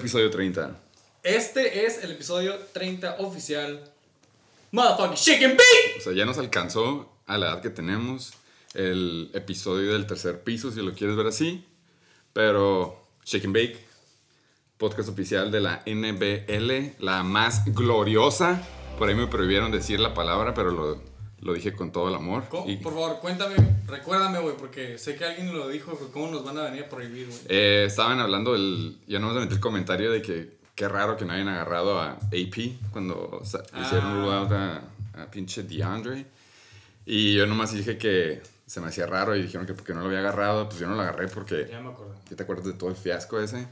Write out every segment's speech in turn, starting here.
Episodio 30. Este es el episodio 30 oficial. Motherfucking Chicken Beat. O sea, ya nos alcanzó a la edad que tenemos el episodio del tercer piso, si lo quieres ver así. Pero Shake and Bake, podcast oficial de la NBL, la más gloriosa. Por ahí me prohibieron decir la palabra, pero lo, lo dije con todo el amor. Y, Por favor, cuéntame, recuérdame, güey, porque sé que alguien lo dijo, ¿cómo nos van a venir a prohibir, güey? eh, estaban hablando, el, ya no me metí el comentario de que qué raro que no hayan agarrado a AP cuando Ah. hicieron rule out a, a pinche DeAndre. Y yo nomás dije que se me hacía raro y dijeron que porque no lo había agarrado, pues yo no lo agarré porque Ya me acuerdo. ¿Ya te acuerdas de todo el fiasco ese?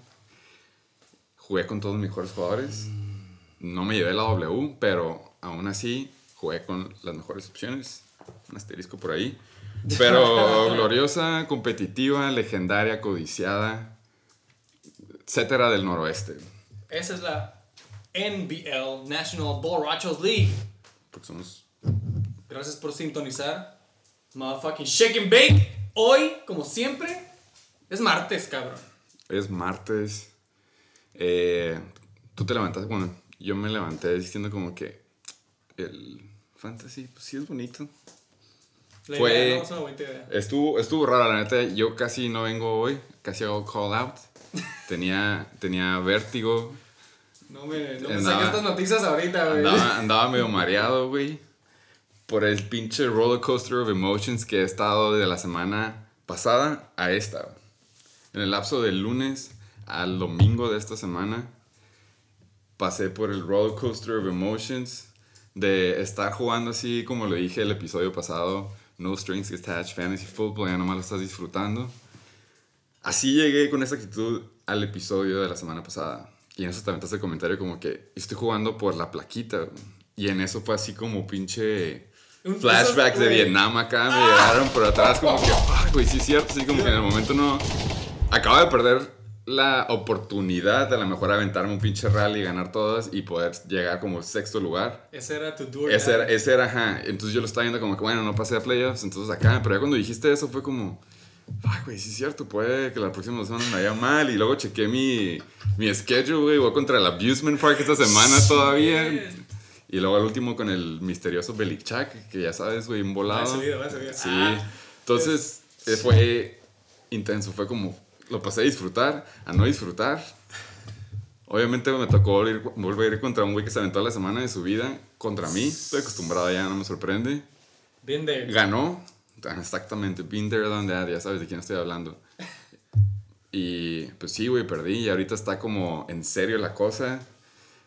Jugué con todos mis mejores jugadores. No me llevé la W, pero aún así jugué con las mejores opciones. Un asterisco por ahí. Pero gloriosa, competitiva, legendaria, codiciada, etcétera del noroeste. Esa es la NBL, National Borrachos League. Porque somos. Gracias por sintonizar. Motherfucking Shake and Bake. Hoy, como siempre, es martes, cabrón. Es martes. Eh, Tú te levantaste. Bueno, yo me levanté diciendo como que. El fantasy, pues sí es bonito. La Fue- idea, no, es una buena idea. Estuvo, estuvo raro, la neta. Yo casi no vengo hoy. Casi hago call out. Tenía, tenía vértigo. No me, no me Andaba- estas noticias ahorita, güey. Andaba, andaba medio mareado, güey. Por el pinche roller coaster of emotions que he estado de la semana pasada a esta. En el lapso del lunes al domingo de esta semana, pasé por el roller coaster of emotions de estar jugando así como lo dije el episodio pasado, no strings attached fantasy football, ya nomás lo estás disfrutando. Así llegué con esa actitud al episodio de la semana pasada. Y en eso te aventaste el comentario como que estoy jugando por la plaquita. Y en eso fue así como pinche esos, de. Vietnam acá. Me llegaron por atrás como que, fuck, güey, sí es cierto. Así como que en el momento no... Acabo de perder la oportunidad de a lo mejor aventarme un pinche rally ganar todas y poder llegar como sexto lugar. Ese era tu or Ese era, ese era, ajá. Entonces yo lo estaba viendo como que, bueno, no pasé a playoffs, entonces acá. Pero ya cuando dijiste eso fue como, ay, güey, sí es cierto, puede que la próxima semana me vaya mal. Y luego chequé mi, mi schedule, güey, voy contra el Abusement Park esta semana todavía. Y luego al último con el misterioso Belichak, que ya sabes, güey, un Va a volado. subir, va a subir. Sí. Ah, Entonces eh, fue intenso, fue como, lo pasé a disfrutar, a no disfrutar. Obviamente me tocó ir, volver a ir contra un güey que se aventó la semana de su vida contra mí. Estoy acostumbrado ya, no me sorprende. bien de... Ganó, ah, exactamente, been there, done that, ya sabes de quién estoy hablando. Y pues sí, güey, perdí y ahorita está como en serio la cosa.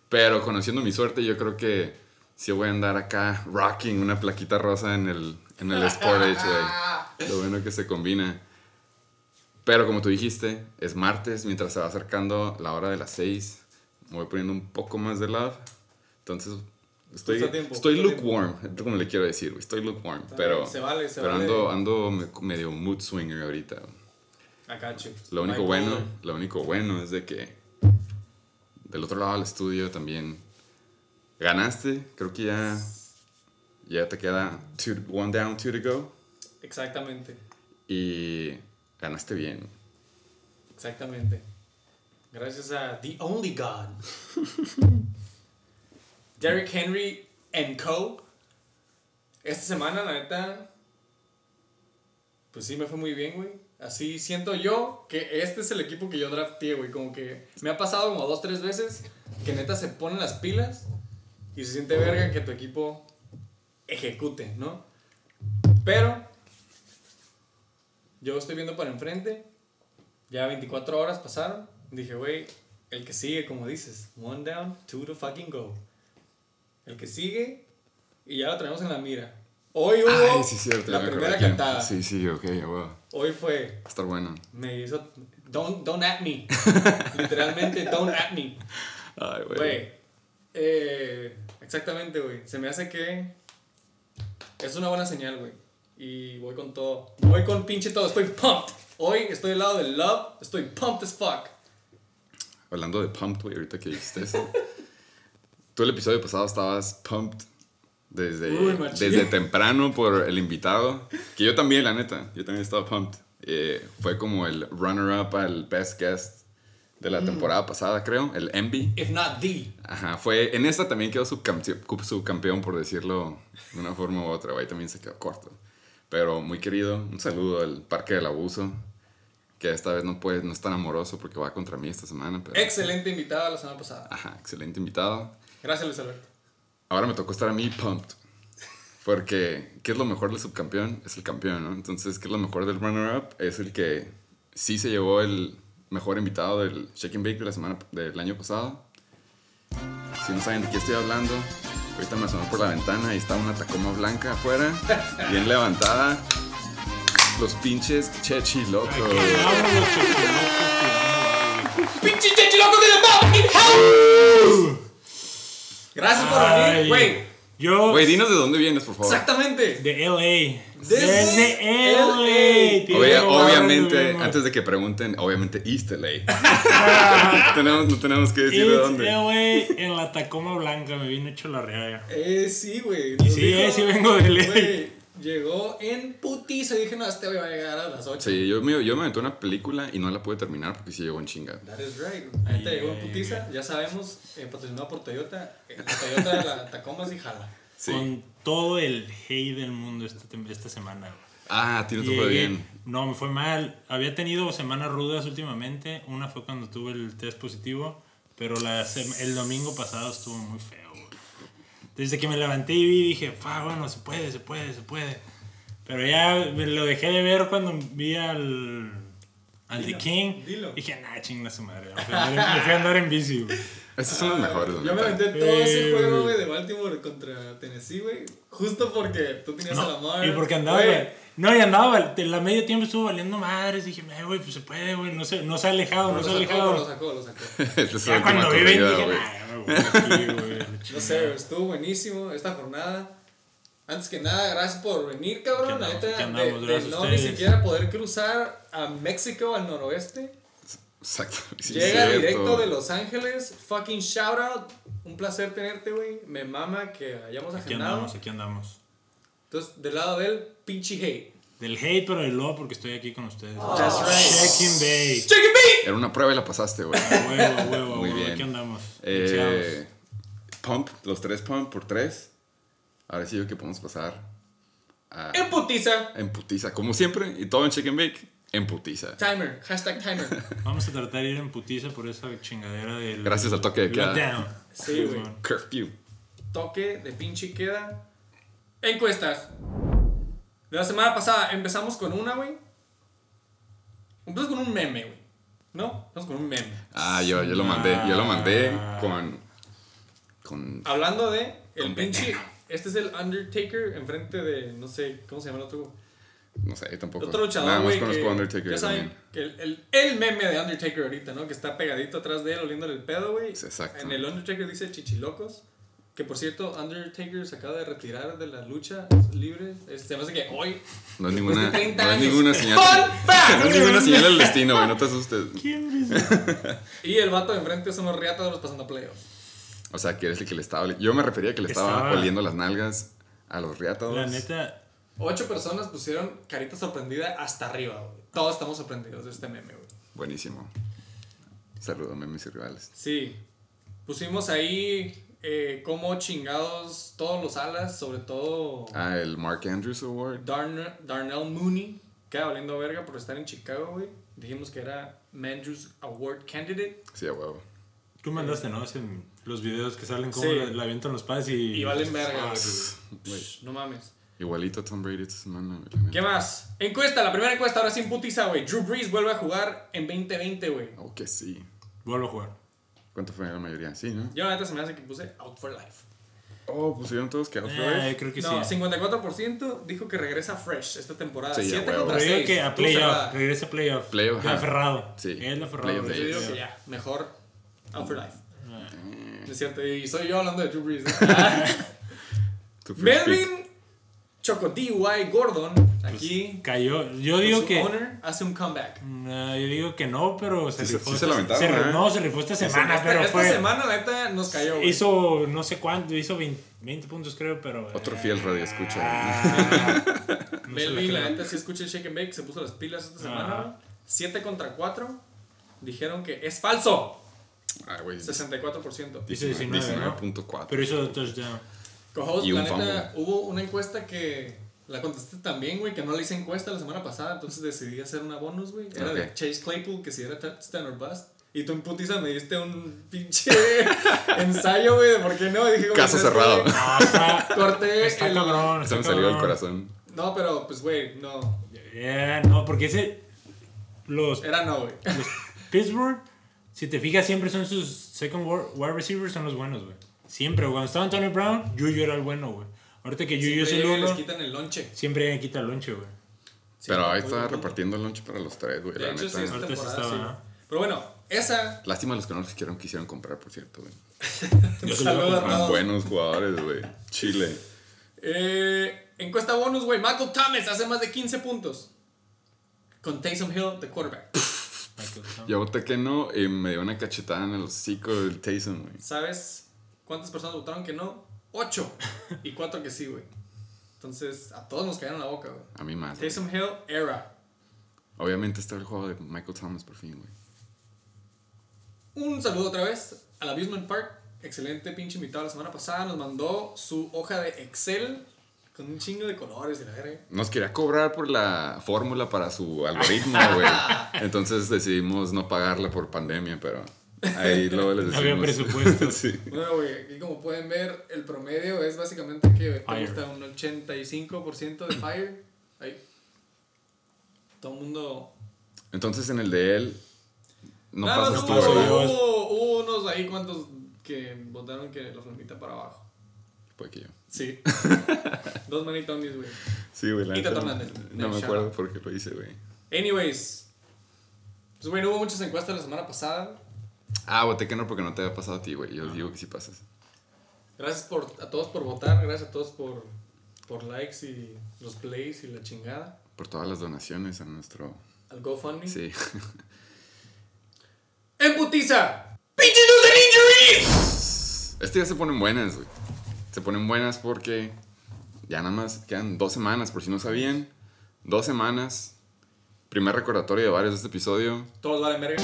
Pero conociendo mi suerte, yo creo que sí voy a andar acá rocking una plaquita rosa en el, en el Sportage, güey. Lo bueno que se combina. Pero como tú dijiste, es martes, mientras se va acercando la hora de las 6, me voy poniendo un poco más de love. Entonces, estoy, tiempo, estoy tiempo. lukewarm, es como le quiero decir. Estoy lukewarm, Está pero, se vale, se pero vale. ando, ando me- medio mood swinger ahorita. Lo único bueno, lo único bueno es de que del otro lado del estudio también ganaste. Creo que ya, ya te queda two, one down, two to go. Exactamente, Y ganaste bien. exactamente. Gracias a The Only God. Derrick Henry and Co. Esta semana, la neta, pues sí me fue muy bien, güey. Así siento yo que este es el equipo que yo drafté, güey. Como que me ha pasado como dos, tres veces que neta se ponen las pilas y se siente verga que tu equipo ejecute, ¿no? Pero yo estoy viendo para enfrente. Ya 24 horas pasaron. Dije, güey, el que sigue, como dices, one down, two to fucking go. El que sigue y ya lo tenemos en la mira. Hoy hubo Ay, sí, cierto. la primera cantada. Sí, sí, ok. Va Hoy fue a estar bueno. me hizo. Don't, don't at me. Literalmente, don't at me. Ay, güey. Güey. eh, exactamente, güey. Se me hace que. Es una buena señal, güey. Y voy con todo. Voy con pinche todo. Estoy pumped. Hoy estoy del lado del love. Estoy pumped as fuck. Hablando de pumped, güey, ahorita que dijiste eso. Tú el episodio pasado estabas pumped desde, Uy, desde temprano por el invitado. Que yo también, la neta. Yo también estaba pumped. Eh, fue como el runner-up al best guest de la temporada pasada, creo, el Envy. If not the. Ajá, fue, en esta también quedó subcampeón, subcampeón por decirlo de una forma u otra, güey, también se quedó corto. Pero muy querido, un saludo al Parque del Abuso, que esta vez no puede, no es tan amoroso porque va contra mí esta semana, pero... Excelente invitado la semana pasada. Ajá, excelente invitado. Gracias, Luis Alberto. Ahora me tocó estar a mí pumped. Porque, ¿qué es lo mejor del subcampeón? Es el campeón, ¿no? Entonces, ¿qué es lo mejor del runner-up? Es el que sí se llevó el mejor invitado del Shake and Bake de la semana del año pasado. Si no saben de qué estoy hablando, ahorita me asomé por la ventana y está una Tacoma blanca afuera, bien levantada. Los pinches chechilocos ¡Pinche chechi loco de la! Gracias por venir, güey. Yo, Güey, dinos de dónde vienes, por favor. Exactamente. de LA. Desde Desde LA. LA. tío. Obvia- Vamos, obviamente, antes de que pregunten, obviamente East LA. tenemos, no tenemos que decir de dónde. LA en la Tacoma Blanca. Me vine hecho la realla. Eh, sí, güey. Sí, eh, sí vengo de LA. güey, Llegó en putiza y dije, no, este va a llegar a las 8. Sí, yo me, yo me aventé una película y no la pude terminar porque sí llegó en chinga. That is right. Ahorita Ay, llegó en putiza, ya sabemos, eh, patrocinado por Toyota. Eh, Toyota de la Tacoma sí jala. Sí. Con todo el hate del mundo esta, tem- esta semana. Ah, a ti no te fue bien. No, me fue mal. Había tenido semanas rudas últimamente. Una fue cuando tuve el test positivo, pero la el domingo pasado estuvo muy feo. Güey. Desde que me levanté y vi, dije, "Fa, bueno, se puede, se puede, se puede. Pero ya me lo dejé de ver cuando vi al, al The King. dilo. Dije, nah, chinga su madre. Me fui a andar, me fui a andar en bici, güey. Estos son los mejores. la Yo me aventé todo ese juego, güey. güey, de Baltimore contra Tennessee, güey. Justo porque tú tenías a la No, madre. y porque andaba, no, y andaba, en la medio tiempo estuvo valiendo madres. Dije, "Eh, güey, pues se puede, güey, no se, no se ha alejado, no se ha alejado. lo sacó, lo sacó. Esta es la Ya cuando vi dije, güey. me aquí, No chingada". sé, estuvo buenísimo esta jornada. Antes que nada, gracias por venir, cabrón. Aquí La neta, aquí de, no ni siquiera poder cruzar a México, al noroeste. Exacto. Sí, Llega cierto. directo de Los Ángeles. Fucking shout out. Un placer tenerte, güey. Me mama que hayamos Aquí agendado. andamos, aquí andamos. Entonces, del lado del pinche hate. Del hate, pero del love, porque estoy aquí con ustedes. That's right. Checking Bay. ¡Check it, beat! Era una prueba y la pasaste, güey. A huevo, a huevo, a Muy huevo. bien. Aquí andamos. Eh, pump, los tres pump por tres. Ahora sí yo que podemos pasar a, En putiza. en putiza. Como siempre, y todo en Chicken Bake, en putiza. Timer. Hashtag timer. Vamos a tratar de ir en putiza por esa chingadera del. Gracias al toque de queda. lockdown. Sí, güey. Curfew. Toque de pinche queda. Encuestas. De la semana pasada empezamos con una, güey. Empezamos con un meme, güey. ¿No? Empezamos con un meme. Ah, yo, yo lo mandé. Yo lo mandé con. Con. Hablando de el pinche. Este es el Undertaker enfrente de. No sé, ¿cómo se llama el otro? No sé, tampoco. Otro luchador, Nada más conozco que a Undertaker Ya saben, que el, el, el meme de Undertaker ahorita, ¿no? Que está pegadito atrás de él, oliéndole el pedo, güey. Exacto. En el Undertaker dice chichilocos. Que por cierto, Undertaker se acaba de retirar de la lucha libre. Este, se me hace que hoy. No es ninguna, de 30 no es años. ninguna señal. No es ninguna señal del destino, güey. No te asustes. ¿Quién? Y el vato de enfrente son los riatas pasando playoffs. O sea, que eres el que le estaba. Yo me refería a que le estaba, Estaba- oliendo las nalgas a los riatos. La neta, Ocho personas pusieron carita sorprendida hasta arriba, güey. Todos estamos sorprendidos de este meme, güey. Buenísimo. Saludos, memes y rivales. Sí. Pusimos ahí eh, como chingados todos los alas, sobre todo Ah, el Mark Andrews Award. Darn- Darnell Mooney. Queda valiendo verga por estar en Chicago, güey. Dijimos que era Mandrews Award Candidate. Sí, a huevo. tú mandaste, ¿no? Ese- los videos que salen como Sí. la, la avientan los padres y. Y valen verga, Ah, No mames. Igualito Tom Brady esta semana. ¿Qué más? Encuesta, la primera encuesta, ahora sin putiza, güey. Drew Brees vuelve a jugar en 2020, güey. Oh, que sí. Vuelvo a jugar. ¿Cuánto fue la mayoría? Sí, ¿no? Yo la neta se me hace que puse out for life. Oh, pusieron todos que out for Eh, life. creo que No, sí. 54% dijo que regresa fresh esta temporada. Sí, a 7 huevo. contra Pero 6. digo que a playoff, regresa a playoff. Playoff, aferrado. Sí, la aferrado. playoff Yo digo que ya, mejor out for life. Ah. Es cierto, y soy yo hablando de Drew Brees. Melvin Choco D.Y. Gordon, aquí, Cayó. Yo digo su que. owner, hace un comeback. No, yo digo que no, pero se Sí rifó. sí se esta- se ¿eh? No, se rifó esta semana, esta, pero esta fue. semana, la neta, nos cayó. güey. Hizo no sé cuánto, hizo 20, 20 puntos creo, pero... Otro fiel radio escucha. Ah, no la Melvin, la creo. neta, sí escuché el Shake and Bake, se puso las pilas esta semana. Ajá. güey. 7 contra 4. dijeron que es falso. Ay, güey. 64%. Dice 19, ¿no? 19.4. Pero hizo touchdown. Cojones, Y un la neta, hubo una encuesta que la contesté también, güey, que no le hice encuesta la semana pasada, entonces decidí hacer una bonus, güey. Era de. Chase Claypool, que si era touchdown or bust. Y tú en putiza me diste un pinche ensayo, güey, de por qué no. Y dije, como, Caso "Es que cerrado. Ah, está, Corté está el- cabrón. Se Está me salió cabrón. corazón. No, pero pues, güey, no. Yeah, no, porque ese. Los, Era no, güey. los Pittsburgh, si te fijas, siempre son sus second wide receivers, son los buenos, güey. Siempre, güey. Cuando estaba Antonio Brown, Juju era el bueno, güey. Ahorita que Juju es Siempre el y les uno, quitan el lonche. siempre quita el lonche, güey. Pero ahí punto. repartiendo el lunch para los tres, güey. La hecho, sí, neta. esta Ahorita sí estaba, sí, ¿no? güey. Pero bueno, esa. Lástima a los que no los quisieron, quisieron comprar, por cierto, güey. Yo se lo. Buenos jugadores, güey. Chile. Eh, encuesta bonus, güey. Michael Thomas hace más de 15 puntos. Con Taysom Hill, de quarterback. Michael Thomas. Yo voté que no y me dio una cachetada en el hocico del Taysom, güey. ¿Sabes cuántas personas votaron que no? 8. Y 4 que sí, güey. Entonces, a todos nos cayeron la boca, güey. A mí más. Taysom Hill, era. Obviamente está el juego de Michael Thomas por fin, güey. Un saludo otra vez al Abusement Park. Excelente pinche invitado la semana pasada. Nos mandó su hoja de Excel con un chingo de colores y la verga. Nos quería cobrar por la fórmula para su algoritmo, güey. Entonces decidimos no pagarla por pandemia, pero ahí luego les No había decimos. presupuesto. sí. Bueno, güey, aquí como pueden ver, el promedio es básicamente que te Fire. gusta un 85% de fire. Ahí. Todo el mundo. Entonces en el de él no Nada pasas más tú, hubo, hubo, hubo unos ahí cuantos que votaron que la flamita para abajo. Pues que yo. Sí. Dos manitones, güey. Sí, güey. la Y Tato Hernández. No me acuerdo por qué lo hice, güey. Anyways. Pues, güey, no hubo muchas encuestas la semana pasada. Ah, voté que no porque no te había pasado a ti, güey. Yo digo que sí pasas. Gracias por, a todos por votar. Gracias a todos por, por likes y los plays y la chingada. Por todas las donaciones a nuestro. Al GoFundMe. Sí. ¡En putiza! ¡Pinche news and injuries! Este ya se ponen buenas, güey. Se ponen buenas porque ya nada más quedan dos semanas, por si no sabían. Dos semanas. Primer recordatorio de varios de este episodio. Todos valen verga.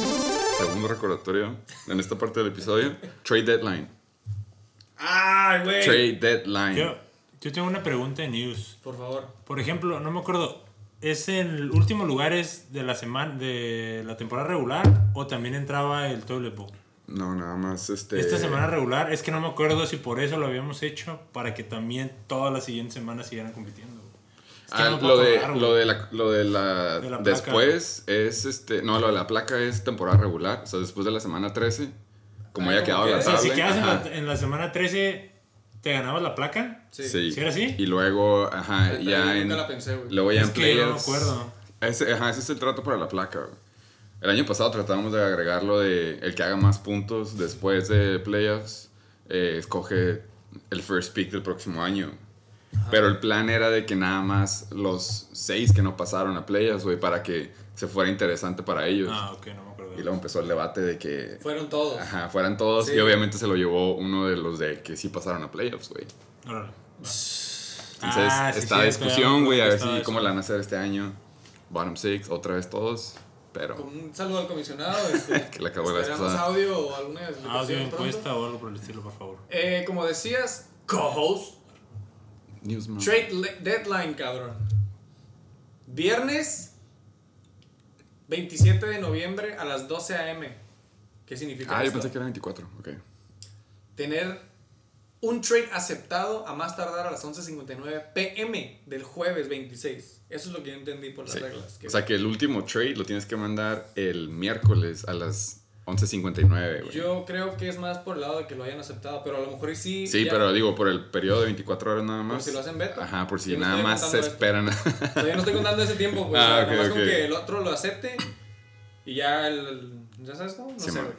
Segundo recordatorio en esta parte del episodio. Trade deadline. ¡Ay, güey! Trade deadline. Yo, yo tengo una pregunta de news. Por favor. Por ejemplo, no me acuerdo, ¿es en últimos lugares de la semana de la temporada regular o también entraba el toilet bowl? No, nada más este. Esta semana regular, es que no me acuerdo si por eso lo habíamos hecho para que también todas las siguientes semanas siguieran compitiendo. Güey. Es que Ah, no lo, de, lo de la, lo de la, De la placa. después es este, no, lo de la placa es temporada regular, o sea, después de la semana 13, como Ah, haya ¿cómo quedado que? la O O sea, tabla. si quedas en la, en la semana 13, ¿te ganabas la placa? Sí. sí. ¿Sí era así? Y luego, ajá, ya en, nunca la pensé, güey. luego ya Es en que no me playoffs. acuerdo. Ese, ajá, ese es el trato para la placa, güey. El año pasado tratábamos de agregar lo de el que haga más puntos después de playoffs, eh, escoge el first pick del próximo año. Pero el plan era de que nada más los seis que no pasaron a playoffs, güey, para que se fuera interesante para ellos. Ah, ok, no me acuerdo. Y luego empezó el debate de que Fueron todos. ajá, fueran todos Sí. y obviamente se lo llevó uno de los de que sí pasaron a playoffs, güey. Entonces, Ah, sí, esta sí, discusión, güey, a ver si eso. cómo la van a hacer este año. Bottom six, otra vez todos, pero Con un saludo al comisionado. Este, que la acabó la pasada. audio o alguna Audio, encuesta o algo por el estilo, por favor. Eh, como decías, co-host, Newsman. trade deadline, cabrón. Viernes 27 de noviembre a las 12 a.m. ¿Qué significa Ah, yo pensé que era 24, ok. Tener un trade aceptado a más tardar a las 11.59 pm del jueves 26. Eso es lo que yo entendí por las Sí. reglas. que- O sea que el último trade lo tienes que mandar el miércoles a las 11.59, güey. yo creo que es más por el lado de que lo hayan aceptado, pero a lo mejor sí. Sí, ya- pero digo, por el periodo de 24 horas nada más. si lo hacen beta. Ajá, por si Yo nada más se contando esto. esperan. Todavía no estoy contando ese tiempo, pues. Ah, o sea, ok, nomás con que el otro lo acepte y ya el. ¿Ya sabes cómo? No Sí, sé, güey.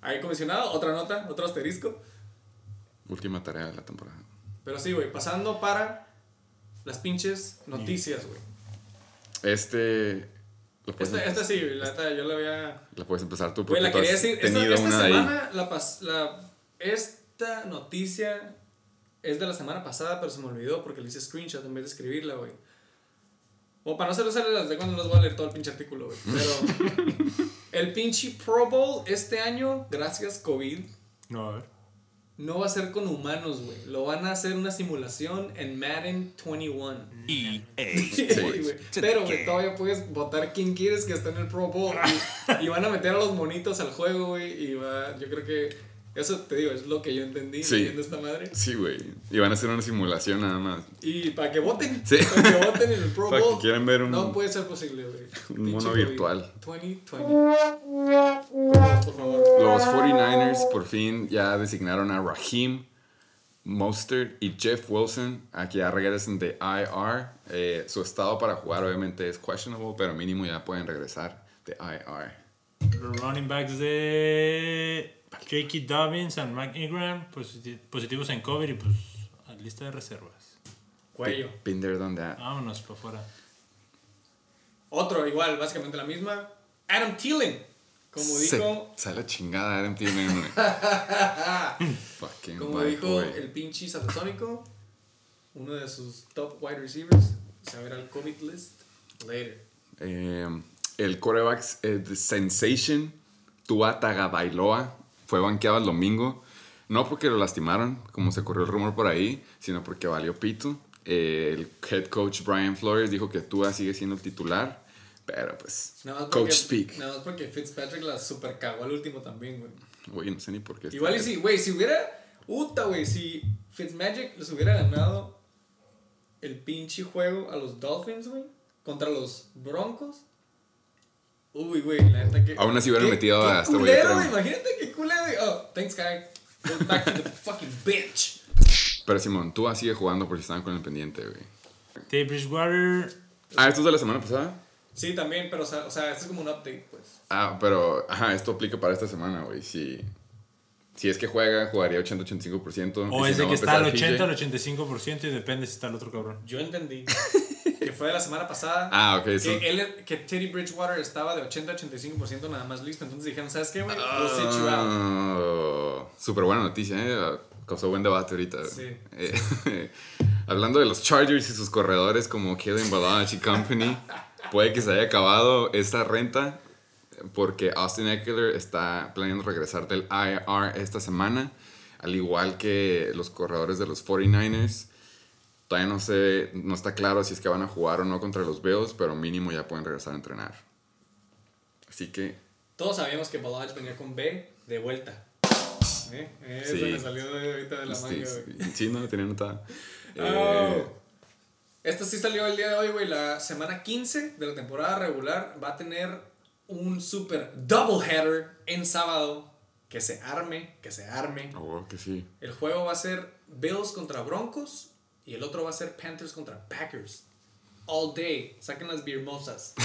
Ahí comisionado, otra nota, otro asterisco. Última tarea de la temporada. Pero sí, güey, pasando para las pinches noticias, güey. Este. Esta, empe- esta sí, la neta, yo la había. la puedes empezar tú porque la tú quería decir. Esta, tenido esta semana, la, pas- la- esta noticia es de la semana pasada, pero se me olvidó porque le hice screenshot en vez de escribirla, güey. O para no hacerlo sale las de cuando los voy a leer todo el pinche artículo, güey. Pero El pinche Pro Bowl este año, gracias COVID, No, a ver. No va a ser con humanos, güey. Lo van a hacer una simulación en Madden 21. EA Sí, Sports. güey. Pero, güey, todavía puedes votar quién quieres que esté en el Pro Bowl. Y, y van a meter a los monitos al juego, güey. Y va, yo creo que eso te digo, es lo que yo entendí Sí. viendo esta madre. Sí, güey. Y van a hacer una simulación nada más. Y para que voten, Sí. para que voten en el Pro Para que Bowl. quieran ver un- No puede ser posible, güey. un mono virtual. 2020. Por favor. Los 49ers por fin ya designaron a Raheem Mostert y Jeff Wilson a que ya regresen de IR. Eh, su estado para jugar obviamente es questionable, pero mínimo ya pueden regresar de IR. Los running backs de J.K. Dobbins y Mike Ingram positi- positivos en COVID y pues a lista de reservas. Cuello. Been there, done that. Vámonos para afuera. Otro, igual, básicamente la misma. Adam Thielen. Como Se- dijo, Sale la chingada Adam. Fucking como dijo boy. el pinche satasónico, uno de sus top wide receivers, se va a ir al COVID list later. Eh, el quarterback eh, Sensation, Tua Tagovailoa, fue banqueado el domingo. No porque lo lastimaron, como se corrió el rumor por ahí, sino porque valió pito. Eh, el head coach Brian Flores dijo que Tua sigue siendo el titular, pero pues, Nada más coach porque, speak. Nada más porque Fitzpatrick la super cagó al último también, güey. Güey, no sé ni por qué. Igual y si, güey, si hubiera. Uta, güey, si Fitzmagic les hubiera ganado el pinche juego a los Dolphins, güey, contra los Broncos. Uy, güey, la neta que. Aún así hubieran metido qué a este güey, culero, güey, Imagínate qué culero, güey. Oh, thanks, guy. Go back to the fucking bitch. Pero Simón, Tua sigue jugando por si estaban con el pendiente, güey. Teddy Bridgewater, Ah, ¿esto es de la semana pasada? Sí, también, pero, o sea, o sea, esto es como un update, pues. Ah, pero, ajá, esto aplica para esta semana, güey. Si, si es que juega, jugaría 80-85%. o y es si de no, que está al empezar 80 PJ. al 85% y depende si está el otro cabrón. Yo entendí que fue de la semana pasada. Ah, ok, Que, sí. él, que Teddy Bridgewater estaba de 80-85% nada más listo. Entonces dijeron, ¿sabes qué, güey? We'll sit you out. Ah, Súper buena noticia, ¿eh? Causó buen debate ahorita. Sí. Eh, hablando de los Chargers y sus corredores como Kellen Balage y Company, puede que se haya acabado esta renta porque Austin Eckler está planeando regresar del IR esta semana, al igual que los corredores de los 49ers. Todavía no sé, no está claro si es que van a jugar o no contra los Bills, pero mínimo ya pueden regresar a entrenar. Así que Todos sabíamos que Balaj venía con B de vuelta. ¿Eh? Eso Sí. me salió de ahorita de la sí, manga, güey. sí, no lo tenía notado. Oh. Eh, Esto sí salió el día de hoy, güey. La semana 15 de la temporada regular va a tener un super doubleheader en sábado. Que se arme, que se arme. oh, que sí. El juego va a ser Bills contra Broncos y el otro va a ser Panthers contra Packers. All day. Saquen las birmosas.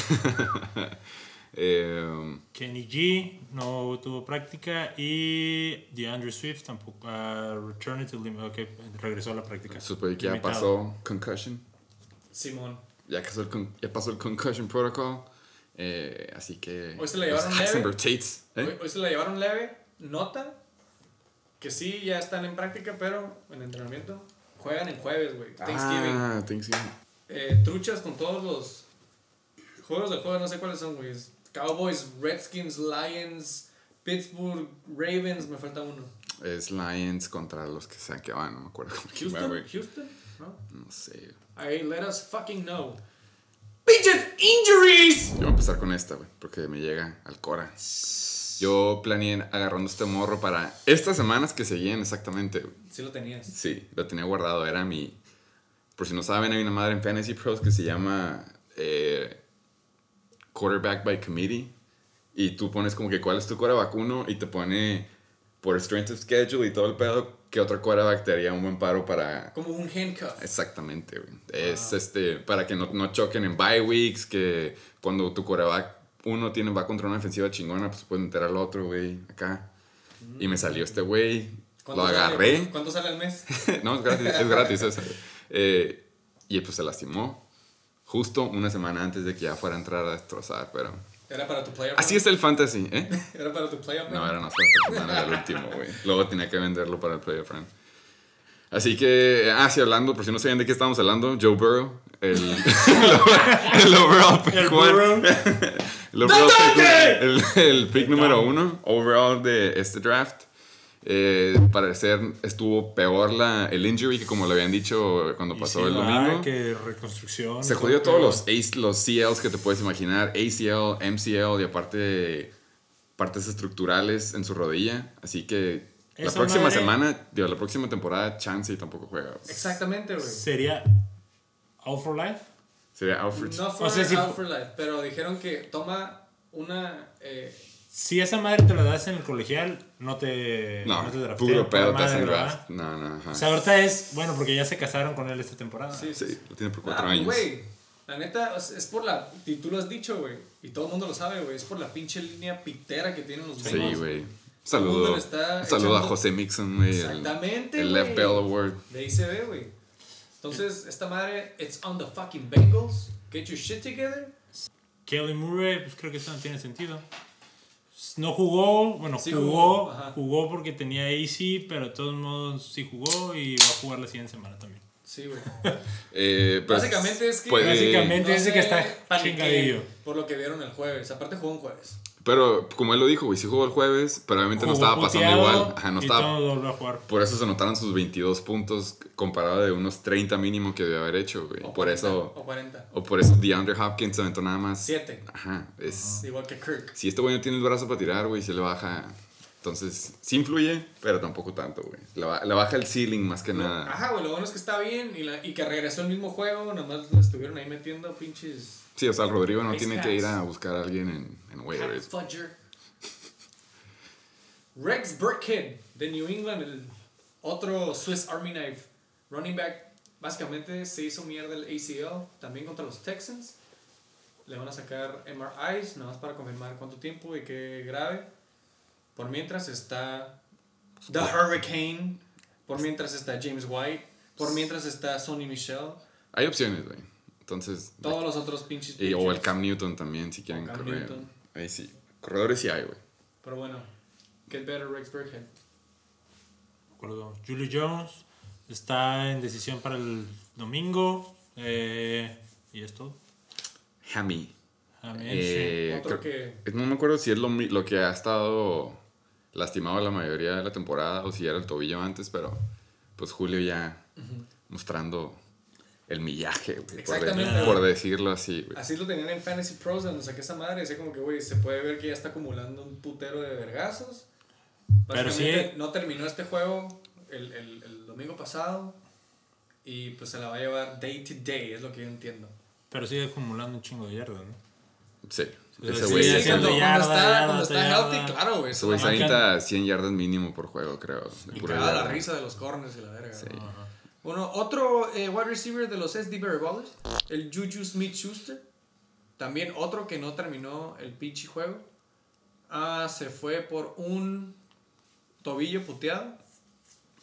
Eh, Kenny G no tuvo práctica y DeAndre Swift tampoco. Uh, returned to lim- ok, regresó a la práctica. supe que ya pasó concussion. Simón. Ya pasó el, con- ya pasó el concussion protocol. eh, así que. Hoy se la llevaron leve. Tates. ¿eh? Hoy, hoy se la llevaron leve. Nota que sí, ya están en práctica, pero en entrenamiento. Juegan en jueves, güey. Thanksgiving. Ah, Thanksgiving. Eh, truchas con todos los juegos de juego, no sé cuáles son, güey. Cowboys, Redskins, Lions, Pittsburgh, Ravens, me falta uno. Es Lions contra los que sean que van, no me acuerdo Houston. Houston, ¿no? No sé. Ahí, let us fucking know. Pinches injuries. Yo voy a empezar con esta, güey, porque me llega al Cora. Yo planeé agarrando este morro para estas semanas que seguían exactamente. güey. Sí lo tenías. Sí, lo tenía guardado. Era mi. Por si no saben, hay una madre en Fantasy Pros que se llama eh, Quarterback by Committee. Y tú pones como que cuál es tu quarterback uno y te pone por strength of schedule y todo el pedo que otro quarterback te haría un buen paro para. Como un handcuff. Exactamente, güey. Es este, para que no, no choquen en bye weeks, que cuando tu quarterback uno tiene, va contra una defensiva chingona, pues puedes meter al otro, güey, acá. Y me salió este güey, lo ¿Cuánto sale- agarré. ¿Cuánto sale al mes? no, es gratis, es gratis eso. Eh, y pues se lastimó justo una semana antes de que ya fuera a entrar a destrozar, pero... Era para tu playoff. Así es el fantasy, ¿eh? Era para tu playoff. No, era nuestra semana del último, güey. Luego tenía que venderlo para el playoff run. Así que, ah, sí, hablando, por si no sabían de qué estábamos hablando, Joe Burrow, el, el overall pick El one. Burrow. el, overall pick, el, el pick número uno, overall de este draft. Eh, parecer estuvo peor la, el injury que como lo habían dicho cuando Y pasó sí, el ah, domingo. que reconstrucción. Se jodió todos los, ACE los CLs que te puedes imaginar, ACL, MCL y aparte partes estructurales en su rodilla. Así que la próxima madre- semana, digo, la próxima temporada, Chance tampoco juega. Exactamente, güey. Sería All for Life. Sería Alfred. No for, O sea, si out for life, pero dijeron que toma una... eh, Si esa madre te la das en el colegial, no te, No, no te draftean, puro pedo te hacen draft. No, no, ajá. O sea, ahorita es, bueno, porque ya se casaron con él esta temporada. sí, Sí, lo tiene por cuatro Ah, años. Güey, la neta, es por la... Y tú lo has dicho, güey. Y todo el mundo lo sabe, güey. Es por la pinche línea pitera que tienen los Sí, güey. El Saludo, saludo a José Mixon, güey. el- Exactamente, El, güey. Left Bell Award. De ahí se ve, güey. Entonces, esta madre, it's on the fucking Bengals. Get your shit together. Kelly Murray, pues creo que eso no tiene sentido. No jugó, bueno, Sí jugó, jugó, porque tenía AC, pero de todos modos sí jugó y va a jugar la siguiente semana también. Sí, güey. Eh, pues, Básicamente es que- puede- Básicamente. dice sé, que está chingadillo. Por lo que vieron el jueves. Aparte jugó un jueves. Pero como él lo dijo, güey, sí jugó el jueves, pero obviamente no estaba pasando igual. Ajá, no y estaba. todo volvió a jugar. Por eso se notaron sus 22 puntos comparado de unos 30 mínimo que debió haber hecho, güey. O Por 40, eso, O 40. o por eso DeAndre Hopkins se aventó nada más. Siete. Ajá, es... Igual que Kirk. Si este güey no tiene el brazo para tirar, güey, se le baja... Entonces, sí influye, pero tampoco tanto, güey. Le, ba- le baja el ceiling más que nada. Ajá, güey. Lo bueno es que está bien y, la- y que regresó el mismo juego. Nada más le estuvieron ahí metiendo pinches. Sí, o sea, el Rodrigo no tiene que ir a buscar a alguien en, en waivers. Fudger. Rex Burkhead de New England, el otro Swiss Army Knife running back. Básicamente se hizo mierda el ACL también contra los Texans. Le van a sacar MRIs, nada más para confirmar cuánto tiempo y qué grave. Por mientras está The Hurricane. Por mientras está James White. Por mientras está Sonny Michel. Hay opciones, güey. Entonces... Todos los otros pinches. y- o el. Cam Newton también, si quieren Cam correr. Newton. Ahí sí. Corredores sí hay, güey. Pero bueno, get better Rex Burkhead. acuerdo. Julio Jones está en decisión para el domingo. eh, y es todo. Hammy. Amén, Eh, creo- que- No me acuerdo si es lo, lo que ha estado lastimado la mayoría de la temporada o si era el tobillo antes, pero pues Julio ya mostrando el millaje, güey, por, de- por decirlo así, güey. Así lo tenían en Fantasy Pros, donde saqué esa madre. Decía como que, güey, se puede ver que ya está acumulando un putero de vergazos. Pero sí- no terminó este juego el, el, el domingo pasado. Y pues se la va a llevar day to day, es lo que yo entiendo. Pero sigue acumulando un chingo de yardas, ¿no? Sí, Sí, ese sí, güey sí, güey- cuando, cuando está, yarda, cuando está yarda. healthy, claro, güey. ese güey avienta 100 yardas mínimo por juego, creo. de Y pura la risa de los corners y la verga. Sí. güey. Bueno, otro eh, wide receiver de los SD Barry Ballers, el Juju Smith Schuster. También otro que no terminó el pinche juego. Ah, se fue por un tobillo puteado.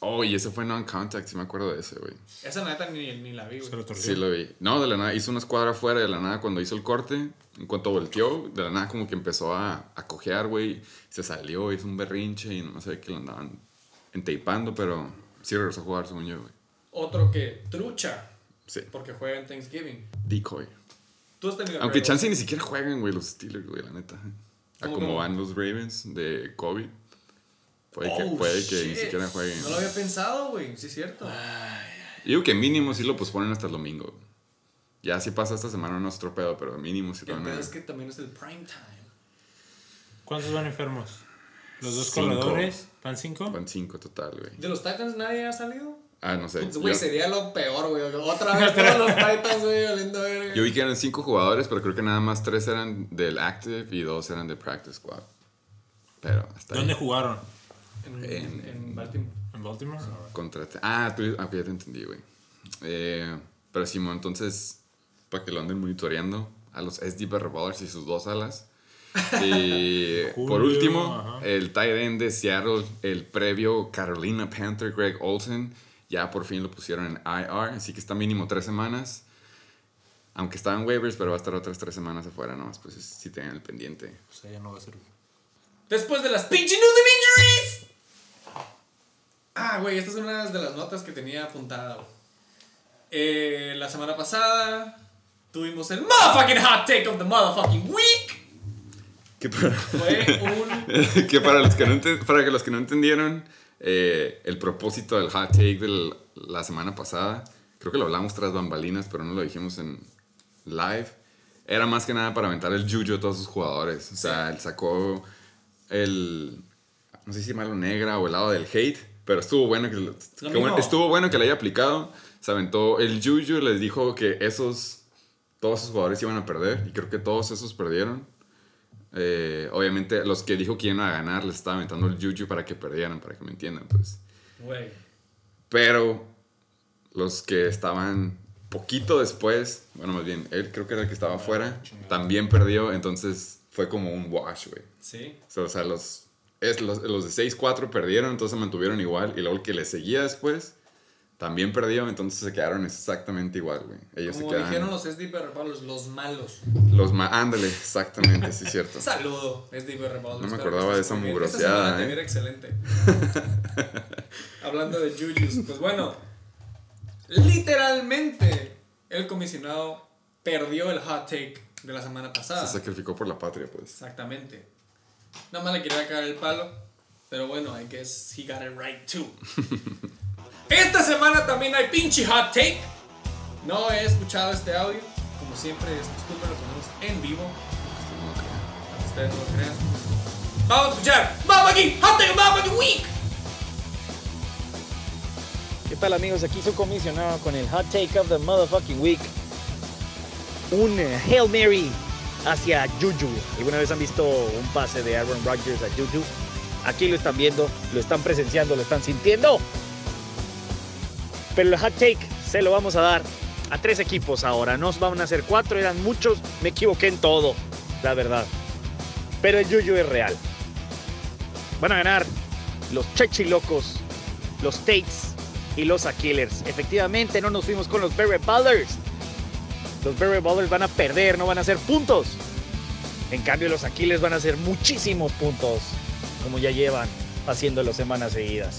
Oh, y ese fue non-contact, sí me acuerdo de ese, güey. Esa neta ni, ni la vi, Se güey. lo torció. Sí lo vi. No, de la nada, hizo una escuadra fuera de la nada cuando hizo el corte. En cuanto volteó, de la nada como que empezó a, a cojear, güey. Se salió, hizo un berrinche y no sé qué lo andaban entapando, pero sí regresó a jugar, según yo, güey. Otro que trucha, Sí, porque juega en Thanksgiving. decoy. Tú has tenido Aunque Ravens. chance ni siquiera juegan, güey, los Steelers, güey, la neta. A ¿Cómo, como van los Ravens de COVID. Puede que, Oh, puede que ni siquiera jueguen. No lo había pensado, güey. Sí, es cierto. Yo digo que mínimo sí lo posponen hasta el domingo. Ya si pasa esta semana no es otro pedo, pero mínimo sí lo es que también es el prime time. ¿Cuántos van enfermos? Los dos Cinco. corredores, ¿van cinco? Van cinco total, güey. ¿De los Titans nadie ha salido? Ah, no sé. Güey, Yo- sería lo peor, güey. Otra vez todos los Titans, güey, valiendo verga. Yo vi que eran cinco jugadores, pero creo que nada más tres eran del Active y dos eran del Practice Squad. Pero hasta ahí. ¿Dónde jugaron? En, En- en Baltimore. ¿En Baltimore? Contra... Ah, tú... ah, ya te entendí, güey. Eh, pero Simón, entonces, para que lo anden monitoreando a los SD Ballers y sus dos alas. Y por último, ajá. el tight end de Seattle, el previo Carolina Panther Greg Olsen, ya por fin lo pusieron en IR, así que está mínimo tres semanas. Aunque estaba en waivers, pero va a estar otras tres semanas afuera nomás, pues si tengan el pendiente. O sea, ya no va a servir. Después de las pinche news and injuries. Ah, güey, esta es una de las notas que tenía apuntada. Eh, la semana pasada tuvimos el motherfucking hot take of the motherfucking week. Que para, Fue un. que para los que no, ente- para que los que no entendieron eh, el propósito del hot take de la semana pasada, creo que lo hablamos tras bambalinas, pero no lo dijimos en live. Era más que nada para aventar el yuyo a todos sus jugadores. O sea, él sacó el. No sé si llamarlo negra o el lado del hate, pero estuvo bueno que, bueno- estuvo bueno que le haya aplicado. Se aventó el yuyu, les dijo que esos. Todos esos jugadores iban a perder, y creo que todos esos perdieron. Eh, obviamente, los que dijo que iban a ganar les estaba aventando el yuyu para que perdieran, para que me entiendan, pues. Güey. Pero los que estaban poquito después, bueno, más bien, él creo que era el que estaba afuera, también perdió, entonces fue como un wash, güey. Sí. O sea, o sea, los, es, los, los de 6-4 perdieron, entonces se mantuvieron igual, y luego el que le seguía después también perdió, entonces se quedaron exactamente igual, güey. Ellos Como se quedan. dijeron los Repalos, los malos. Los ma- ándale, exactamente, sí es cierto. Saludo, SDP Repalos. No me acordaba de esa mugroseada, eh. excelente. Hablando de Jujus, pues bueno, literalmente el comisionado perdió el hot take de la semana pasada. Se sacrificó por la patria, pues. Exactamente. Nada más le quería caer el palo. Pero bueno, I guess he got it right too. Esta semana también hay pinche hot take. No he escuchado este audio. Como siempre es costumbre, lo ponemos en vivo. Ustedes no lo crean. Vamos a escuchar. ¡Vamos aquí! ¡Hot take of the week! ¿Qué tal amigos? Aquí su comisionado con el Hot Take of the Motherfucking Week. Un eh, Hail Mary hacia Juju. ¿Alguna vez han visto un pase de Aaron Rodgers a Juju? Aquí lo están viendo, lo están presenciando, lo están sintiendo. Pero el Hot Take se lo vamos a dar a tres equipos ahora. No van a ser cuatro, eran muchos. Me equivoqué en todo, la verdad. Pero el Juju es real. Van a ganar los Chechilocos, los Tates y los Aquilers. Efectivamente, no nos fuimos con los Berry Ballers. Los Berry Ballers van a perder, no van a hacer puntos. En cambio, los Aquilers van a hacer muchísimos puntos, como ya llevan haciéndolo semanas seguidas.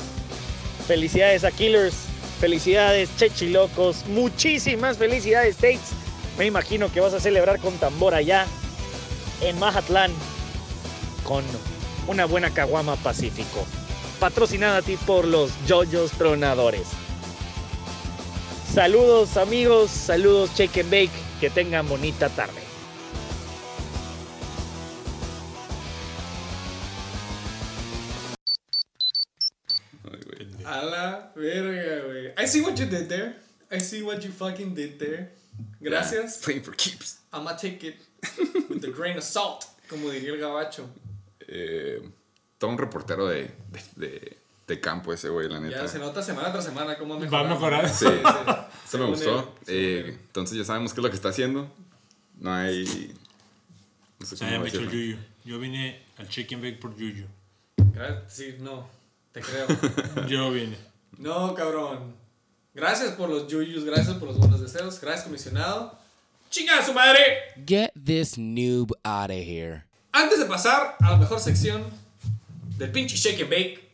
Felicidades Aquilers, felicidades Chechilocos, muchísimas felicidades Tates. Me imagino que vas a celebrar con tambor allá en Mazatlán con una buena caguama Pacífico patrocinada a ti por los Yoyos Tronadores. Saludos amigos, saludos Shake Bake, que tengan bonita tarde. La verga, güey. I see what you did there. I see what you fucking did there. Gracias. Playing for keeps. I'ma take it with a grain of salt, como diría el gabacho. Eh, todo un reportero de, de, de, de campo ese güey, la neta. Ya se nota semana tras semana cómo ha Va mejorar. Sí, Sí. Eso me gustó. él, Eh, entonces ya sabemos qué es lo que está haciendo. No hay... No sé Se cómo hecho. Yuyu. Yo vine al Chicken Bake por Yuyu. Gra- Sí, no, te creo. Yo vine. No, cabrón. Gracias por los yuyus, gracias por los buenos deseos. Gracias, comisionado. ¡Chinga a su madre! Get this noob out of here. Antes de pasar a la mejor sección del pinche Shake and Bake,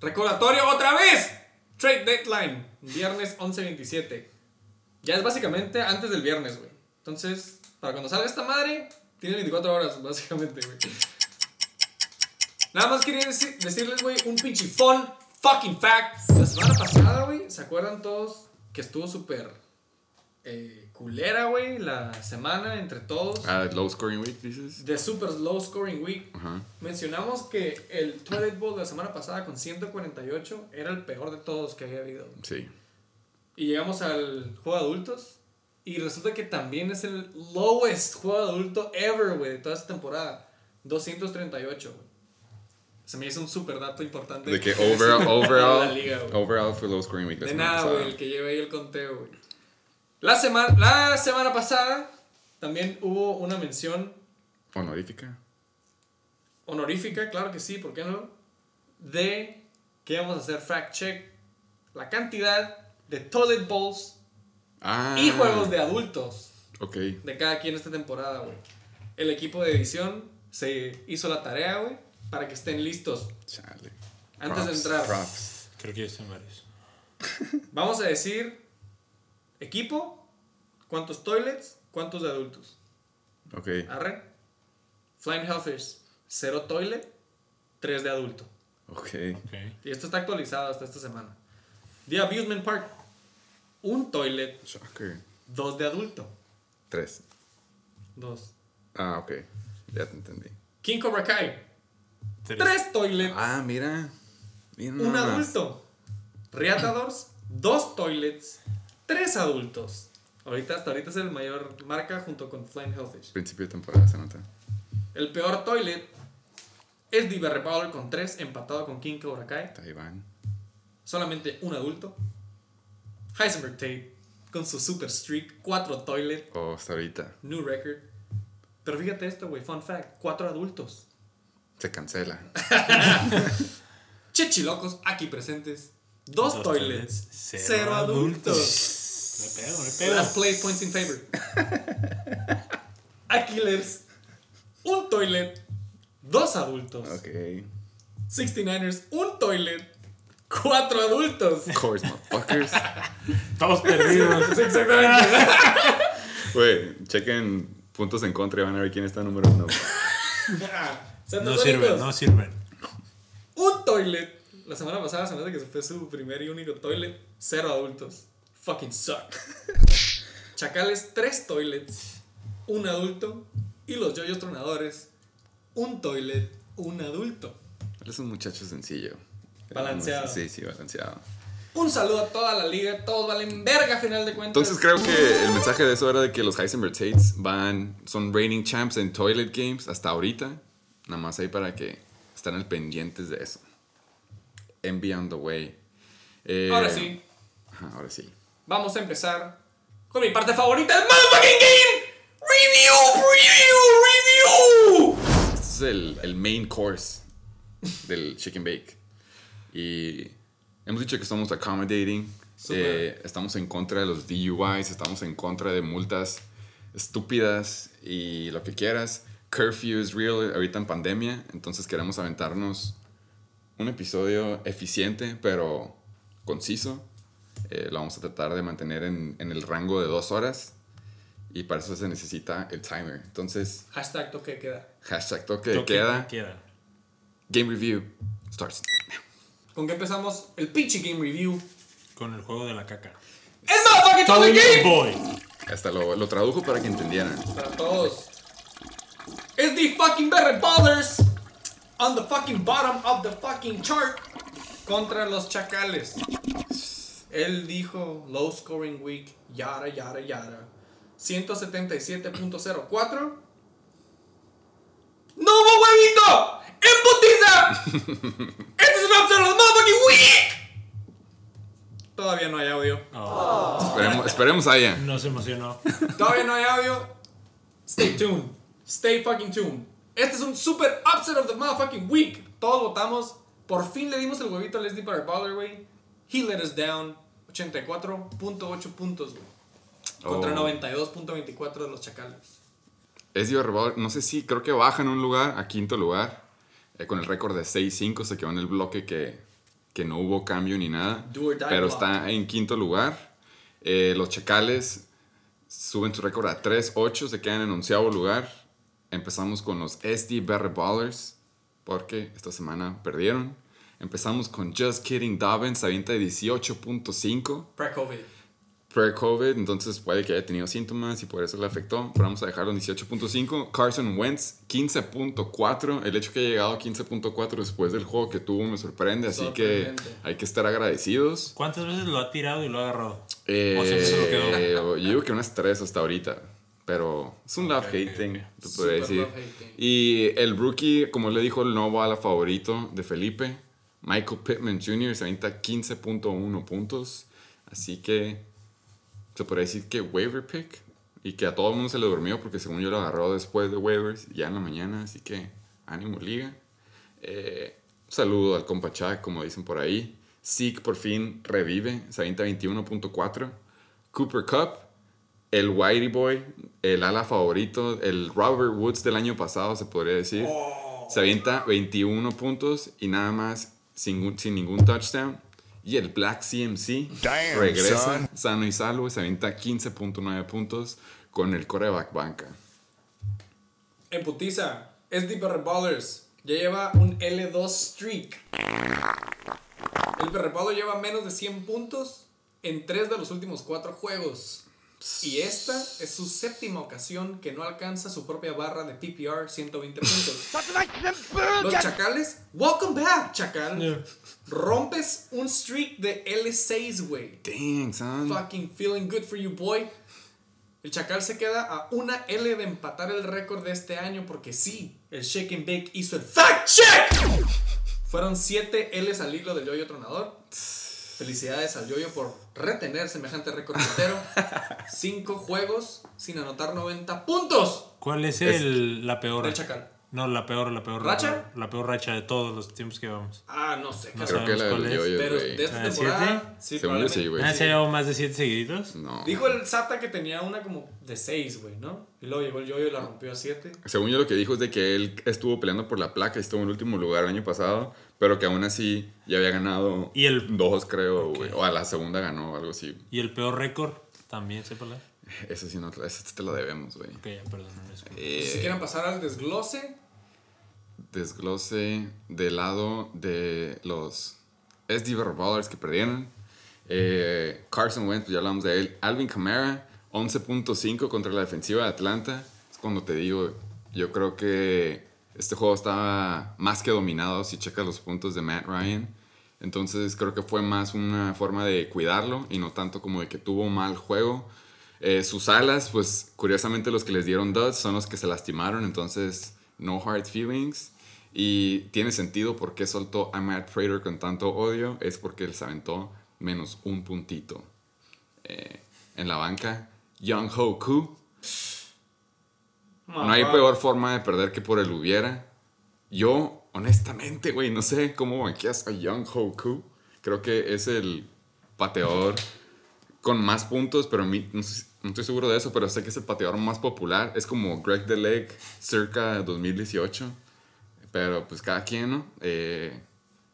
recordatorio otra vez: Trade Deadline, viernes 11.27. Ya es básicamente antes del viernes, güey. Entonces, para cuando salga esta madre, tiene 24 horas, básicamente, güey. Nada más quería deci- decirles, güey, un pinche fun fucking fact. La semana pasada, güey, ¿se acuerdan todos que estuvo súper eh, culera, güey, la semana entre todos? Ah, low scoring week, dices. The Super Low Scoring Week. Mencionamos que el Toilet Bowl de la semana pasada con 148 era el peor de todos que había habido. Sí. Y llegamos al juego de adultos. Y resulta que también es el lowest juego de adulto ever, güey, de toda esta temporada. 238, güey. Se me hizo un super dato importante. De que decir overall, overall, liga, overall fue low scoring week. De nada, güey, el que lleve ahí el conteo, güey. La, semana la semana pasada también hubo una mención Honorífica. honorífica, claro que sí, ¿por qué no? De que íbamos a hacer fact check la cantidad de toilet bowls Ah. y juegos de adultos Ok. de cada quien esta temporada, güey. El equipo de edición se hizo la tarea, güey, para que estén listos. Chale. Antes de entrar. Props. Creo que ya están varios. Vamos a decir equipo, cuántos toilets, cuántos de adultos. Ok. Arre. Flying Hellfish, cero toilet, 3 de adulto. Ok. Ok. Y esto está actualizado hasta esta semana. The Abusement Park, un toilet, Shocker. 2 de adulto. Tres. 2. Ah, ok. Ya te entendí. King Cobra Kai, Tres. 3 toilets, Ah, mira. Mira un adulto. Reatadors, 2 toilets, 3 adultos. Ahorita, hasta ahorita es el mayor marca junto con Flying Hellfish. Principio de temporada se nota. El peor toilet es Barry Powell con 3, empatado con King Cobra Kai. Van. Solamente un adulto. Heisenberg Tate con su super streak, 4 toilet, Oh, hasta ahorita. new record. Pero fíjate esto, güey, fun fact, 4 adultos. Se cancela. Chichilocos aquí presentes, 2 Dos toilets, toilets, 0 cero adultos. Me pego, me pego. Last place points in favor. Aquilers, un toilet, 2 adultos. Ok. 69ers, un toilet, 4 adultos. Of course, motherfuckers. Todos perdidos. Exactamente. Güey, chequen puntos en contra y van a ver quién está número uno. No sirven, no sirven. Un toilet. La semana pasada se me hace que se fue su primer y único toilet. Cero adultos. Fucking suck. Chacales, tres toilets. Un adulto. Y los yoyos tronadores. Un toilet, un adulto. Es un muchacho sencillo. Balanceado. Sí, sí, balanceado. Un saludo a toda la liga. Todos valen verga a final de cuentas. Entonces creo que el mensaje de eso era de que los Heisenberg Tates van, son reigning champs en Toilet Games hasta ahorita. Nada más ahí para que estén al pendientes de eso. Envy on the way. Eh, Ahora sí, Ajá, ahora sí. vamos a empezar con mi parte favorita del motherfucking game. Review, review, review. Este es el, el main course del Chicken Bake. Y hemos dicho que estamos accommodating. Eh, estamos en contra de los DUIs, estamos en contra de multas estúpidas y lo que quieras. Curfew is real ahorita en pandemia, entonces queremos aventarnos un episodio eficiente pero conciso. Eh, lo vamos a tratar de mantener en, en el rango de dos horas y para eso se necesita el timer. Entonces, Hashtag toque queda. Hashtag toque de Toque queda. queda. Game review starts. ¿Con qué empezamos? El pinche game review. Con el juego de la caca. ¡El motherfucking toque game! Boy. Hasta lo, lo tradujo para que entendieran. Para todos. Es the fucking Barrett Ballers on the fucking bottom of the fucking chart contra los Chacales. Él dijo low scoring week, yara, yara, yara. 177.04. ¡No hubo huevito! ¡En putiza! ¡Este es un upset of the motherfucking week! Todavía no hay audio. Esperemos, esperemos haya. No se emocionó. Todavía no hay audio. Stay tuned. Stay fucking tuned. Este es un super upset of the motherfucking week. Todos votamos. Por fin le dimos el huevito a Leslie para güey. He let us down. 84.8 puntos, güey. Contra Oh. 92.24 de los chacales. Es Rebel, no sé si, creo que baja en un lugar, a quinto lugar. eh, con el récord de 6-5 se quedó en el bloque que, que no hubo cambio ni nada. Pero block. está en quinto lugar. Eh, los Chacales suben su récord a 3-8, se quedan en onceavo lugar. Empezamos con los SD Barry Ballers, porque esta semana perdieron. Empezamos con Just Kidding Dobbins, avienta de 18.5 Pre-COVID. pre-COVID, entonces puede que haya tenido síntomas y por eso le afectó. Pero vamos a dejarlo en 18.5. Carson Wentz, 15.4. El hecho que haya llegado a 15.4 después del juego que tuvo me sorprende, así que hay que estar agradecidos. ¿Cuántas veces lo ha tirado y lo ha agarrado? Eh, O sea, se lo quedó. yo digo que unas 3 hasta ahorita. Pero es un love-hate ok, thing, ok. te podría decir. love-hating. Y el rookie, como le dijo el no bala favorito de Felipe, Michael Pittman Jr. se avienta 15.1 puntos. Así que se podría decir que waiver pick. Y que a todo el mundo se le durmió porque según yo lo agarró después de waivers, ya en la mañana. Así que ánimo liga. Eh, un saludo al compa Chuck, como dicen por ahí. Zeke por fin revive, se avienta 21.4. Cooper Cup, el Whitey Boy, el ala favorito, el Robert Woods del año pasado, se podría decir. Se avienta 21 puntos y nada más sin, sin ningún touchdown. Y el Black CMC Damn, regresa son. sano y salvo y se avienta 15.9 puntos con el coreback banca. En putiza. SD Perre Ballers ya lleva un L2 streak. El Perre Baller lleva menos de 100 puntos en 3 de los últimos 4 juegos. Y esta es su séptima ocasión que no alcanza su propia barra de PPR 120 puntos. Los Chacales, welcome back, Chacal. Rompes un streak de L6, güey. Dang, son. Fucking feeling good for you, boy. El Chacal se queda a una L de empatar el récord de este año porque sí, el Shake and Bake hizo el fact check. Fueron 7 L's al hilo del Yoyo Tronador. Felicidades al Yoyo por retener semejante récord entero. 5 juegos sin anotar 90 puntos. ¿Cuál es Es- el, la peor? El Chacal. No, la peor, la peor. ¿Racha? La peor, la peor racha de todos los tiempos que llevamos. Ah, no sé. No Creo que la cuál del es. yoyo, Pero de esta ¿Ah, temporada, sí, Según yo sí, güey. ¿Han llevado más de 7 seguiditos? No. Dijo el Sata que tenía una como de 6, güey, ¿no? Y luego llegó el Yoyo y la rompió a 7. Según yo lo que dijo es de que él estuvo peleando por la placa y estuvo en el último lugar el año pasado, pero que aún así ya había ganado Y el- dos, creo, güey. O a la segunda ganó, algo así. ¿Y el peor récord? También, sépala. Eso sí, no, eso te lo debemos, güey. Ok, ya, perdón. no Eh, Si quieren pasar al desglose, desglose del lado de los SD Ballers que perdieron. Eh, Carson Wentz, pues ya hablamos de él. Alvin Kamara, 11.5 contra la defensiva de Atlanta. Es cuando te digo, yo creo que este juego estaba más que dominado si checas los puntos de Matt Ryan. Entonces creo que fue más una forma de cuidarlo y no tanto como de que tuvo mal juego. Eh, sus alas, pues curiosamente los que les dieron duds son los que se lastimaron, entonces no hard feelings. Y tiene sentido por qué soltó a Matt Prater con tanto odio, es porque él se aventó menos un puntito. Eh, en la banca, Young Ho Koo. No hay peor forma de perder que por el hubiera. Yo, honestamente, güey, no sé cómo banqueas a Young Ho Koo. Creo que es el pateador con más puntos, pero mí no, sé- no estoy seguro de eso, pero sé que es el pateador más popular. Es como Greg DeLeg circa 2018. Pero pues cada quien, ¿no? Eh,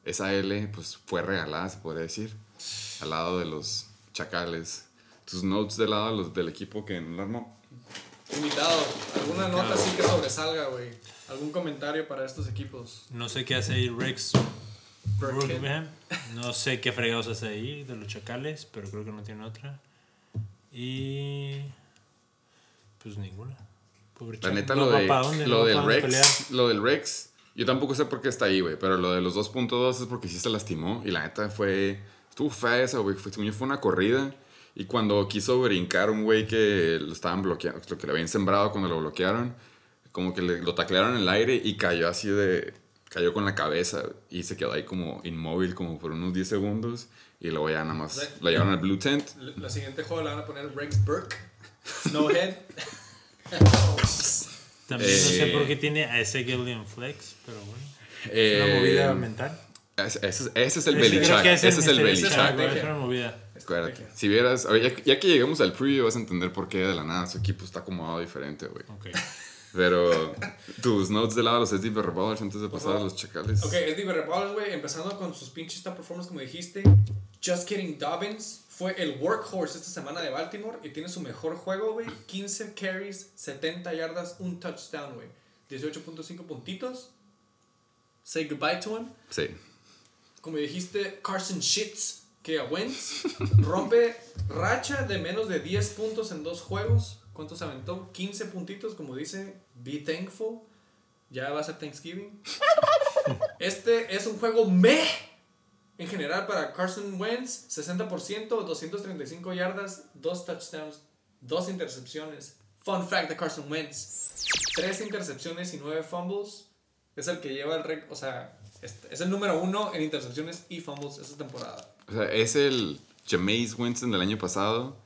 esa L pues fue regalada, se podría decir, al lado de los chacales. Tus notes del lado de los, del equipo que no lo armó. Invitado, alguna nota así que sobresalga, güey. ¿Algún comentario para estos equipos? No sé qué hace ahí Rex. No sé qué fregados hace ahí de los chacales, pero creo que no tiene otra. Y. Pues ninguna. Pobre La neta, No lo, de, dónde, no lo del. Rex, lo del Rex, yo tampoco sé por qué está ahí, güey, pero lo de los 2.2 es porque sí se lastimó y la neta fue, estuvo fea esa, güey, fue una corrida y cuando quiso brincar un güey que lo estaban bloqueando, lo que le habían sembrado cuando lo bloquearon, como que le- lo taclearon en el aire y cayó así de, cayó con la cabeza y se quedó ahí como inmóvil como por unos 10 segundos y luego ya nada más Sí. lo llevaron al Blue Tent. La la siguiente juego la van a poner Rex Burke. Snowhead. También no sé Eh, por qué tiene a ese Gillian Flex, pero bueno. Es Eh, una movida mental. ese, ese es- ese es el Ese Belichick, ese es el Belichick. Es una movida. Acuérdate. Si vieras, a ver, ya, ya que lleguemos al preview vas a entender por qué de la nada su equipo está acomodado diferente, güey. Ok. Pero tus notes de lado los SD Ballers antes de pasar a los chacales. Ok, es Diver Ballers, güey. Empezando con sus pinches top performance, como dijiste. Just Kidding Dobbins fue el workhorse esta semana de Baltimore y tiene su mejor juego, güey. 15 carries, 70 yardas, un touchdown, güey. 18.5 puntitos. Say goodbye to him. Sí. Como dijiste, Carson Shits, que a Wentz rompe racha de menos de 10 puntos en dos juegos. ¿Cuántos aventó? 15 puntitos, como dice, be thankful. Ya va a ser Thanksgiving. Este es un juego meh en general para Carson Wentz. 60%, 235 yardas, dos touchdowns, dos intercepciones. Fun fact de Carson Wentz. Tres intercepciones y nueve fumbles. Es el que lleva el récord, o sea, es, el número uno en intercepciones y fumbles esta temporada. O sea, es el Jameis Winston del año pasado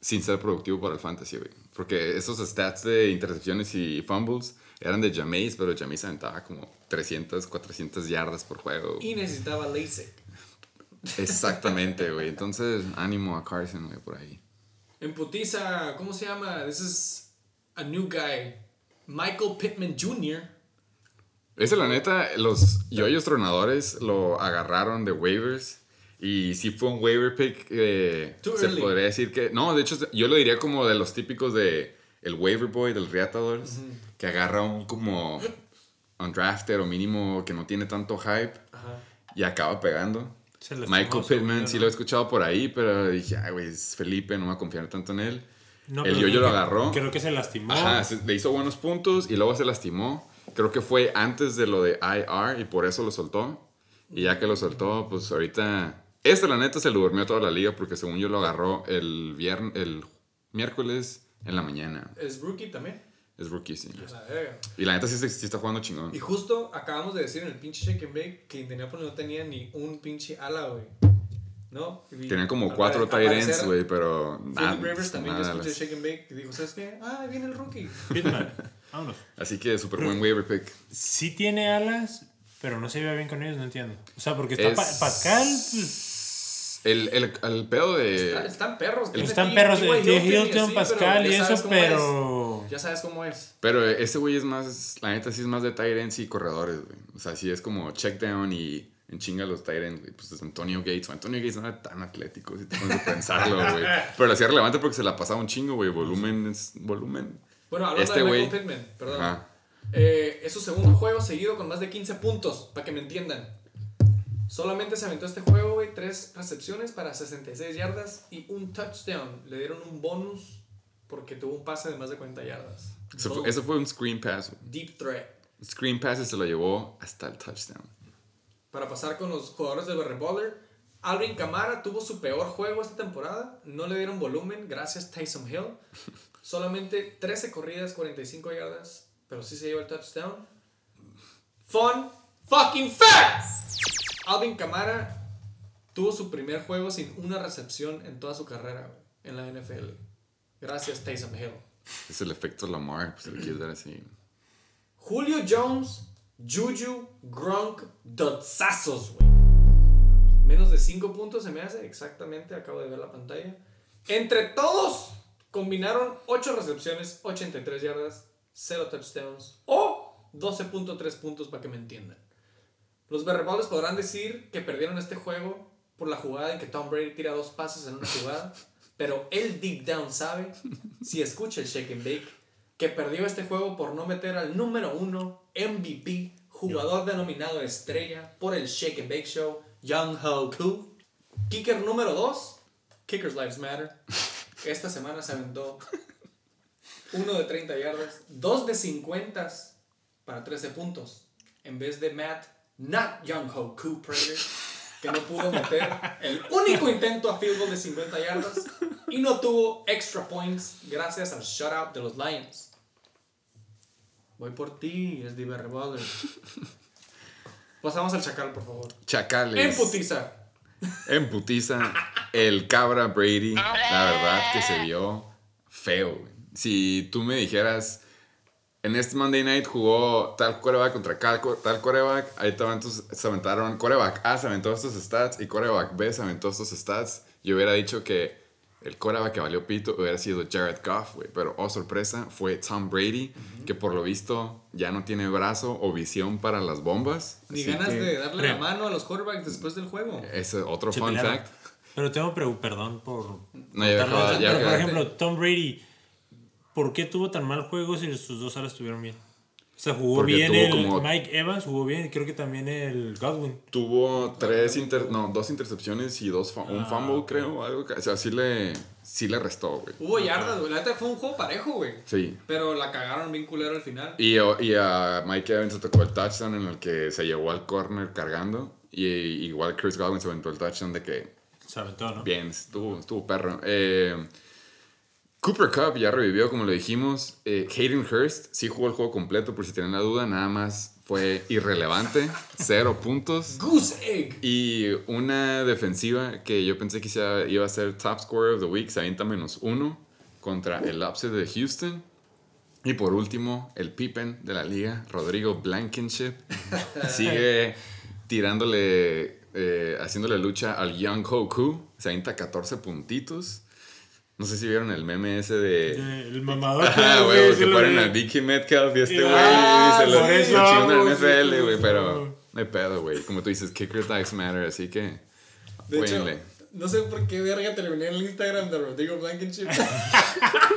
sin ser productivo para el fantasy, güey. Porque esos stats de intercepciones y fumbles eran de Jameis, pero Jameis aventaba como 300, 400 yardas por juego. Y necesitaba LASIK. Exactamente, güey. Entonces, ánimo a Carson, güey, por ahí. En putiza, ¿cómo se llama? This is a new guy. Michael Pittman Jr. Ese, la neta, los yoyos tronadores lo agarraron de waivers. Y sí fue un waiver pick. eh, se early. podría decir que. No, de hecho, yo lo diría como de los típicos de el waiver boy del Reatadores. Que agarra un como undrafted o mínimo que no tiene tanto hype Ajá. y acaba pegando. Michael Pittman yo, sí lo he escuchado por ahí, pero dije, ay, güey, es Felipe, no me voy a confiar tanto en él. No, el creo lo agarró. Creo que se lastimó. Ajá, le hizo buenos puntos y luego se lastimó. Creo que fue antes de lo de IR y por eso lo soltó. Y ya que lo soltó, pues ahorita... Este, la neta, se lo durmió toda la liga porque según yo lo agarró el, viernes, el miércoles en la mañana. Es rookie también. Es rookie, sí. La. Y la neta sí, sí está jugando chingón. Y justo acabamos de decir en el pinche Shake and Bake que Indianapolis no tenía ni un pinche ala, güey. ¿No? Tenían como cuatro parecer, güey, pero Philip nada. Rivers también yo nada escuché las- Shake and Bake y dijo, ¿sabes qué? Ah, viene el rookie. Vámonos. Así que súper buen waiver pick. Sí tiene alas, pero no se ve bien con ellos, no entiendo. O sea, porque está Es- Pa- Pascal, pues, El, el, el pedo de... Está- están perros. están perros, el T. Hilton Pascal y eso, es. pero... Ya sabes cómo es. Pero ese güey es más, la neta sí es más de ends y corredores, güey. O sea, sí es como check down y en chinga los ends, güey. Pues es Antonio Gates. Antonio Gates no era tan atlético, si te pones a pensarlo, güey. Pero lo hacía relevante porque se la pasaba un chingo, güey. Volumen es volumen. Bueno, hablando Este de Michael Pittman, perdón. Ajá. Eh, es su segundo juego seguido con más de 15 puntos, para que me entiendan. Solamente se aventó este juego, güey, tres recepciones para 66 yardas y un touchdown. Le dieron un bonus porque tuvo un pase de más de 40 yardas. Eso fue, eso fue un screen pass. Deep threat. Screen pass y se lo llevó hasta el touchdown. Para pasar con los jugadores del Barry Baller, Alvin Kamara tuvo su peor juego esta temporada. No le dieron volumen gracias Tyson Hill. Solamente 13 corridas, 45 yardas, pero sí se llevó el touchdown. Fun fucking fact. Alvin Kamara tuvo su primer juego sin una recepción en toda su carrera en la NFL. Gracias Tyson Hill. Es el efecto Lamar, pues le quieres dar así. Julio Jones, Juju, Gronk, dotsazos, güey. Menos de 5 puntos se me hace, exactamente, acabo de ver la pantalla. Entre todos, combinaron 8 recepciones, 83 yardas, 0 touchdowns o 12.3 puntos para que me entiendan. Los berrebables podrán decir que perdieron este juego por la jugada en que Tom Brady tira dos pases en una jugada, pero él deep down sabe, si escucha el shake and bake, que perdió este juego por no meter al número uno MVP, jugador denominado estrella por el Shake and Bake Show, Young Ho Koo. Kicker número 2, Kickers Lives Matter. Esta semana se aventó uno de 30 yardas, dos de 50 para 13 puntos, en vez de Matt, not Young Ho Koo Prater, que no pudo meter el único intento a field goal de 50 yardas y no tuvo extra points gracias al shutout de los Lions. Voy por ti, es Baller. Pasamos al chacal, por favor. Chacales. En putiza. En putiza, el cabra Brady, la verdad que se vio feo. Si tú me dijeras, en este Monday Night jugó tal coreback contra tal coreback, ahí aventos- se aventaron, coreback A se aventó estos stats y coreback B se aventó estos stats, yo hubiera dicho que el coreback que valió pito hubiera sido Jared Goff, güey. Pero, oh sorpresa, fue Tom Brady, que por lo visto ya no tiene brazo o visión para las bombas. Ni ganas que de darle Pero- la mano a los quarterbacks después del juego. Ese otro Se fun fact. Pero tengo pre- perdón por... No, ya acaba- ya pero, por acaba. ejemplo, Tom Brady, ¿por qué tuvo tan mal juego si sus dos alas estuvieron bien? O sea, jugó Porque bien el como- Mike Evans, jugó bien, y creo que también el Godwin. Tuvo tres inter, no, dos intercepciones y dos un Ah, fumble, creo, algo que, o sea, sí le, sí le restó, güey. Hubo yardas, güey. La neta fue un juego parejo, güey. Sí. Pero la cagaron bien culero al final. Y, y a Mike Evans se tocó el touchdown en el que se llevó al corner cargando. Y igual Chris Godwin se aventó el touchdown de que Se aventó, ¿no? bien, estuvo, estuvo perro. Eh, Cooper Cup ya revivió, como lo dijimos. Eh, Hayden Hurst sí jugó el juego completo, por si tienen la duda, nada más fue irrelevante, cero puntos. Goose Egg. Y una defensiva que yo pensé que iba a ser top scorer of the week, se avienta menos uno contra el upset de Houston. Y por último, el Pippen de la liga, Rodrigo Blankenship, sigue tirándole, eh, haciéndole lucha al Young Hoku. Se avienta 14 puntitos. No sé si vieron el meme ese de... Eh, El mamador. Ajá, güey, sí que ponen a Dickie Metcalf y este güey Ah, y se lo, por lo eso, chingan en NFL, sí, güey, sí, pero sí. no hay pedo, güey. Como tú dices, kicker tax matter, así que De hecho, no sé por qué verga terminé en el Instagram de Rodrigo Blankenship.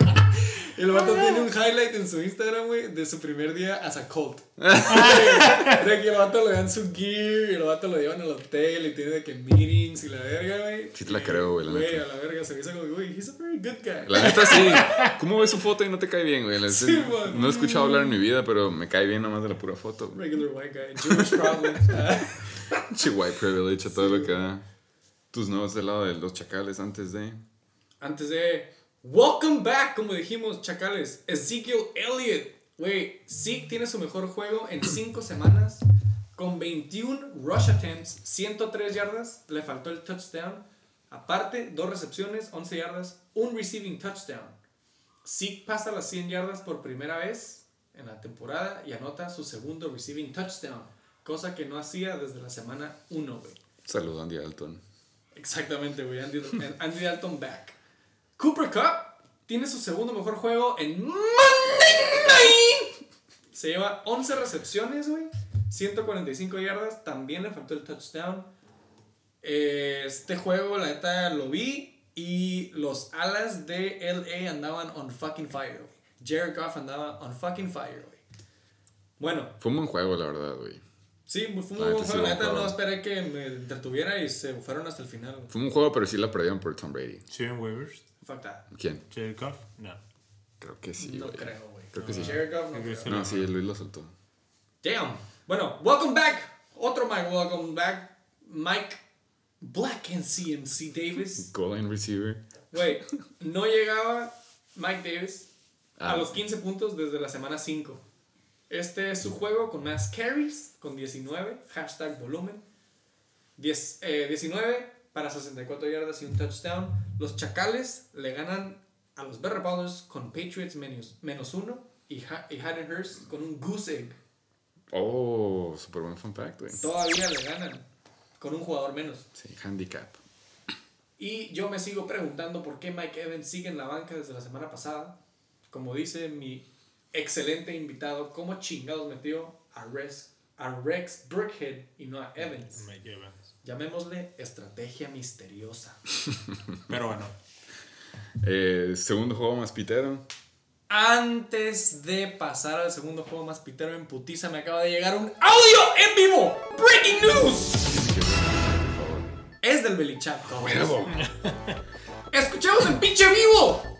Y el vato tiene un highlight en su Instagram, güey, de su primer día as a cult. de que el vato le dan su gear y el vato lo llevan al hotel y tiene de que meetings y la verga, güey. Sí te la creo, güey, la Güey, neta. a la verga se me hizo como, güey, he's a very good guy. La neta sí. ¿Cómo ves su foto y no te cae bien, güey? Sí, no he escuchado hablar en mi vida, pero me cae bien nomás de la pura foto. güey. Regular white guy. Jewish problem. Che white privilege a todo lo que da. Tus nuevos del lado de los chacales antes de. Antes de. Welcome back, como dijimos, chacales. Ezekiel Elliott. Güey, Zeke tiene su mejor juego en 5 semanas. Con 21 rush attempts, 103 yardas. Le faltó el touchdown. Aparte, 2 recepciones, 11 yardas, un receiving touchdown. Zeke pasa las 100 yardas por primera vez en la temporada y anota su segundo receiving touchdown. Cosa que no hacía desde la semana 1, güey. Saludos, Andy Alton. Exactamente, güey. Andy, Andy Dalton back. Cooper Cup tiene su segundo mejor juego en Monday Night. Se lleva 11 recepciones, güey. 145 yardas. También le faltó el touchdown. Eh, Este juego, la neta, lo vi. Y los alas de LA andaban on fucking fire, güey. Jared Goff andaba on fucking fire, güey. Bueno, Fue un buen juego, la verdad, güey. sí, fue un buen juego. sí, La neta, no esperé que me entretuviera y se fueron hasta el final, güey. Fue un juego, pero sí la perdieron por Tom Brady. ¿Sí en waivers? Fuck that. ¿Quién? ¿Jared Goff? No. Creo que sí, no güey. creo, güey. Creo que sí. Jared Goff, no Creo. No, sí, Luis lo soltó. Damn. Bueno, welcome back. Otro Mike, welcome back. Mike Black and CMC Davis. Goal line receiver. Güey, no llegaba Mike Davis a Ah. los 15 puntos desde la semana 5. Este es su juego con más carries, con 19, hashtag volumen. 10, eh, 19 para 64 yardas y un touchdown. Los Chacales le ganan a los Better Ballers con Patriots menos, menos uno y, ha y Hayden Hurst con un goose egg. Oh, super buen fun fact, güey. Todavía le ganan con un jugador menos. Sí, handicap. Y yo me sigo preguntando por qué Mike Evans sigue en la banca desde la semana pasada. Como dice mi excelente invitado, ¿cómo chingados metió a Rex, a Rex Burkhead y no a Evans? Mike Evans. Llamémosle estrategia misteriosa. Pero bueno. Eh, segundo juego más pitero. Antes de pasar al segundo juego más pitero en putiza, me acaba de llegar un audio en vivo. Breaking news. Es del. Huevo. Escuchemos en pinche vivo.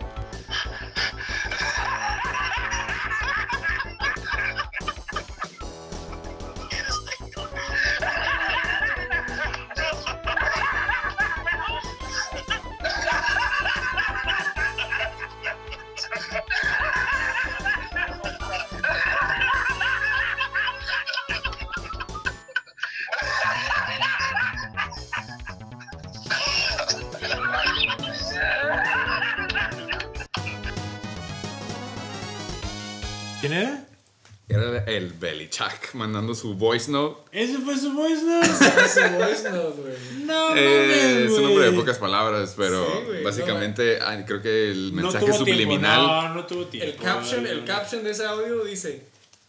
Mandando su voice note. Ese fue su voice note. Su voice note, güey. No, Eh, mames, es un hombre de pocas palabras, pero Sí, básicamente ay, creo que el No mensaje tuvo subliminal. Tiempo. No, no tuvo tiempo. El caption, el caption de ese audio dice: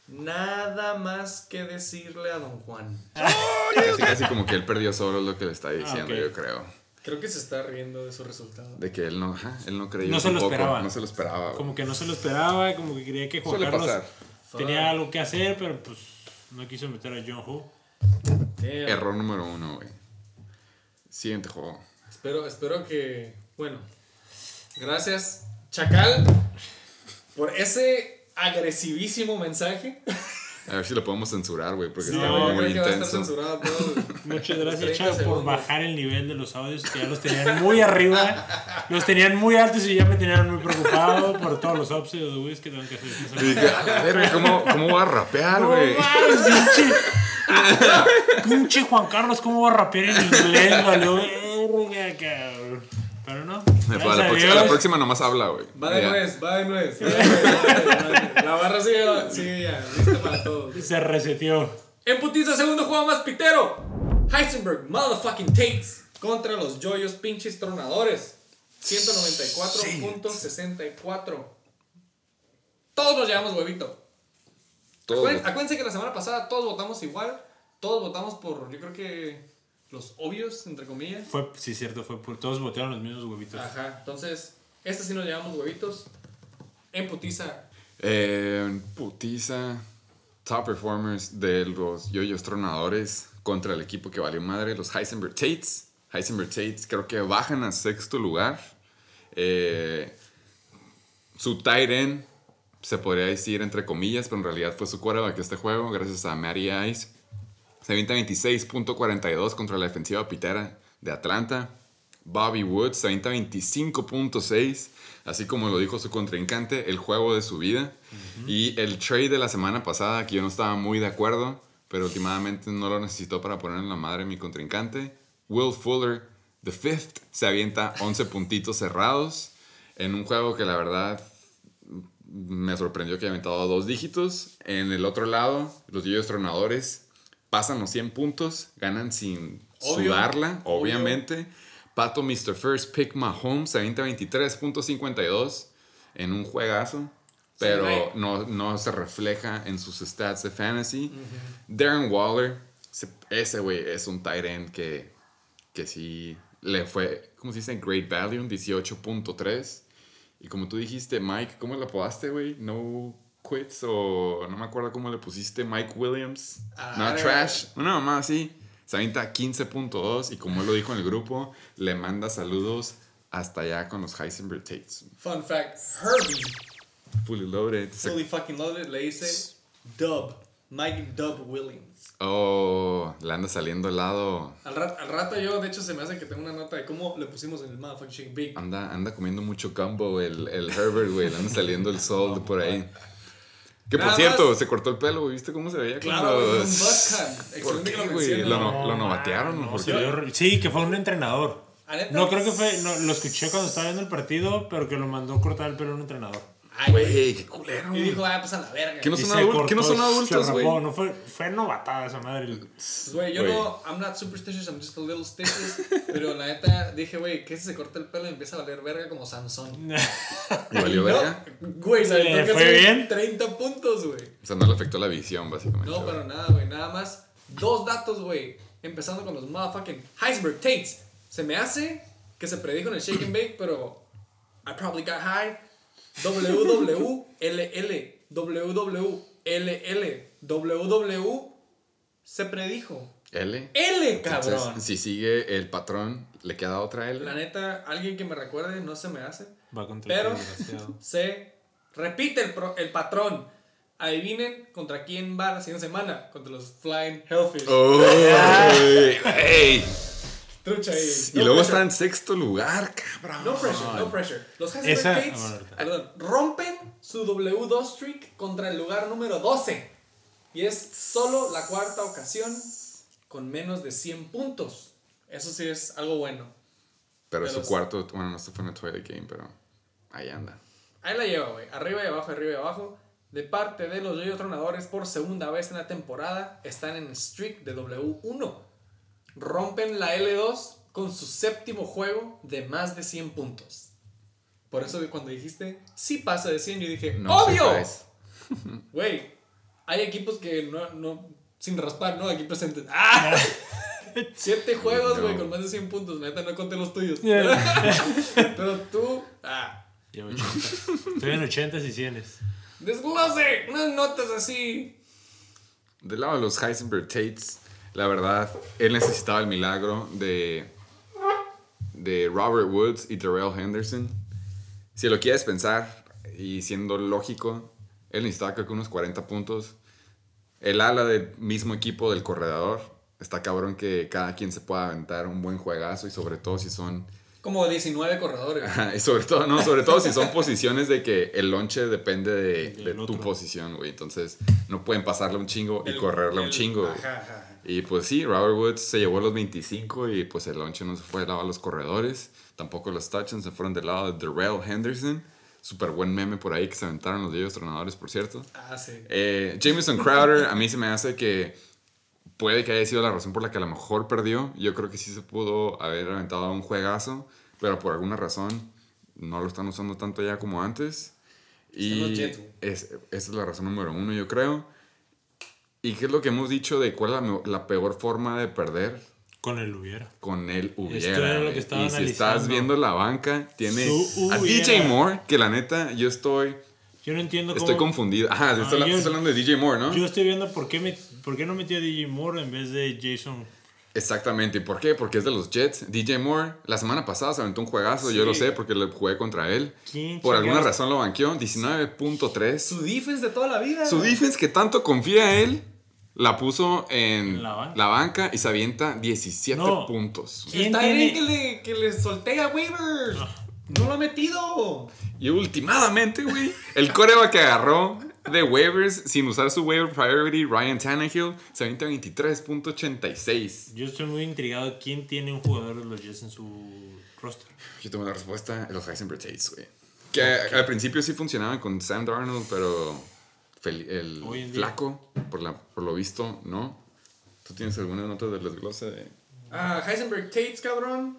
Nada más que decirle a Don Juan. Casi, casi como que él perdió solo lo que le está diciendo, ok. yo creo. Creo que se está riendo de su resultado. De que él no, ajá, él no creyó No se lo tampoco, esperaba. No se lo esperaba. Como que no se lo esperaba, como que creía que Juan Suele Carlos pasar. tenía algo que hacer, pero pues no quiso meter a John. Damn. Error número uno, güey. Siguiente juego. Espero, espero que. Bueno. Gracias, Chacal, por ese agresivísimo mensaje. A ver si lo podemos censurar, güey, porque Sí, está no, muy, muy creo que va a estar intenso. todo. Muchas gracias, 30 Chavo, por bajar el nivel de los audios que ya los tenían muy arriba. Los tenían muy altos y ya me tenían muy preocupado por todos los ups y los que tengo que hacer. Y dije, a verga, ¿cómo, ¿cómo voy a rapear, No güey? mames, pinche. Pinche Juan Carlos, ¿cómo va a rapear en inglés? Valió verga, cabrón. Pero no. Para la, a próxima, la próxima nomás habla, güey. Va de nuez, va de nuez. La barra sigue, sigue ya, lista para todos. Se reseteó. En putiza, segundo juego más pitero. Heisenberg, motherfucking Tates. Contra los joyos pinches tronadores. 194.64. Todos nos llevamos huevito. Todo. Acuérdense, acuérdense que la semana pasada todos votamos igual. Todos votamos por, yo creo que los obvios, entre comillas. Fue, sí, cierto, fue por todos votaron los mismos huevitos. Ajá, entonces, este sí nos llevamos huevitos. En putiza. Eh, putiza. Top performers de los yoyos tronadores contra el equipo que valió madre, los Heisenberg Tates. Heisenberg Tates creo que bajan a sexto lugar. Eh, su tight end, se podría decir entre comillas, pero en realidad fue su quarterback este juego, gracias a Matty Ice. Se avienta 26.42 contra la defensiva pitera de Atlanta. Bobby Woods se avienta 25.6, así como lo dijo su contrincante, el juego de su vida. Y el trade de la semana pasada, que yo no estaba muy de acuerdo, pero últimamente no lo necesitó para poner en la madre mi contrincante. Will Fuller, the fifth, se avienta 11 puntitos cerrados en un juego que la verdad me sorprendió que haya aventado dos dígitos. En el otro lado, los Yoyos Tronadores pasan los 100 puntos, ganan sin Obvio, sudarla, obvio. obviamente. Pato Mr. First Pick Mahomes se avienta 23.52 en un juegazo, pero no, no se refleja en sus stats de fantasy. Darren Waller, se- ese güey es un tight end que, que sí le fue, ¿cómo se dice? Great value, un 18.3. Y como tú dijiste, Mike, ¿cómo le apodaste, güey? No quits o no me acuerdo cómo le pusiste, Mike Williams. Ah, no, trash. Una mamá así. Se avienta 15.2 y como él lo dijo en el grupo, le manda saludos hasta allá con los Heisenberg Tates. Fun fact: Herbie, Fully loaded. Fully fucking loaded, le dice Dub. Mike Dub Williams. Oh, le anda saliendo el lado. Al, rat- al rato yo, de hecho, se me hace que tengo una nota de cómo le pusimos en el motherfucking Big. Anda, anda comiendo mucho combo el, el Herbert, güey. Le anda saliendo el sol por ahí. Que por cierto, más- se cortó el pelo. ¿Viste cómo se veía? Claro, cuando- un buzz cut. ¿Por Excelente qué, que lo güey? menciones. Lo, no- lo novatearon. No, horri- sí, que fue un entrenador. ¿A? No, creo que fue. No, lo escuché cuando estaba viendo el partido, pero que lo mandó cortar el pelo un entrenador. Ay, güey. Qué culero. Y dijo, ah, pues a la verga. ¿Qué no son, se adul- cortó, ¿qué no son adultos, güey? No fue, fue novatada esa madre. Güey, yo Güey. no, I'm not superstitious, I'm just a little stitious. pero la neta, dije, güey, que si se corta el pelo y empieza a valer verga como Sansón. ¿Y valió No, verga? Güey, se ¿Le fue bien? 30 puntos, güey. O sea, no le afectó la visión, básicamente. No, güey. pero nada, güey, nada más. Dos datos, güey. Empezando con los motherfucking Heisenberg Tates. Se me hace que se predijo en el Shake and Bake, pero I probably got high. WWLL, WWLL, WW se predijo. L. L, Entonces, cabrón. si sigue el patrón, ¿le queda otra L? La neta, alguien que me recuerde, no se me hace. Va contra Pero-. Se repite el, pro- el patrón. Adivinen contra quién va la siguiente semana. Contra los Flying Hellfish. ¡Oh! ¡Ey! Trucha ahí. Y No luego pressure. está en sexto lugar, cabrón. No pressure, no pressure. Los Heisenberg Esa- perdón, rompen su W2 streak contra el lugar número 12. Y es solo la cuarta ocasión con menos de 100 puntos. Eso sí es algo bueno. Pero su cuarto, bueno, no se fue en el Twilight Game, pero ahí anda. Ahí la lleva, güey. Arriba y abajo, arriba y abajo. De parte de los Yoyo Tronadores, por segunda vez en la temporada, están en streak de W1. Rompen la L2 con su séptimo juego de más de 100 puntos. Por eso cuando dijiste, sí pasa de 100, yo dije, No ¡Obvio! Güey, hay equipos que no, no, sin raspar, ¿no? Aquí presentes. ¡Ah! Siete juegos, No. güey, con más de 100 puntos. La Neta, no conté los tuyos. Yeah. Pero tú, ah, Llevo 80. Estoy en 80 y 100. desglose, unas notas así. Del lado de los Heisenberg Tates, la verdad, él necesitaba el milagro de, de Robert Woods y Terrell Henderson. Si lo quieres pensar, y siendo lógico, él necesitaba creo que unos 40 puntos. El ala del mismo equipo del corredor, está cabrón que cada quien se pueda aventar un buen juegazo y sobre todo si son Como 19 corredores. Ajá, y sobre todo, no, sobre todo si son posiciones de que el lonche depende de, tu posición, güey. Entonces, no pueden pasarle un chingo y El- correrle un chingo. Ajá, ajá. Y pues sí, Robert Woods se llevó los 25 y pues el lonche no se fue del lado de los corredores. Tampoco los touchdowns se fueron del lado de Darrell Henderson. Súper buen meme por ahí que se aventaron los ellos tronadores, por cierto. Ah, sí. Eh, Jameson Crowder, a mí se me hace que puede que haya sido la razón por la que a lo mejor perdió. Yo creo que sí se pudo haber aventado un juegazo, pero por alguna razón no lo están usando tanto ya como antes. Y es, esa es la razón número uno, yo creo. ¿Y qué es lo que hemos dicho de cuál es la, la peor forma de perder? Con el hubiera. Con él hubiera. Esto era lo que estaba y si estás analizando. viendo la banca, tiene a. DJ Moore, que la neta, yo estoy Yo no entiendo cómo. Estoy confundido. Ajá, Ah, estás, yo- estás hablando de DJ Moore, ¿no? Yo estoy viendo por qué, me, por qué no metió a DJ Moore en vez de Jason. Exactamente. ¿Y por qué? Porque es de los Jets. DJ Moore, la semana pasada se aventó un juegazo. Yo lo Sí. sé porque lo jugué contra él. ¿Quién Por alguna razón lo banqueó. 19.3. Su defense de toda la vida. Su defense que tanto confía él, la puso en En la banca. la banca y se avienta 17 No. puntos. ¿Quién Tyrant tiene- que le, que le soltea waivers. No lo ha metido. Y últimamente, güey, el coreba que agarró de waivers sin usar su waiver priority, Ryan Tannehill, se avienta 23.86. Yo estoy muy intrigado. ¿Quién tiene un jugador de los Jets en su roster? Yo tengo la respuesta, los Heisenberg Tates, güey. Que al principio sí funcionaban con Sam Darnold, pero el flaco, por, la, por lo visto, no. ¿Tú tienes alguna nota del desglose de...? Ah, Heisenberg Tates, cabrón.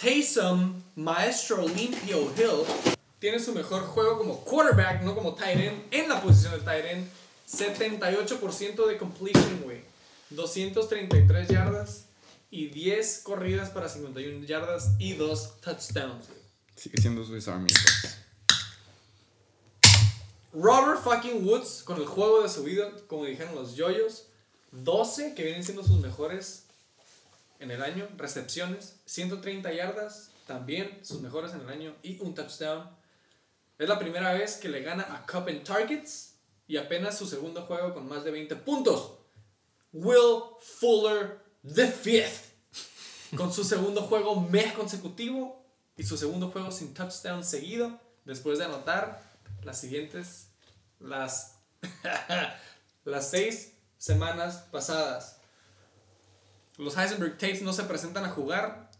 Taysom, maestro limpio Hill, tiene su mejor juego como quarterback, no como tight end, en la posición de tight end. 78% de completion, güey. 233 yardas y 10 corridas para 51 yardas y 2 touchdowns, güey. Sigue siendo Swiss Army. pues. Robert fucking Woods con el juego de su vida, como dijeron los yoyos. 12 que vienen siendo sus mejores en el año. Recepciones, 130 yardas, también sus mejores en el año. Y un touchdown. Es la primera vez que le gana a Cup en targets y apenas su segundo juego con más de 20 puntos. Will Fuller the fifth. Con su segundo juego mes consecutivo y su segundo juego sin touchdown seguido. Después de anotar las siguientes, las, las seis semanas pasadas. Los Heisenberg Tates no se presentan a jugar,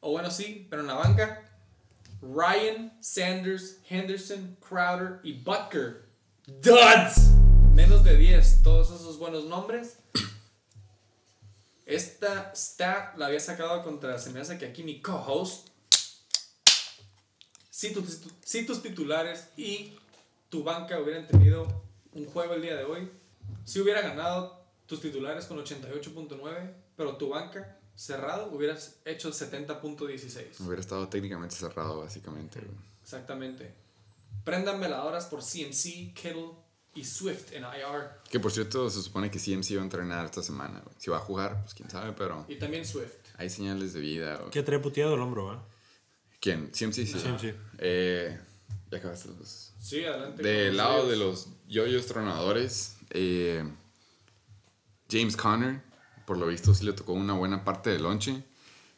o bueno, sí, pero en la banca. Ryan, Sanders, Henderson, Crowder y Butker. Duds. Menos de 10, todos esos buenos nombres. Esta stat la había sacado contra, se me que aquí mi co-host. Tus- si tus titulares y tu banca hubieran tenido un juego el día de hoy, si hubiera ganado tus titulares con 88.9, pero tu banca cerrado hubieras hecho 70.16. Hubiera estado técnicamente cerrado, básicamente. Exactamente. Prendan veladoras por CMC, Kittle y Swift en IR. Que por cierto, se supone que CMC va a entrenar esta semana. güey. Si va a jugar, pues quién sabe, pero Y también Swift. hay señales de vida. güey. Que trae puteado el hombro, ¿va? ¿Quién? CMC, sí. CMC. Eh, ya acabaste los. Sí, adelante. Del lado de los yoyos tronadores, eh, James Conner, por lo visto, sí le tocó una buena parte del lonche.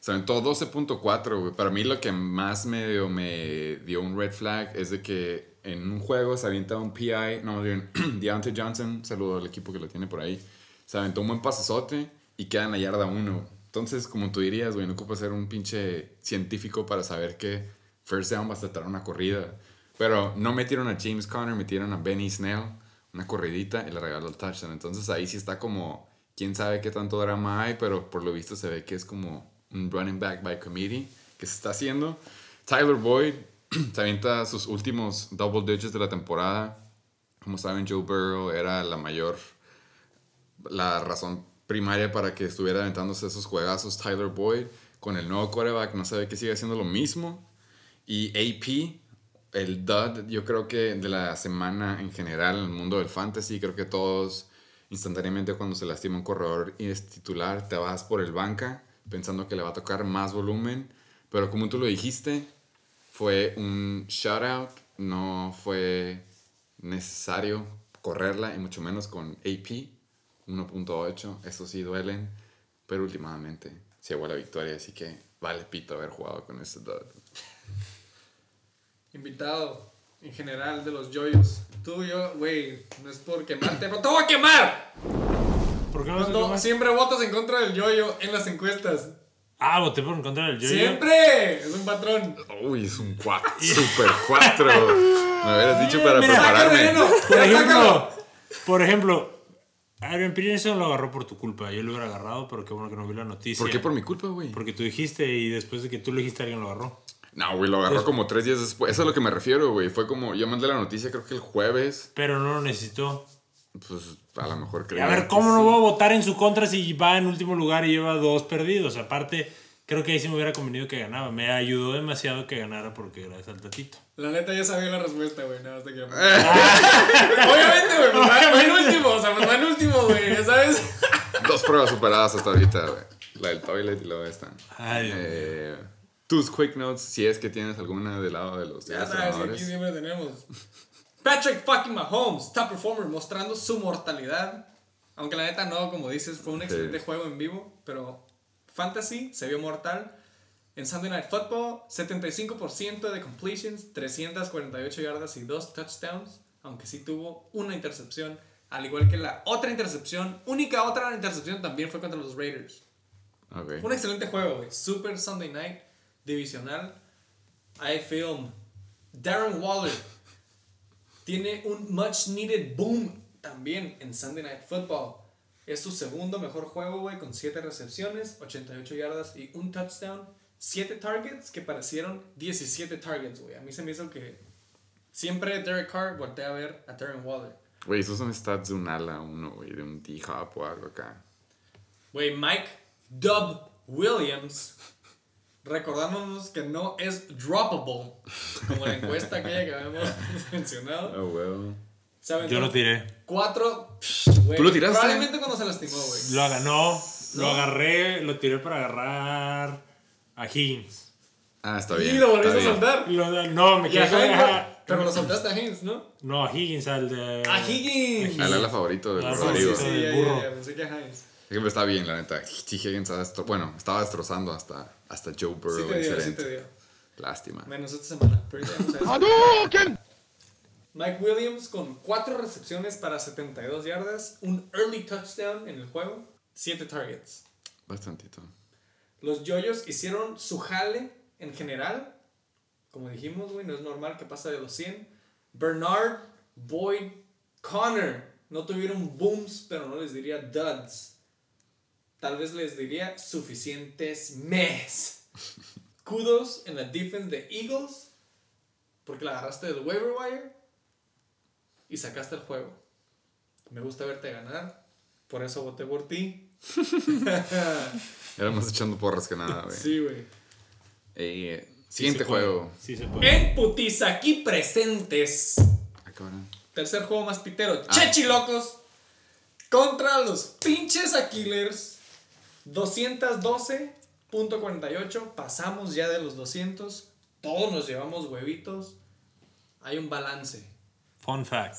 Se aventó 12.4, güey. Para mí lo que más me dio, me dio un red flag es de que en un juego se avienta un PI, no, más bien, Deontay Johnson, saludo al equipo que lo tiene por ahí, se aventó un buen pasesote y queda en la yarda 1. Entonces, como tú dirías, güey, no ocupa ser un pinche científico para saber que first down va a tratar una corrida. Pero no metieron a James Conner, metieron a Benny Snell, una corridita y le regaló el touchdown. Entonces ahí sí está como, quién sabe qué tanto drama hay, pero por lo visto se ve que es como un running back by committee que se está haciendo. Tyler Boyd se avienta sus últimos double digits de la temporada. Como saben, Joe Burrow era la mayor, la razón primaria para que estuviera aventándose esos juegazos Tyler Boyd. Con el nuevo quarterback no se ve que sigue haciendo lo mismo. Y AP, el dud, yo creo que de la semana en general en el mundo del fantasy, creo que todos instantáneamente cuando se lastima un corredor y es titular, te vas por el banca pensando que le va a tocar más volumen. Pero como tú lo dijiste, fue un shutout, no fue necesario correrla y mucho menos con AP 1.8, eso sí duelen, pero últimamente se llevó la victoria, así que vale pito haber jugado con este dud. Invitado en general de los yoyos. Tú y yo, güey, no es por quemarte, pero te voy a quemar. ¿Por qué no Cuando siempre votas en contra del yoyo en las encuestas. Ah, voté por encontrar el yo Siempre. Es un patrón. Uy, es un 4, super 4. Me hubieras dicho para Mira, prepararme. veneno. Por ejemplo, por ejemplo, Adrian Peterson lo agarró por tu culpa. Yo lo hubiera agarrado, pero qué bueno que no vi la noticia. ¿Por qué por mi culpa, güey? Porque tú dijiste y después de que tú lo dijiste alguien lo agarró. No, güey, lo agarró como tres días después. Eso es a lo que me refiero, güey. Fue como, yo mandé la noticia creo que el jueves. Pero no lo necesitó. Pues a lo mejor Y creía a ver, que ¿cómo sí. no voy a votar en su contra si va en último lugar y lleva dos perdidos? Aparte, creo que ahí sí me hubiera convenido que ganaba. Me ayudó demasiado que ganara porque gracias al tatito. La neta ya sabía la respuesta, güey. Nada más te quiero. Obviamente, güey. Pues va, en último. O sea, pues va en último, güey. Ya sabes. Dos pruebas superadas hasta ahorita, güey. La del toilet y luego esta. Ay, Dios Eh, tus quick notes, si es que tienes alguna del lado de los Ya sabes, aquí siempre tenemos. Patrick fucking Mahomes, top performer, mostrando su mortalidad. Aunque la neta no, como dices, fue un excelente Sí. juego en vivo, pero Fantasy se vio mortal. En Sunday Night Football, 75% de completions, 348 yardas y 2 touchdowns, aunque sí tuvo una intercepción, al igual que la otra intercepción, única otra intercepción también fue contra los Raiders. Ok. Fue un excelente juego, güey. Super Sunday Night, divisional. I film. Darren Waller tiene un much needed boom también en Sunday Night Football. Es su segundo mejor juego, güey, con 7 recepciones, 88 yardas y un touchdown. 7 targets que parecieron 17 targets, güey. A mí se me hizo que siempre Derek Carr voltea a ver a Darren Waller. Güey, esos son stats de un ala, uno, güey, de un D-Hop o algo acá. Güey, Mike Dub Williams, recordándonos que no es droppable, como la encuesta aquella que habíamos mencionado. Oh, well. Yo lo tiré. Cuatro. ¿Tú lo tiraste? Probablemente cuando se lastimó, güey. Lo ganó. Lo No. agarré, lo tiré para agarrar a Higgins. Ah, está bien. Y lo volviste a soltar. Lo- no, me quedé pero lo soltaste a Haynes, ¿no? No, a Higgins, al de. A Higgins. Al ala favorito del Sí, Rodrigo. sí, sí, ya, burro. ya, ya, pensé que a Haynes. Siempre está bien, la neta. T. Higgins estaba destro- bueno, estaba destrozando hasta, hasta Joe Sí Burrow. te dio, sí excelente. te dio. Lástima. Menos esta semana. Pero ya. Mike Williams con 4 recepciones para 72 yardas, un early touchdown en el juego, 7 targets. Bastantito. Los yoyos hicieron su jale en general. Como dijimos, güey, no es normal que pase de los 100. Bernard, Boyd, Connor no tuvieron booms, pero no les diría duds. Tal vez les diría suficientes mes. Kudos en la defense de Eagles, porque la agarraste del waiver wire y sacaste el juego. Me gusta verte ganar, por eso voté por ti. Éramos echando porras que nada, güey. Sí, güey. Eh, Sí siguiente juego. Sí se puede. En putiza aquí presentes. Ah. Tercer juego más pitero. Ah. Chechilocos. Contra los pinches Aquilers. 212.48. Pasamos ya de los 200. Todos nos llevamos huevitos. Hay un balance. Fun fact: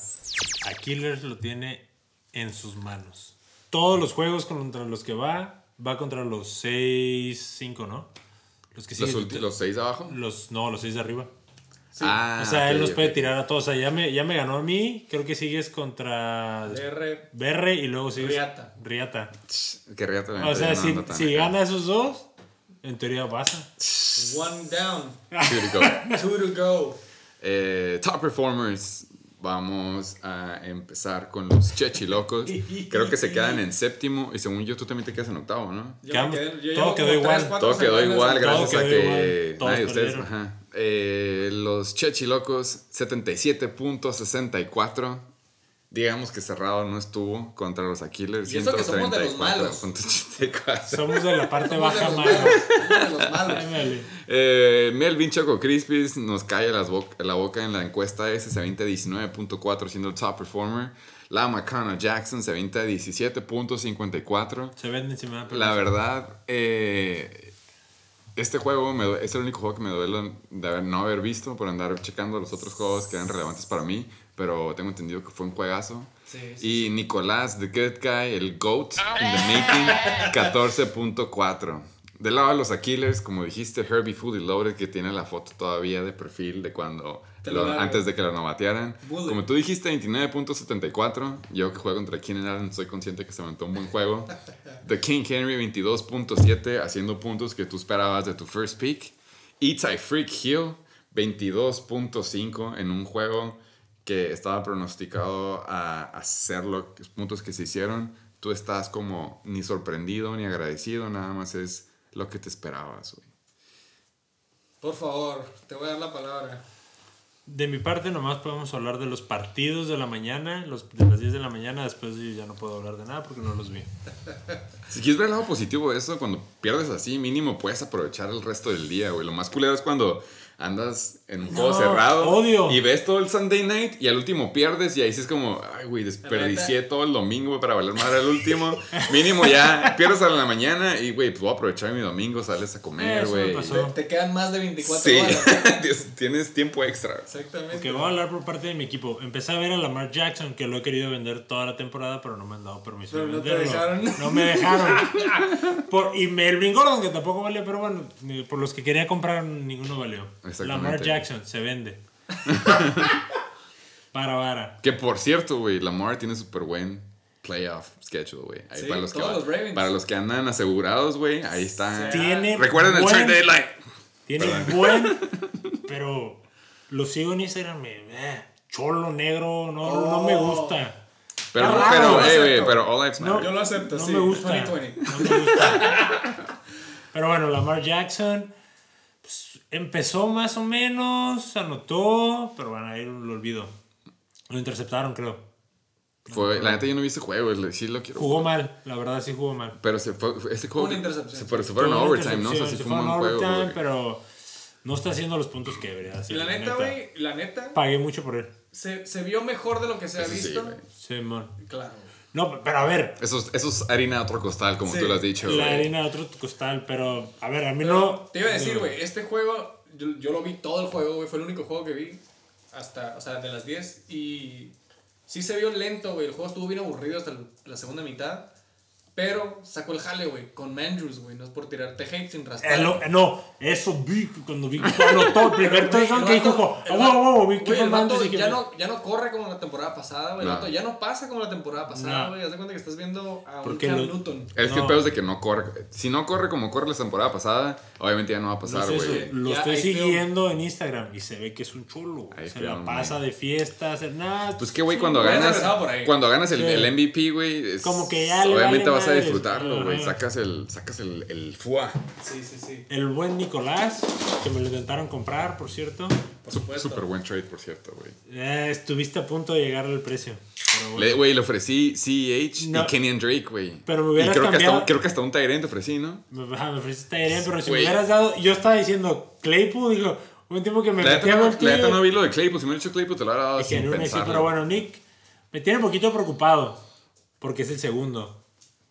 Aquiles lo tiene en sus manos. Todos los juegos contra los que va, va contra los 6-5, ¿no? Los que ¿Los, siguen. ulti- los seis de abajo? los- no, los 6 de arriba. Ah, o sea, él nos ok. puede tirar a todos. O sea, ya me, ya me ganó a mí. Creo que sigues contra. Berre y luego sigues. Riata. Riata. Que riata, O sea, no si, si gana esos dos, en teoría pasa. One down. Here we go. Two to go. Eh, top performers. Vamos a empezar con los Chechilocos. Creo que se quedan en séptimo. Y según yo, tú también te quedas en octavo, ¿no? Yo Quedamos- me quedé- yo todo quedó igual. tres, Todo quedó igual gracias quedó a que igual. Nadie de ustedes. Ajá. Eh, los Chechilocos, 77.64. Digamos que cerrado no estuvo contra los Aquilers. Y eso que somos de los malos. 134.84. Somos de la parte Somos baja. Somos de los malos. Eh, Melvin Choco Crispis nos cae las bo- la boca en la encuesta ese, se avienta 19.4 siendo el top performer. La McConnell Jackson se avienta 17.54. Se vende encima de La verdad, eh, este juego me es el único juego que me duele de haber- no haber visto por andar checando los otros juegos que eran relevantes para mí, pero tengo entendido que fue un juegazo. Sí, sí, Y Nicolás, The Good Guy, el GOAT in the making, 14.4. Del lado de los Aquilers, como dijiste, Herbie Fully Loaded, que tiene la foto todavía de perfil de cuando, lo- antes de que lo novatearan. Bullet. Como tú dijiste, 29.74. Yo que juego contra Keenan Allen, soy consciente que se aventó un buen juego. The King Henry, 22.7, haciendo puntos que tú esperabas de tu first pick. Y Ty Freak Hill, 22.5 en un juego que estaba pronosticado a hacer los puntos que se hicieron. Tú estás como ni sorprendido ni agradecido, nada más es lo que te esperabas, güey. Por favor, te voy a dar la palabra. De mi parte, nomás podemos hablar de los partidos de la mañana, los de las 10 de la mañana. Después sí ya no puedo hablar de nada porque no los vi. Si quieres ver el lado positivo de eso, cuando pierdes así, mínimo puedes aprovechar el resto del día, güey. Lo más culero es cuando andas en un juego No, cerrado odio. y ves todo el Sunday night y al último pierdes y ahí sí es como, ay, güey, desperdicié todo el domingo para valer madre el último. mínimo ya pierdes a la mañana y, güey, pues voy a aprovechar mi domingo, sales a comer, güey. pasó. Te, te quedan más de 24 Sí, horas. tienes tiempo extra. Exactamente. Que voy a hablar por parte de mi equipo. Empecé a ver a Lamar Jackson, que lo he querido vender toda la temporada, pero no me han dado permiso Pero de no te dejaron. No me dejaron. por, y Melvin Gordon, que tampoco valió, pero bueno, por los que quería comprar, ninguno valió. Lamar Jackson se vende. para vara. Que por cierto, güey, Lamar tiene súper buen playoff schedule, güey. Ahí Sí, para, los que va- los para los que andan asegurados, güey, ahí está. Tiene Recuerden el trade deadline. Tiene buen, pero lo sigo en Instagram. me- eh, cholo negro, no, no me gusta. Pero, raro, pero, güey, pero all lives No, matter. Yo lo acepto, no sí. me gusta. 2020. No me gusta. Pero bueno, Lamar Jackson empezó más o menos, anotó, pero bueno, ahí lo olvido. Lo interceptaron, creo. Fue- la neta yo no vi ese juego, sí lo quiero. Jugó mal, la verdad sí jugó mal. Pero se fue, este juego. Una intercepción. Se, se fueron a Tuvo una overtime, ¿no? O sea, sí intercepción, fue un se buen a juego. overtime, güey. pero no está haciendo los puntos que debería hacer. la neta, güey, la neta, Pagué mucho por él. se, se vio mejor de lo que se ha Eso sí, visto. güey. Simón. claro. No, pero a ver, Eso, es- eso es harina de otro costal, como Sí. tú lo has dicho, la güey. harina de otro costal, pero a ver, a mí Pero no. Te iba a decir, güey, este juego, yo, yo lo vi todo el juego, güey, fue el único juego que vi hasta, o sea, de las 10 y sí se vio lento, güey, el juego estuvo bien aburrido hasta la segunda mitad, pero sacó el jale, güey, con Mandrews, güey, no es por tirarte hate sin raspar. Eh, lo- no, eso vi cuando vi que anotó el primer touchdown que dijo, vato- "Ah, el wow, wow, vi que güey, fue el vato Mandrews", y dije, ya no, ya no corre como la temporada pasada, güey. No. ya no pasa como la temporada pasada, No. güey. Haz de cuenta que estás viendo a un Cam Newton. Es que el No. pedo es de que no corre. Si no corre como corre la temporada pasada, obviamente ya no va a No pasar, güey. lo Ya, estoy siguiendo en Instagram y se ve que es un chulo. Hay Se film, la pasa de fiesta, hacer nada. Pues que, güey, cuando ganas, ahí. cuando ganas el, MVP, güey, es- Como que ya le obviamente vale vas a disfrutarlo, güey. Sacas el, sacas el, el fuá. Sí, sí, sí. El buen Nicolás, que me lo intentaron comprar, por cierto. Por supuesto. Súper buen trade, por cierto, güey. Eh, estuviste a punto de llegar al precio. Pero bueno. Le- Güey, le ofrecí CEH No. y Kenyan Drake, güey. Pero me Y hubieras creo que, hasta, cambiado- un- creo que hasta un Tyrant te ofrecí, ¿no? Me, ajá, me ofreciste Tyrion, pero si Güey. me hubieras dado. Yo estaba diciendo Claypool, digo, un tiempo que me La metí neta a no, la neta no vi lo de Claypool. Si me hubiera dicho Claypool, te lo hubiera dado sin pensarlo. pero bueno, Nick me tiene un poquito preocupado porque es el segundo.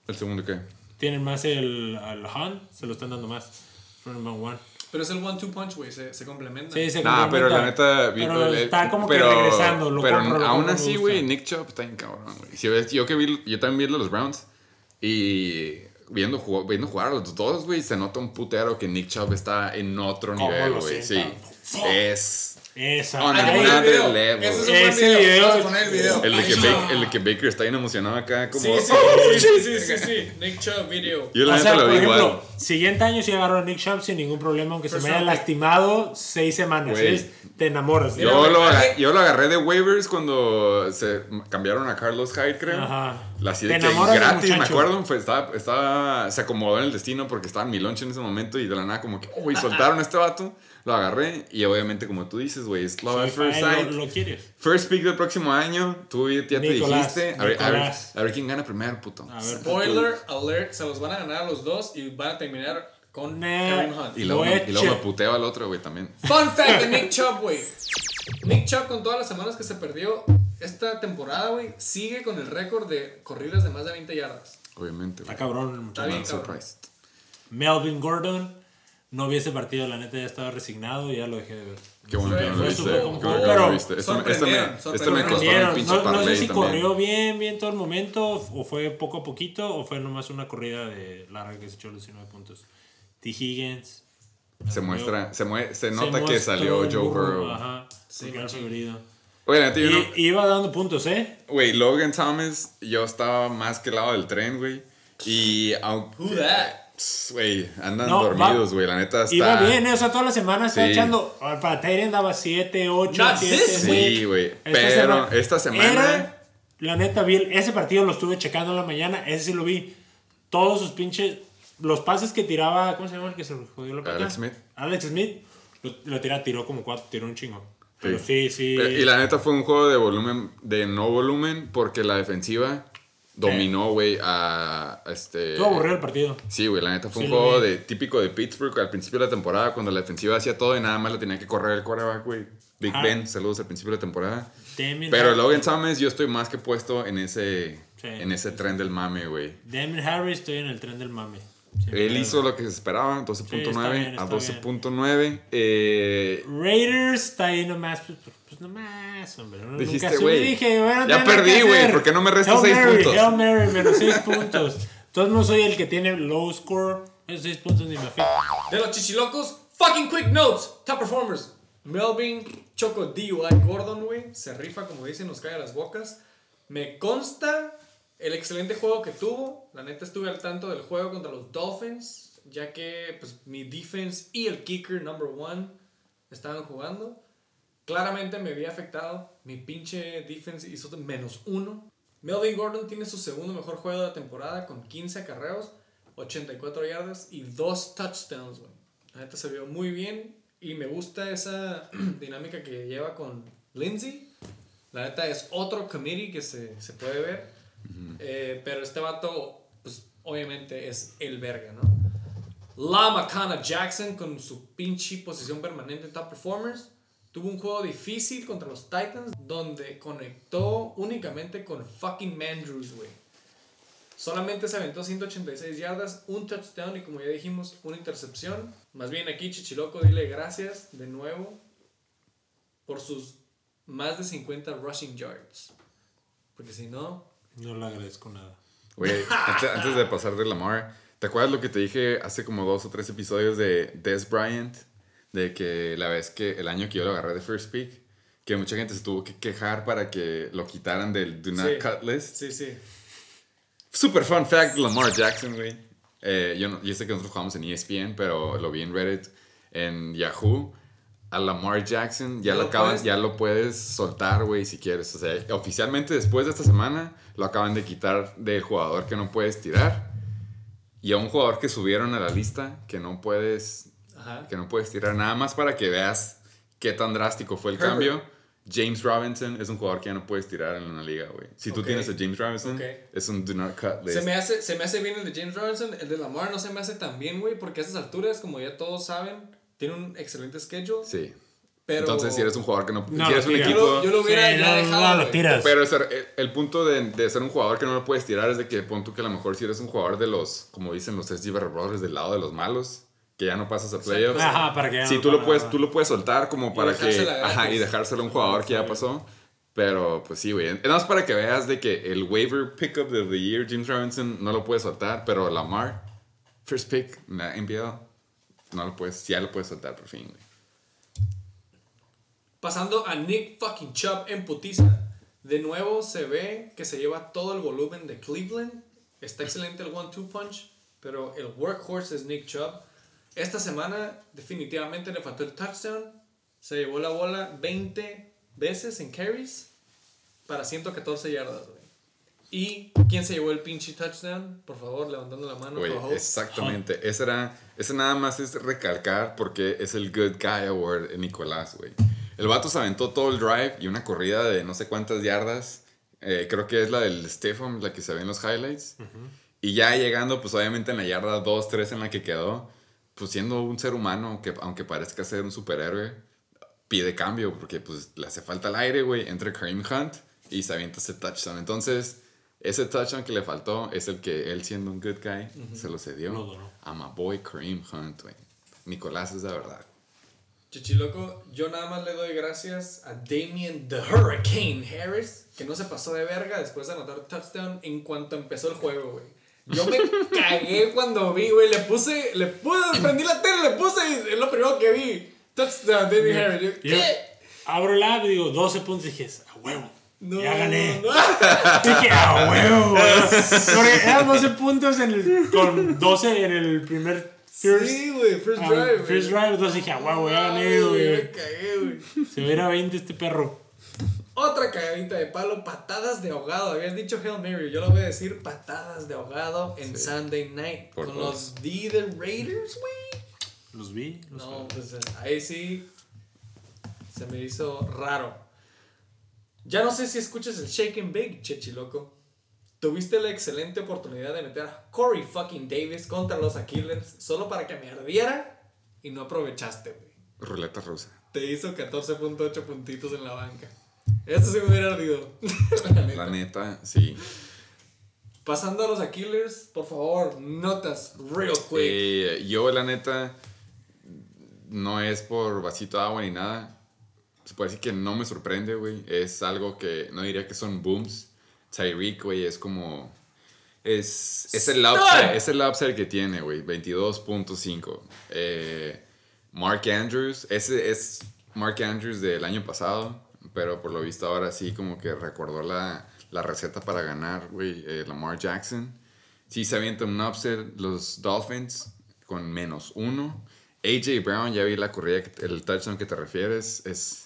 ¿El segundo qué? Tienen más el al Hunt, se lo están dando más. Back one. Pero es el one-two punch, güey. Se, se complementan. Sí, se Nah, pero la complementa. neta. Pero eh, está como pero- que regresando. Lo pero compro, lo aún me así, güey, Nick Chubb está bien cabrón, güey. Si ves, yo que vi, yo también vi el los Browns y viendo, jug- viendo jugar a los dos, güey, se nota un putero que Nick Chubb está en otro ¿Cómo nivel, lo güey. Sí. Fuck. Es Esa. Oh, no, el video. Ese es un Ese buen video. video Vamos a es- poner el video. el de, que Baker, el de que Baker está bien emocionado acá, como. Sí, sí, sí, sí, sí, sí, sí. Nick Chubb video. Yo la o sea, lo por vi ejemplo, igual. siguiente año sí agarro a Nick Chubb sin ningún problema, aunque se me haya lastimado seis semanas. ¿sabes? Te enamoras. Yo lo, güey, aga- alguien- yo lo agarré de waivers cuando se cambiaron a Carlos Hyde, creo. Ajá. La así Te de que enamoras gratis, me acuerdo. Fue, estaba, estaba, se acomodó en el destino porque estaba en mi lunch en ese momento y de la nada, como que, oh, y soltaron a este vato. Lo agarré y obviamente, como tú dices, güey, es love at first fan, sight. lo, lo quieres. First pick del próximo año. Tú ya te Nicolás, dijiste. A ver, a, ver, Nicolás. a ver quién gana primero, puto. A ver, Spoiler alert, se los van a ganar los dos y van a terminar con. Kareem Hunt. Y luego, y luego me puteo al otro, güey, también. Fun fact de Nick Chubb, güey. Nick Chubb con todas las semanas que se perdió esta temporada, güey, sigue con el récord de corridas de más de 20 yardas. Obviamente, Está güey. cabrón el muchacho. Está bien, cabrón. Melvin Gordon. No vi ese partido, la neta ya estaba resignado y ya lo dejé de ver. Qué bueno que no lo viste. Qué bueno que no pero lo viste. Esto, me- esto me, sorprendieron, esto me costó un pinche No, no sé si también. corrió bien, bien todo el momento, o fue poco a poquito, o fue nomás una corrida de larga que se echó los 19 puntos. T. Higgins. Se muestra, se, mue- se se nota que mostró salió Joe burro, Burrow. Ajá. Sí, porque era machín. favorito. Oye, la neta, yo no- Y iba dando puntos, ¿eh? Güey, Logan Thomas, yo estaba más que el lado del tren, güey. Y aunque. Güey, andan No, dormidos, güey. La neta está. Iba bien, ¿eh? O sea, toda la semana estaba Sí. echando. Para Tyrion daba 7, 8, Not 7. this week. Sí, güey. Pero esta semana. Era, la neta, vi el- ese partido lo estuve checando en la mañana. Ese sí lo vi. Todos sus pinches. Los pases que tiraba. ¿Cómo se llama el que se jodió la pata? Alex Smith. Alex Smith. Lo, lo tira, tiró como cuatro, tiró un chingo. Pero sí, sí. Pero- Y la neta fue un juego de volumen, de no volumen, porque la defensiva dominó, güey, a, a este... Estuvo aburrido el partido. Sí, güey, la neta fue Sí, un juego de, típico de Pittsburgh al principio de la temporada, cuando la defensiva hacía todo y nada más le tenía que correr el quarterback, güey. Big Ajá. Ben, saludos al principio de la temporada. Pero Logan Thomas, yo estoy más que puesto en ese, Sí. en ese tren del mame, güey. Damien Harris, estoy en el tren del mame. Él hizo lo que se esperaba, 12.9 está bien, a está 12.9. Eh, Raiders está ahí nomás, pues nomás, hombre. Uno Dijiste, nunca Dije, bueno, ya perdí, güey, hacer. ¿por qué no me seis Mary, puntos? Hail Mary, menos 6 puntos. Entonces no soy el que tiene low score. Esos 6 puntos ni me afectan. De los chichilocos, fucking quick notes. Top performers. Melvin Choco DUI Gordon, güey. Se rifa, como dicen, nos cae a las bocas. Me consta el excelente juego que tuvo. La neta estuve al tanto del juego contra los Dolphins. Ya que pues, mi defense y el kicker number one estaban jugando. Claramente me había afectado. Mi pinche defense hizo menos uno. Melvin Gordon tiene su segundo mejor juego de la temporada con 15 acarreos, 84 yardas y 2 touchdowns, güey. La neta se vio muy bien y me gusta esa dinámica que lleva con Lindsay. La neta es otro committee que se, se puede ver. Eh, pero este vato, pues obviamente es el verga, ¿no? La Macana Jackson con su pinche posición permanente top performers. Tuvo un juego difícil contra los Titans donde conectó únicamente con fucking Mandrews, güey. Solamente se aventó 186 yardas, un touchdown y como ya dijimos, una intercepción. Más bien aquí Chichiloco, dile gracias de nuevo por sus más de 50 rushing yards. Porque si no, No le agradezco nada. Güey, antes, antes de pasar de Lamar, ¿te acuerdas lo que te dije hace como dos o tres episodios de Des Bryant? De que la vez que el año que yo lo agarré de First Pick, que mucha gente se tuvo que quejar para que lo quitaran del Do Not Sí. Cut list. sí, sí. Super fun fact, Lamar Jackson, güey. Eh, yo, no- yo sé que nosotros jugamos en ESPN, pero lo vi en Reddit, en Yahoo. A Lamar Jackson ya ¿Ya lo, lo acaban, puedes? ya lo puedes soltar, güey, si quieres. O sea, oficialmente después de esta semana lo acaban de quitar del jugador que no puedes tirar. Y a un jugador que subieron a la lista que no puedes, Ajá. que no puedes tirar. Nada más para que veas qué tan drástico fue el Herbert. cambio. James Robinson es un jugador que ya no puedes tirar en una liga, güey. Si tú tienes a James Robinson, es un do not cut list. Se me, hace, se me hace bien el de James Robinson, el de Lamar no se me hace tan bien, güey, porque a estas alturas, como ya todos saben, tiene un excelente schedule. Sí. Pero Entonces, si eres un jugador que no. No, si eres lo un equipo. Yo lo- yo lo hubiera Sí, ya no, dejado, no, lo tiras. Pero es el, el punto de, de ser un jugador que no lo puedes tirar es de que pon tú que a lo mejor si eres un jugador de los, como dicen los SG Brothers, del lado de los malos, que ya no pasas a playoffs. Ajá, para que ya Sí, no tú lo puedes, tú lo puedes soltar como para que, ajá, y dejárselo a un jugador que ya pasó. Pero pues sí, güey. Nada más para que veas de que el waiver pickup of the year, James Robinson, no lo puedes soltar, pero Lamar, first pick, en la NPL, no lo puedes, ya lo puedes soltar por fin, güey. Pasando a Nick fucking Chubb en putiza. De nuevo se ve que se lleva todo el volumen de Cleveland. Está excelente el one-two punch, pero el workhorse es Nick Chubb. Esta semana definitivamente le faltó el touchdown. Se llevó la bola 20 veces en carries para 114 yardas, güey. ¿Y quién se llevó el pinche touchdown? Por favor, levantando la mano. Güey, co-host. exactamente. Ese era, ese nada más es recalcar porque es el Good Guy Award en Nicolás, güey. El vato se aventó todo el drive y una corrida de no sé cuántas yardas. Eh, creo que es la del Stefan, la que se ve en los highlights. Y ya llegando, pues obviamente en la yarda 2, 3 en la que quedó, pues siendo un ser humano, que aunque parezca ser un superhéroe, pide cambio porque pues le hace falta el aire, güey. Entra Kareem Hunt y se avienta ese touchdown. Entonces, ese touchdown que le faltó es el que él siendo un good guy se lo cedió a my boy Kareem Hunt, güey. Nicolás es la verdad. Chichiloco, yo nada más le doy gracias a Damien the Hurricane Harris, que no se pasó de verga después de anotar touchdown en cuanto empezó el juego, güey. Yo me cagué cuando vi, güey. Le puse, le puse, prendí la tele, le puse y es lo primero que vi. Touchdown, Damien Harris. Yo ¿Qué? abro la app y digo 12 puntos y dije, a huevo. No, ya gané. no. Dije, a huevo. güey". Porque eran 12 puntos en el, con 12 en el primer first, Sí, güey, first ah, drive. güey. first drive. Entonces dije, a huevo, ya gané, Ay, Me güey. cagué, güey. Se hubiera 20 este perro. Otra cagadita de palo, patadas de ahogado. Habías dicho Hail Mary, yo lo voy a decir patadas de ahogado en Sunday night. Por con dos. los D de Raiders, güey. Los vi. Los No, pues ahí sí. Se me hizo raro. Ya no sé si escuchas el Shake and Bake, Chechiloco. Tuviste la excelente oportunidad de meter a Corey fucking Davis contra los Aquilers solo para que me ardiera y no aprovechaste, güey. Ruleta rusa. Te hizo 14.8 puntitos en la banca. Esto se me hubiera ardido. La neta. La neta, sí. Pasando a los Aquilers, por favor, notas real quick. Eh, yo, la neta, no es por vasito de agua ni nada. Se puede decir que no me sorprende, güey. Es algo que no diría que son booms. Tyreek, güey, es como. Es, es, el upside, es el upside que tiene, güey. 22.5. Eh, Mark Andrews, ese es Mark Andrews del año pasado. Pero por lo visto ahora sí, como que recordó la, la receta para ganar, güey. eh, Lamar Jackson. Sí se avienta un upset los Dolphins con menos uno. AJ Brown, ya vi la corrida, el touchdown que te refieres. Es,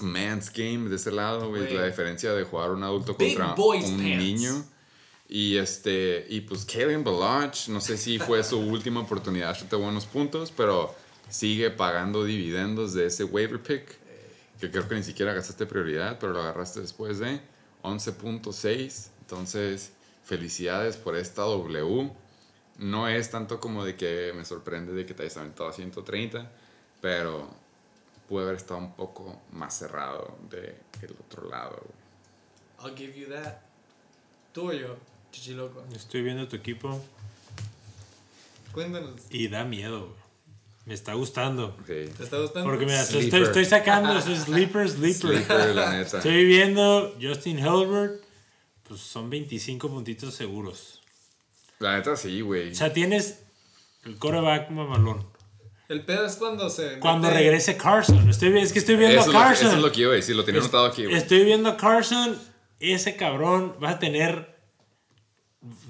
man's game de ese lado, güey. La diferencia de jugar un adulto Big contra un pants. niño. Y este, y pues Kalen Balaj, no sé si fue su última oportunidad de buenos puntos, pero sigue pagando dividendos de ese waiver pick, que creo que ni siquiera gastaste prioridad, pero lo agarraste después de 11.6. Entonces, felicidades por esta W. No es tanto como de que me sorprende de que te hayas aventado a 130, pero puede haber estado un poco más cerrado del otro lado. güey. I'll give you that. Tú o yo, Chichiloco. Estoy viendo tu equipo Cuéntanos. y da miedo, güey. Me está gustando. Sí. ¿Te está gustando? Porque mira, estoy, sacando esos sleeper, sleeper. Sleeper, la neta. Estoy viendo Justin Hilbert, pues son 25 puntitos seguros. La neta sí, güey. O sea, tienes el coreback mamalón. El pedo es cuando se. Cuando mete- regrese Carson. Estoy, es que estoy viendo Eso a lo Carson. eso es lo que iba a decir, lo tenía Es- anotado aquí, güey. Estoy viendo a Carson. Ese cabrón va a tener.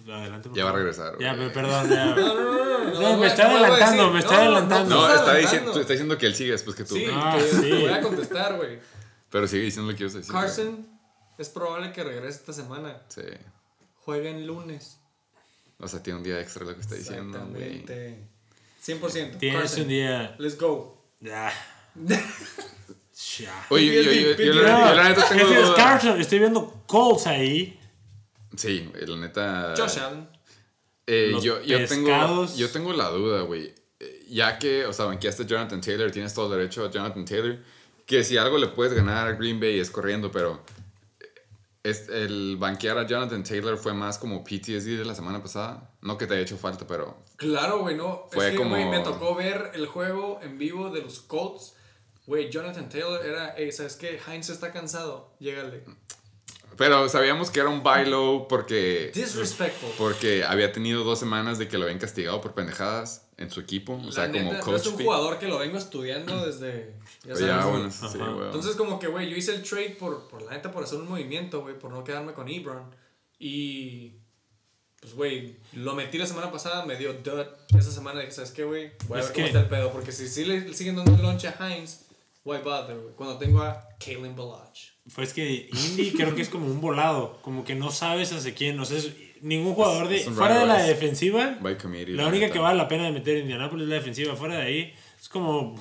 Adelante, Ya va a regresar, Ya, güey. pe- perdón. Ya. No, no, no, no. No, no, me está adelantando, me está adelantando. No, está diciendo, está diciendo que él sigue después que tú. Sí, Ah, sí. voy a contestar, güey. Pero sigue diciendo lo que decir. güey. Carson es probable que regrese esta semana. Sí. Juega en lunes. O sea, tiene un día extra lo que está diciendo, güey. Exactamente. 100%. Tienes Carson. un día. Let's go. Ya. Ya. Oye, yo, yo, yo, yo la, yo la neta tengo Ese es. Carson. Estoy viendo Colts ahí. Sí, güey, la neta. Josh Allen. Eh, Los yo, yo, tengo, yo tengo la duda, güey. Eh, Ya que, o sea, banqueaste a Jonathan Taylor, tienes todo el derecho a Jonathan Taylor. Que si algo le puedes ganar a Green Bay es corriendo, pero. eh, Es, el banquear a Jonathan Taylor fue más como PTSD de la semana pasada. No que te haya hecho falta, pero. Claro, güey, no. Fue es que, como- güey, me tocó ver el juego en vivo de los Colts. Güey, Jonathan Taylor era, hey, ¿sabes qué? Heinz está cansado. Llégale. Pero sabíamos que era un buy low porque. Disrespectful. Porque había tenido dos semanas de que lo habían castigado por pendejadas en su equipo. O sea, La como neta, no coach. es un jugador que lo vengo estudiando desde. Ya Pero sabes, ya, güey. bueno, sí, Ajá. güey. Entonces, como que, güey, yo hice el trade por, por la neta, por hacer un movimiento, güey, por no quedarme con Ebron. Y. Pues, güey, lo metí la semana pasada, me dio dud. Esa semana dije, ¿sabes qué, güey? Voy a Es ver que- cómo está el pedo. Porque si sí le siguen dando el lunch a Heinz, why bother, güey? Cuando tengo a Kalen Balaj. Pues que Indy creo que es como un volado. Como que no sabes hacia quién. O sea, es- ningún jugador de. fuera de la defensiva. La única que vale la pena de meter en Indianapolis es la defensiva. Fuera de ahí, es como.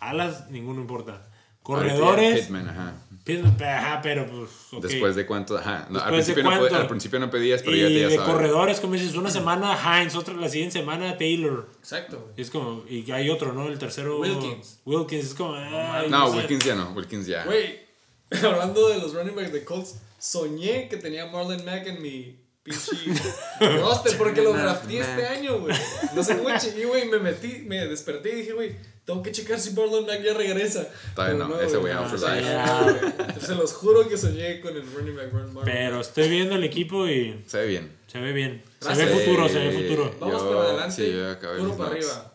Alas, ninguno importa. Corredores. Pittman, ajá. Pittman, Ajá, pero pues. ok. Después de cuánto, ajá. No, al, principio no, cuánto. pod- al principio no pedías, pero y ya te ya de sabes. corredores, como dices, una semana Heinz, otra la siguiente semana Taylor. Exacto. Y es como, y hay otro, ¿no? El tercero. Wilkins. Wilkins, es como. ay, No, sé. Wilkins ya no, Wilkins ya. Güey, hablando de los running backs de Colts, soñé que tenía Marlon Mack en mi pinche roster porque lo drafté este año, güey. No sé cómo chequé, güey, me metí, me desperté y dije, güey, tengo que checar si Marlon Mack ya regresa. Todavía Pero no, ese güey no, out for life. Se los juro que soñé con el running back Marlon Mack. Pero estoy viendo el equipo y Se ve bien. se ve bien. Se ve futuro, se ve futuro. Vamos para adelante, sí, yo acabé puro para arriba.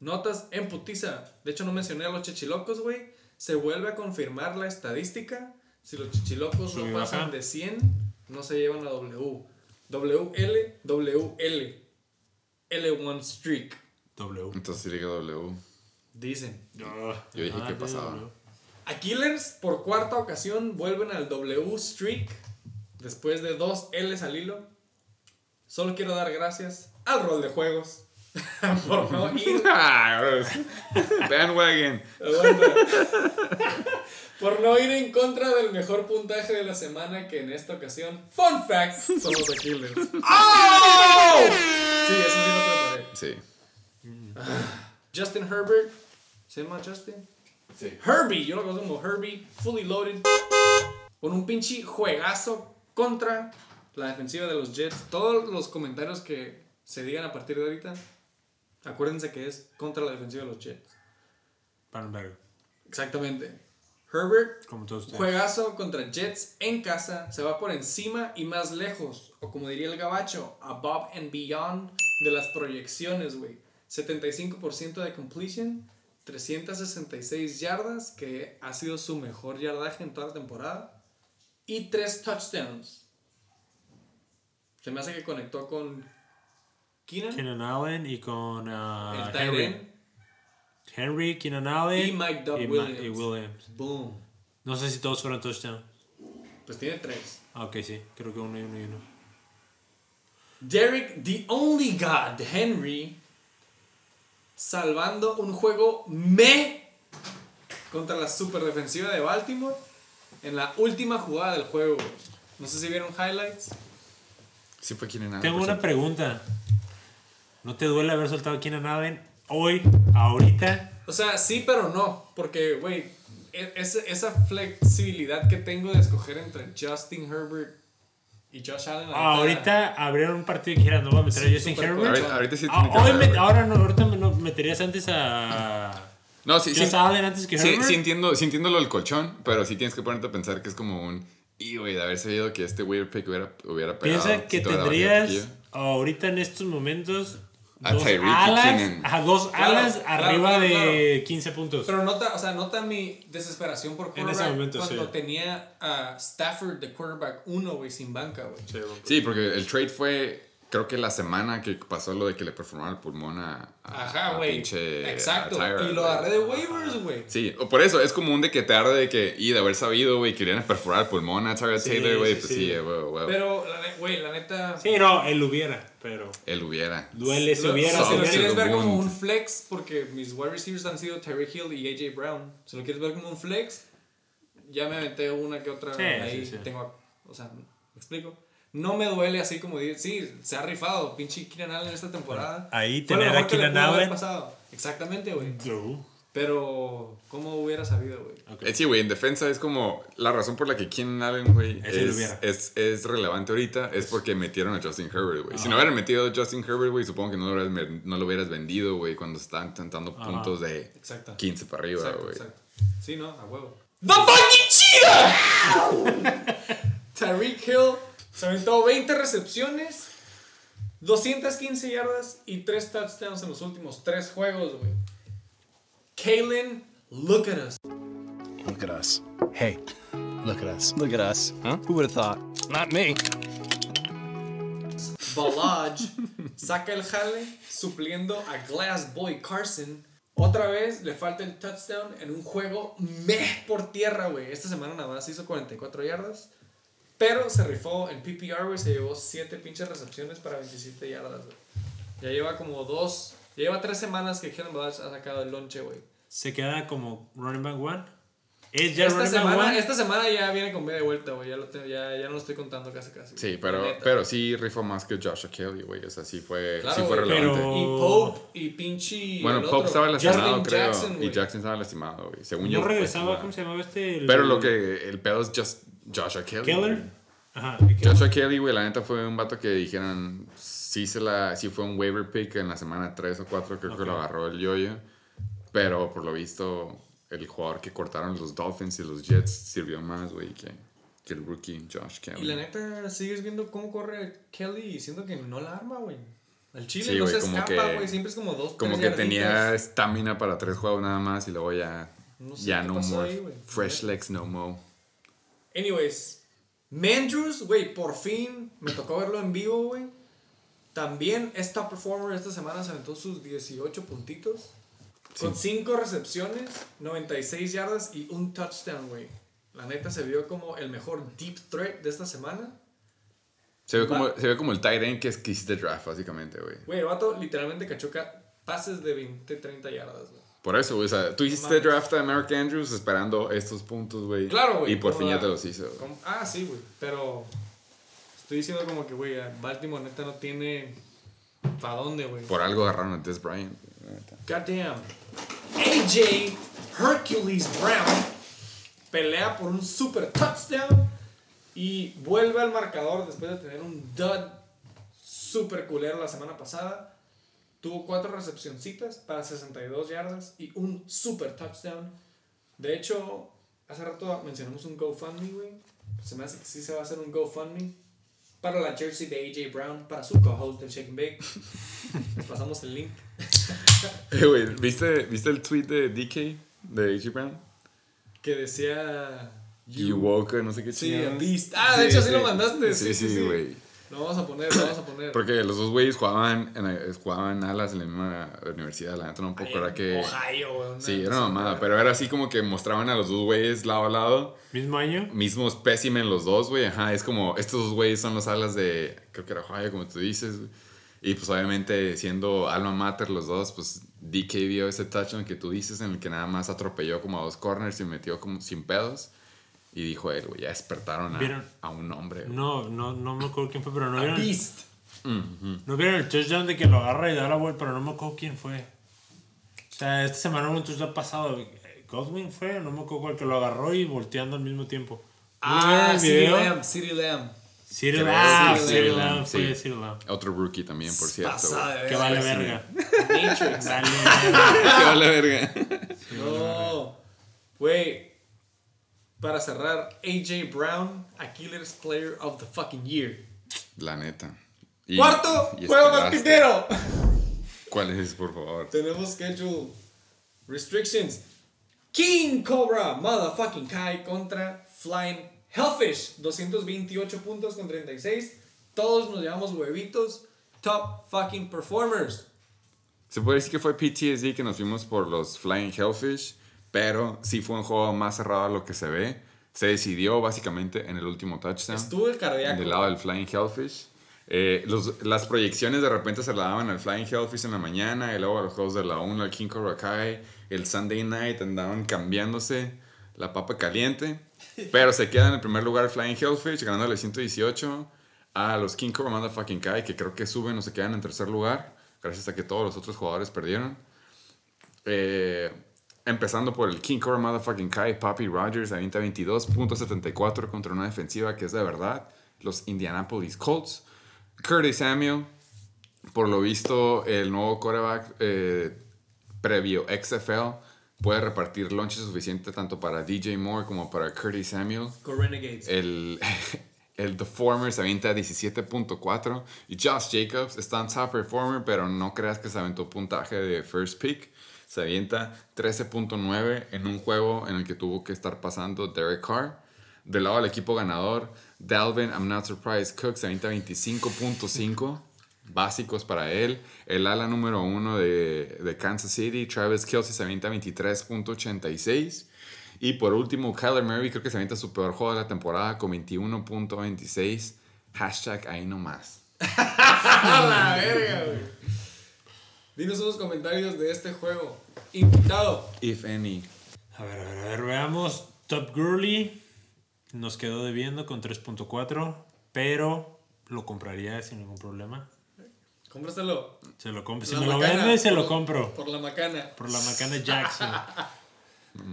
Notas en putiza. De hecho, no mencioné a los chichilocos, güey. Se vuelve a confirmar la estadística. Si los chichilocos no pasan de 100, no se llevan a W. WL, WL. L1 streak. W. Entonces sí, W. Dicen. Ah, Yo dije que pasaba. W. Aquilers, por cuarta ocasión, vuelven al W streak. Después de dos L's al hilo. Solo quiero dar gracias al rol de juegos. por no ir Ah, Bandwagon. Por no ir en contra del mejor puntaje de la semana que en esta ocasión, fun fact, son los Aquiles. ¡Oh! Sí, eso sí lo preparé. Sí. Justin Herbert, ¿se llama Justin? Sí. Herbie, yo lo conozco como Herbie, fully loaded, con un pinche juegazo contra la defensiva de los Jets. Todos los comentarios que se digan a partir de ahorita, acuérdense que es contra la defensiva de los Jets. Palmberg, Exactamente. Herbert como todos. Juegazo contra Jets en casa, se va por encima y más lejos, o como diría el gabacho, above and beyond de las proyecciones, güey. 75% de completion, 366 yardas, que ha sido su mejor yardaje en toda la temporada, y 3 touchdowns. Se me hace que conectó con Keenan, Keenan Allen y con ah, el Henry. end, Henry, Keenan Allen y Mike y Ma- Williams. y Williams. Boom. No sé si todos fueron touchdown. Pues tiene 3. Ah, ok, sí. Creo que uno y uno y uno. Derek, the only God, Henry, salvando un juego me contra la super defensiva de Baltimore en la última jugada del juego. No sé si vieron highlights. Sí fue quien en Tengo una pregunta. ¿No te duele haber soltado a Keenan Allen hoy, ahorita? O sea, sí, pero no. Porque, güey, e- esa, esa flexibilidad que tengo de escoger entre Justin Herbert y Josh Allen. ahorita abrieron un partido y dijeron, no voy a meter a Justin Herbert. Ahorita, ahorita sí Ah, tiene que hoy güey. ahora no, ahorita me- no, meterías antes a No, sí, sí. Josh Allen antes que Sí, Herbert. sí entiendo, sí entiendo lo del colchón, pero sí tienes que ponerte a pensar que es como un... Y, güey, de haber sabido que este weird pick hubiera, hubiera pegado. Piensa que tendrías ahorita en estos momentos A dos Tyreek alas, ajá, dos Claro, alas claro, arriba claro, de 15 puntos. Pero nota, o sea, nota mi desesperación por En ese quarterback momento, cuando sí. tenía a Stafford de quarterback 1, güey, sin banca, güey. Sí, porque el trade fue, creo que la semana que pasó lo de que le performaron el pulmón a, a- Ajá, a güey. pinche- Exacto. a Tyrod, y lo agarré de waivers, güey. Sí, o por eso, es como un de que te arde de que, y de haber sabido, güey, que querían perforar el pulmón a Tyrod Sí, Taylor, güey, sí, pues sí. sí, güey, güey. Pero, güey, la neta. Sí, no, él hubiera, pero Él hubiera. duele si Lo- hubiera. si lo quieres ver como un flex, porque mis wide receivers han sido Terry Hill y AJ Brown. Si lo quieres ver como un flex, ya me aventé una que otra Sí, ahí. sí, sí. Tengo, o sea, ¿me explico? No me duele así como decir, sí, se ha rifado, pinche Keenan Allen esta temporada. Ahí Fue tener a Keenan Allen. pasado. Exactamente, güey. No. Pero, ¿cómo hubiera sabido, güey? Eh, Sí, güey, en defensa es como la razón por la que Keenan Allen, güey, Ese lo es, hubiera. es, es relevante ahorita es porque metieron a Justin Herbert, güey. Si no hubieran metido a Justin Herbert, güey, supongo que no lo hubieras, me- no lo hubieras vendido, güey, cuando estaban intentando Ajá. puntos de Exacto. 15 para arriba, Exacto, güey. exacto. Sí, no, a huevo. ¡The fucking cheetah! Tyreek Hill se aventó 20 recepciones, 215 yardas y 3 touchdowns en los últimos 3 juegos, güey. Kalen, look at us. Look at us. Hey, look at us. Look at us. Huh? Who would have thought? Not me. Balaj saca el jale supliendo a Glass Boy Carson. Otra vez le falta el touchdown en un juego meh por tierra, güey. Esta semana nada más hizo 44 yardas. Pero se rifó en PPR, güey. Se llevó 7 pinches recepciones para 27 yardas, güey. Ya lleva como 2. Ya lleva 3 semanas que Kellen Balaj ha sacado el lonche, güey. Se queda como running back one. Es ya Esta running back semana, one. esta semana ya viene con B de vuelta, güey. Ya, ya, ya no lo estoy contando casi casi. Sí, pero, pero sí rifó más que Joshua Kelly, güey. O sea, sí fue, Claro, sí fue relevante. pero- Y Pope y pinche. Bueno, Pope otro, estaba lastimado, Justin creo. Jackson, y. Jackson estaba lastimado, güey. Según yo. pues, regresaba, ¿cómo se llamaba este? El- Pero lo que. El pedo es just Joshua Kelly. Keller. Ajá. Joshua Kelly, güey, la neta fue un vato que dijeron. Sí, se la, sí fue un waiver pick en la semana 3 o 4, creo Ok. que lo agarró el yoyo. Pero por lo visto, el jugador que cortaron los Dolphins y los Jets sirvió más, güey, que, que el rookie Josh Kelly. Y la neta, sigues viendo cómo corre Kelly y siento que no la arma, güey. Al chile Sí, no güey, se escapa, güey. Siempre es como dos, Como tres que tenía yarditas. estamina para tres juegos nada más y luego ya. No sé ya qué no pasó more. ahí, fresh legs, no more. Anyways, Mandrews, güey, por fin me tocó verlo en vivo, güey. También es top performer esta semana, se aventó sus 18 puntitos. Con 5 recepciones, 96 yardas y un touchdown, güey. La neta se vio como el mejor deep threat de esta semana. Se ve como, se ve como el tight end que es que hiciste draft, básicamente, güey. Güey, el vato literalmente cachó ca- pases de 20, 30 yardas, güey. Por eso, güey. O sea, tú hiciste draft a Mark Andrews esperando estos puntos, güey. Claro, güey. Y por fin ya te los hizo, güey. ah, sí, güey. Pero estoy diciendo como que, güey, Baltimore neta no tiene para dónde, güey. Por algo agarraron a Des Bryant. Goddamn. AJ Hercules Brown pelea por un super touchdown y vuelve al marcador después de tener un dud super culero la semana pasada. Tuvo cuatro recepcioncitas para 62 yardas y un super touchdown. De hecho, hace rato mencionamos un GoFundMe, güey. Se me hace que sí se va a hacer un GoFundMe para la jersey de AJ Brown, para su co-host del Shake and Bake. Les pasamos el link. Eh, güey, ¿viste, ¿viste el tweet de DK? De A.G. Brown? que decía You woke, no sé qué Sí, a Beast. Ah, de hecho sí lo mandaste. Sí, sí, güey. Lo vamos a poner, lo vamos a poner. Porque los dos güeyes jugaban, en, eh, jugaban alas en la misma universidad, la neta no puedo en que... Ohio, güey. una Sí, era una mamada, pero era así como que mostraban a los dos güeyes lado a lado, Mismo año. mismo espécimen los dos, güey, ajá, es como, estos dos güeyes son las alas de, creo que era Ohio, como tú dices, güey. Y pues obviamente siendo alma mater los dos, pues DK vio ese touchdown que tú dices en el que nada más atropelló como a dos corners y metió como sin pedos. Y dijo él, güey, ya despertaron a, ¿Vieron? a un hombre. güey. No, no, no me acuerdo quién fue, pero no A vieron, Beast. no vieron el touchdown de que lo agarra y da la vuelta, pero no me acuerdo quién fue. O sea, esta semana hubo un touchdown pasado. Godwin fue, no me acuerdo cuál que lo agarró y volteando al mismo tiempo. ¿No Ah, vieron el City video? Lamb, City Lamb. Cyril Creo, ah, Cyril Lamb sí. fue Cyril Lamb. Otro rookie también, por cierto. Pasada güey. de Que vale verga. Matrix. Vale verga. Que vale verga. No. Güey. Para cerrar, AJ Brown, Achilles Player of the fucking Year. La neta. Y- Cuarto, y juego pitero. ¿Cuál es, por favor? Tenemos schedule restrictions. King Cobra, motherfucking Kai contra Flying Hellfish. 228 puntos con 36. Todos nos llevamos huevitos. Top fucking performers. Se puede decir que fue PTSD que nos fuimos por los Flying Hellfish, pero sí fue un juego más cerrado a lo que se ve. Se decidió básicamente en el último touchdown. Estuvo el cardíaco. del lado del Flying Hellfish. Eh, los- las proyecciones de repente se la daban al Flying Hellfish en la mañana y luego a los juegos de la 1 al King Cobra Kai. El Sunday Night andaban cambiándose la papa caliente. Pero se queda en el primer lugar el Flying Hellfish, ganándole 118 a los King Cobra Motherfucking Kai, que creo que suben o se quedan en tercer lugar, gracias a que todos los otros jugadores perdieron. Eh, empezando por el King Cobra Motherfucking Kai, Papi Rogers avienta 22.74 contra una defensiva que es de verdad, los Indianapolis Colts. Curtis Samuel, por lo visto, el nuevo quarterback eh, previo XFL puede repartir lonches suficiente tanto para DJ Moore como para Curtis Samuel. Renegades. El, el The Former se avienta 17.4 y Josh Jacobs está en top performer, pero no creas que se aventó puntaje de first pick. Se avienta 13.9 en un juego en el que tuvo que estar pasando Derek Carr. Del lado del equipo ganador, Dalvin, I'm not surprised, Cook se avienta 25.5 básicos para él. El ala número uno de, de Kansas City, Travis Kelsey, se avienta 23.86. Y por último, Kyler Murray creo que se avienta su peor juego de la temporada con 21.26. Hashtag ahí nomás. ¡A la verga, güey! Dinos unos comentarios de este juego. Invitado. If any. A ver, a ver, a ver, veamos. Top Gurley nos quedó debiendo con 3.4, pero lo compraría sin ningún problema. Cómpraselo. Se lo compro. Si La me lo vende, se por- lo compro. Por la macana. Por la macana Jackson.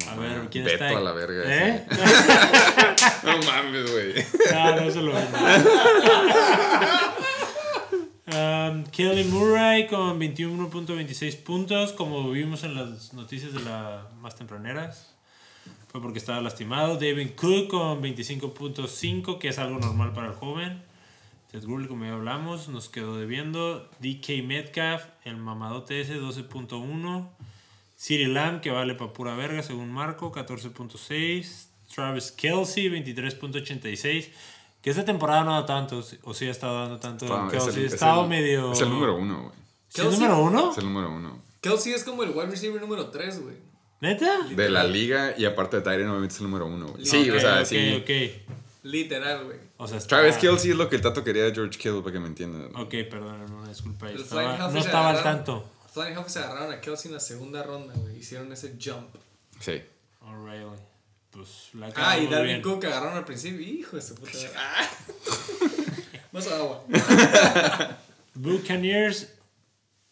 A ver, ¿quién Beto está? a la verga ¿Eh? No mames, güey. No, no se lo vende. Um, Kelly Murray con 21.26 puntos, como vimos en las noticias de las más tempraneras. Fue porque estaba lastimado. David Cook con 25.5, que es algo normal para el joven. Ted Gurley, como ya hablamos, nos quedó debiendo. DK Metcalf, el mamadote ese, 12.1. City Lamb, que vale para pura verga, según Marco, 14.6. Travis Kelsey, 23.86. Que esta temporada no da tanto, o sí ha estado dando tanto. Es Kelsey el- ha es estado el- medio. Es el número uno, güey. ¿Sí ¿Es el número uno? Es el número uno. Kelsey es como el wide receiver número 3, güey. ¿Neta? De la liga y aparte de Tyrion obviamente es el número uno, güey. Sí, o sea, ok, sí. ok. Literal, güey. O sea, está- Travis Kelsey es lo que el tato quería de George Kittle, para que me entiendan. Ok, perdón, una disculpa. Estaba- no estaba al tanto. Flying Hellfish se agarraron a Kelsey en la segunda ronda, güey. Hicieron ese jump. Sí. O'Reilly. Pues la Ah, y bien. Cook agarraron al principio. Hijo de su puta. madre. Ah. Más agua. Buccaneers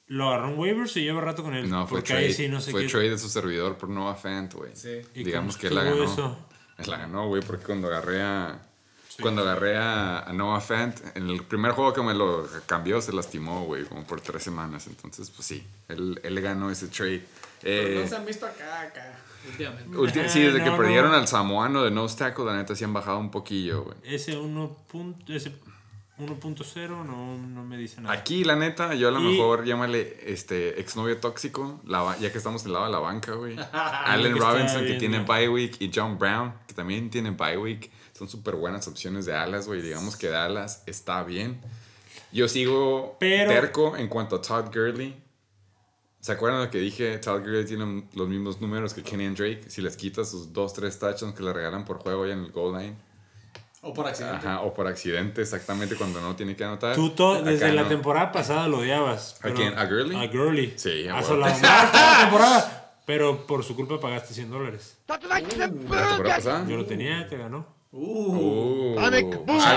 lo agarró en waivers y lleva rato con él. No, fue Porque trade. ahí sí no sé fue qué. trade de su servidor por Noah Fant, güey. Sí. ¿Y Digamos que él la ganó. eso? Él la ganó, güey, porque cuando agarré a... Cuando agarré a, a Noah Fant, en el primer juego que me lo cambió se lastimó, güey, como por tres semanas. Entonces, pues sí, él, él ganó ese trade. Eh, no se han visto acá, acá. Últimamente. sí, Ah, desde que no, perdieron no. al samoano de nose tackle, la neta sí han bajado un poquillo, güey. Ese 1. punto- ese 1.0 no, no me dice nada. Aquí, la neta, yo a lo Y- mejor llámale este exnovio tóxico, la ba- ya que estamos en el lado de la banca, güey. Allen que Robinson, que tiene bye week, y John Brown, que también tiene bye week. Son súper buenas opciones de Dallas, güey. Digamos que Dallas está bien. Yo sigo Pero- terco en cuanto a Todd Gurley. ¿Se acuerdan de lo que dije? Todd Gurley tiene los mismos números que Kenny and Drake. Si les quitas sus 2-3 touchdowns que le regalan por juego ya en el goal line. O por accidente. Ajá, o por accidente, exactamente cuando no tiene que anotar. Tú desde la no. temporada pasada lo odiabas. ¿A pero- quién? ¿A Gurley? A Gurley. Sí, a toda la temporada. Pero por su culpa pagaste 100 dólares. ¿La temporada pasada? Yo lo tenía, te ganó. Uh, a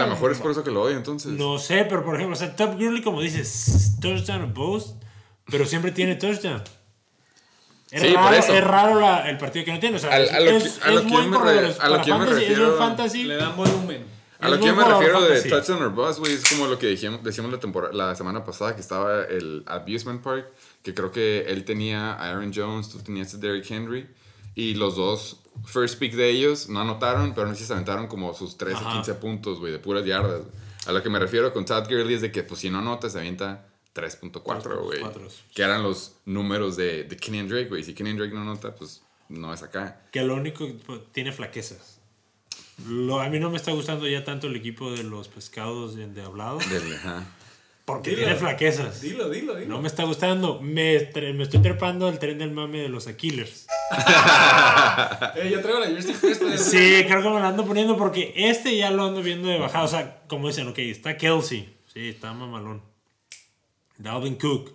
lo mejor es por eso que lo odio entonces. No sé, pero por ejemplo, o sea, Top Gurley, como dices, touchdown o boast, pero siempre tiene touchdown. Es Sí, raro, es raro la- el partido que no tiene. O sea, Al- a lo es, que- a lo es que buen yo me re- a lo para que yo me fantasy, Es refiero- un fantasy. Le dan volumen. A lo es que yo buen me jugador refiero de fantasy. touchdown or bust, güey, es como lo que dijimos, decíamos la, temporada, la semana pasada que estaba el Abusement Park, que creo que él tenía a Aaron Jones, tú tenías a Derrick Henry, y los dos first pick de ellos no anotaron, pero no sé si se aventaron como sus 13, Ajá. 15 puntos, güey, de puras yardas. A lo que me refiero con Todd Gurley es de que, pues, si no anota, se avienta 3.4, güey. 3.4. Que eran los números de, de Kenny Drake, güey. Si Kenny Drake no anota, pues, no es acá. Que lo único pues, tiene flaquezas. Lo, a mí no me está gustando ya tanto el equipo de los pescados de, de hablado. Del- ajá. Porque Dilo. tiene flaquezas. Dilo, dilo, dilo. No me está gustando. Me, estoy trepando al tren del mame de los Aquilers. Eh, yo traigo la jersey puesta. Sí, creo que me lo ando poniendo porque este ya lo ando viendo de bajada. O sea, como dicen, ok, está Kelsey. Sí, está mamalón. Dalvin Cook.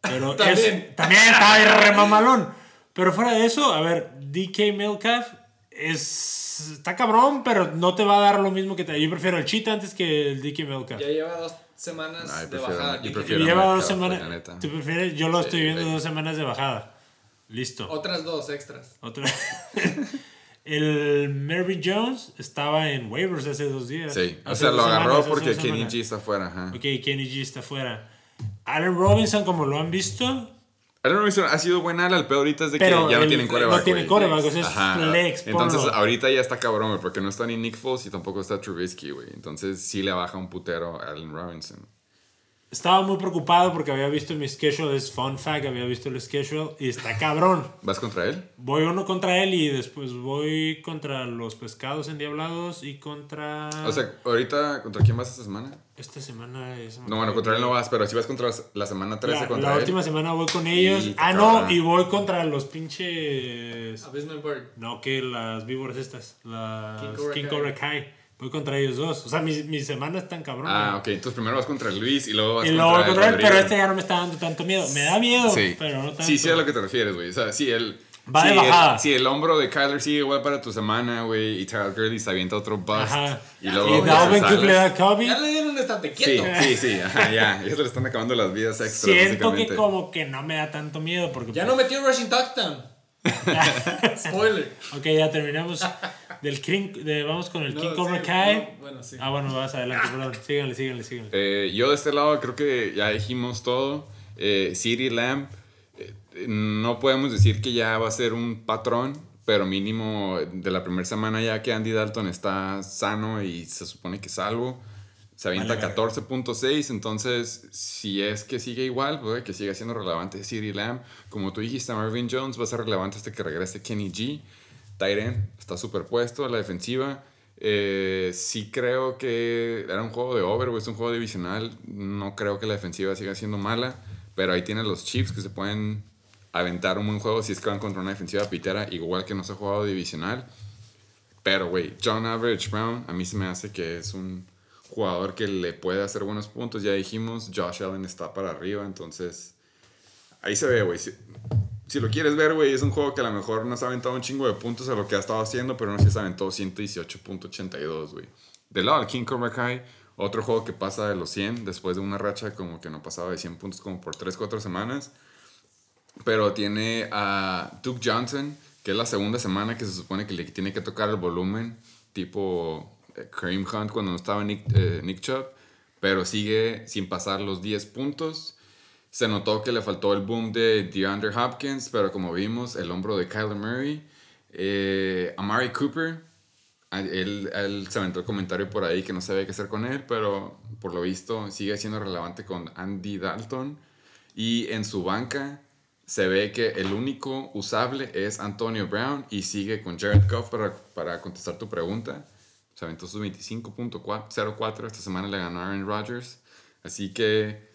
Pero También. es- también está re mamalón. Pero fuera de eso, a ver, DK Metcalf es, está cabrón, pero no te va a dar lo mismo que te. Yo prefiero el cheat antes que el DK Metcalf. Ya lleva dos semanas Ay, de prefiero- bajada. yo ¿Qué- Y prefiero- lleva dos semanas. Yo lo Sí, estoy viendo dos semanas de bajada. Listo. Otras dos extras. Otra. el Mervyn Jones estaba en waivers hace dos días. Sí, o sea, lo agarró porque Kenny. G está fuera, ajá. Ok, Kenny G está fuera. Allen Robinson, como lo han visto, Allen Robinson ha sido buena el peor ahorita es de que ya no tienen no coreback. tiene güey. quarterback, o sea, es Ajá. flex, Entonces, ponlo. ahorita ya está cabrón, güey, porque no está ni Nick Foles y tampoco está Trubisky, güey. Entonces, sí le baja un putero a Allen Robinson. Estaba muy preocupado porque había visto mi schedule. Es fun fact, había visto el schedule y está cabrón. ¿Vas contra él? Voy uno contra él y después voy contra los pescados endiablados y contra. O sea, ahorita, ¿contra quién vas esta semana? esta semana es. No, bueno, contra él no vas, pero si vas contra la semana 13 La, contra la él. última semana voy con ellos. Y- ah, no, y voy contra los pinches. Abysmal Bird. No, que las víboras estas. Las King Cobra, Kai. Voy contra ellos dos. O sea, mi, mi semana es tan cabrón. Ah, ok. Entonces primero vas contra Luis y luego vas Y luego contra él, pero este ya no me está dando tanto miedo. Me da miedo, Sí. pero no tanto. Sí, sí, a lo que te refieres, güey. O sea, sí, el. Va sí, de bajada. El, sí, el hombro de Kyler sigue igual para tu semana, güey. Y Tyler Gurley se avienta otro bust. Ajá. Y Y luego. Dalvin sales. Cook le da Kobe. Ya le dieron un estante Sí, quieto. sí, sí. Ajá, ya. Ya se le están acabando las vidas extras, Siento que como que no me da tanto miedo porque... Ya no metió rushing touchdown. Spoiler. Ok, ya terminamos del King... De, vamos con el No, King sí, Cobra Kai. no, bueno, sí. Ah, bueno, vas adelante, perdón. Síganle, síganle, síganle. Eh, yo de este lado creo que ya dijimos todo. Eh, City Lamb, eh, no podemos decir que ya va a ser un patrón, pero mínimo de la primera semana ya que Andy Dalton está sano y se supone que salvo. Se avienta Vale, 14.6, entonces si es que sigue igual, pues, que siga siendo relevante City Lamb. Como tú dijiste, Marvin Jones va a ser relevante hasta que regrese Kenny G. Tyren está superpuesto a la defensiva. Eh, sí creo que era un juego de over, es un juego divisional. No creo que la defensiva siga siendo mala, pero ahí tienen los Chiefs que se pueden aventar un buen juego si es que van contra una defensiva pitera, igual que no se ha jugado divisional. Pero, güey, John Average Brown, a mí se me hace que es un jugador que le puede hacer buenos puntos. Ya dijimos, Josh Allen está para arriba, entonces ahí se ve, güey. Si, lo quieres ver, güey, es un juego que a lo mejor no se ha aventado un chingo de puntos a lo que ha estado haciendo, pero no se aventó 118.82, güey. Del lado del King Cobra Kai, otro juego que pasa de los 100 después de una racha como que no pasaba de 100 puntos como por 3-4 semanas. Pero tiene a Duke Johnson, que es la segunda semana que se supone que le tiene que tocar el volumen, tipo Kareem Hunt cuando no estaba Nick, eh, Nick Chubb, pero sigue sin pasar los 10 puntos. Se notó que le faltó el boom de DeAndre Hopkins, pero como vimos, el hombro de Kyler Murray. Eh, Amari Cooper, él, él se aventó el comentario por ahí que no sabía qué hacer con él, pero por lo visto sigue siendo relevante con Andy Dalton. Y en su banca se ve que el único usable es Antonio Brown y sigue con Jared Goff para, para contestar tu pregunta. Se aventó sus 25.04. Esta semana le ganó Aaron Rodgers. Así que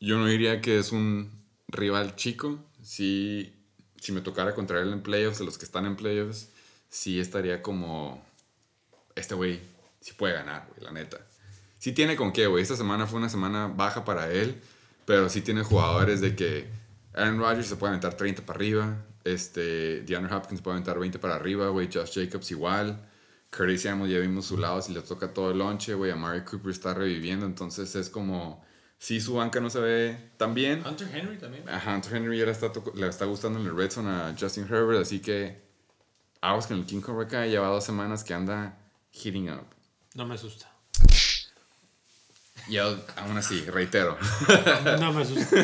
yo no diría que es un rival chico. Si, si me tocara contra él en playoffs, de los que están en playoffs, sí estaría como... Este güey sí puede ganar, güey, la neta. Sí tiene con qué, güey. Esta semana fue una semana baja para él, pero sí tiene jugadores de que Aaron Rodgers se puede aventar 30 para arriba, este, DeAndre Hopkins puede aventar 20 para arriba, güey, Josh Jacobs igual. Curtis Samuel ya vimos su lado, si le toca todo el lonche, güey, Amari Cooper está reviviendo, entonces es como, sí, su banca no se ve tan bien. Hunter Henry también. A Hunter Henry ya le está, le está gustando en el Red Zone a Justin Herbert, así que aguas con el King Cobra Kai, lleva dos semanas que anda hitting up. No me asusta. Y aún así, reitero. No me asusta.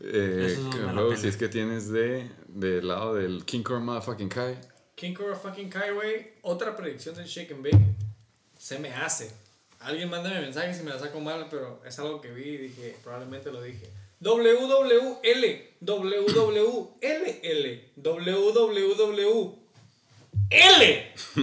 Eh, es luego, si es que tienes de del lado del King Cobra Motherfucking Kai. King Cobra fucking Kai, güey. Otra predicción del Shake and Bake. Se me hace. Alguien mándame mensaje si me la saco mal, pero es algo que vi y dije, probablemente lo dije. WWL, WWLL, WWWL.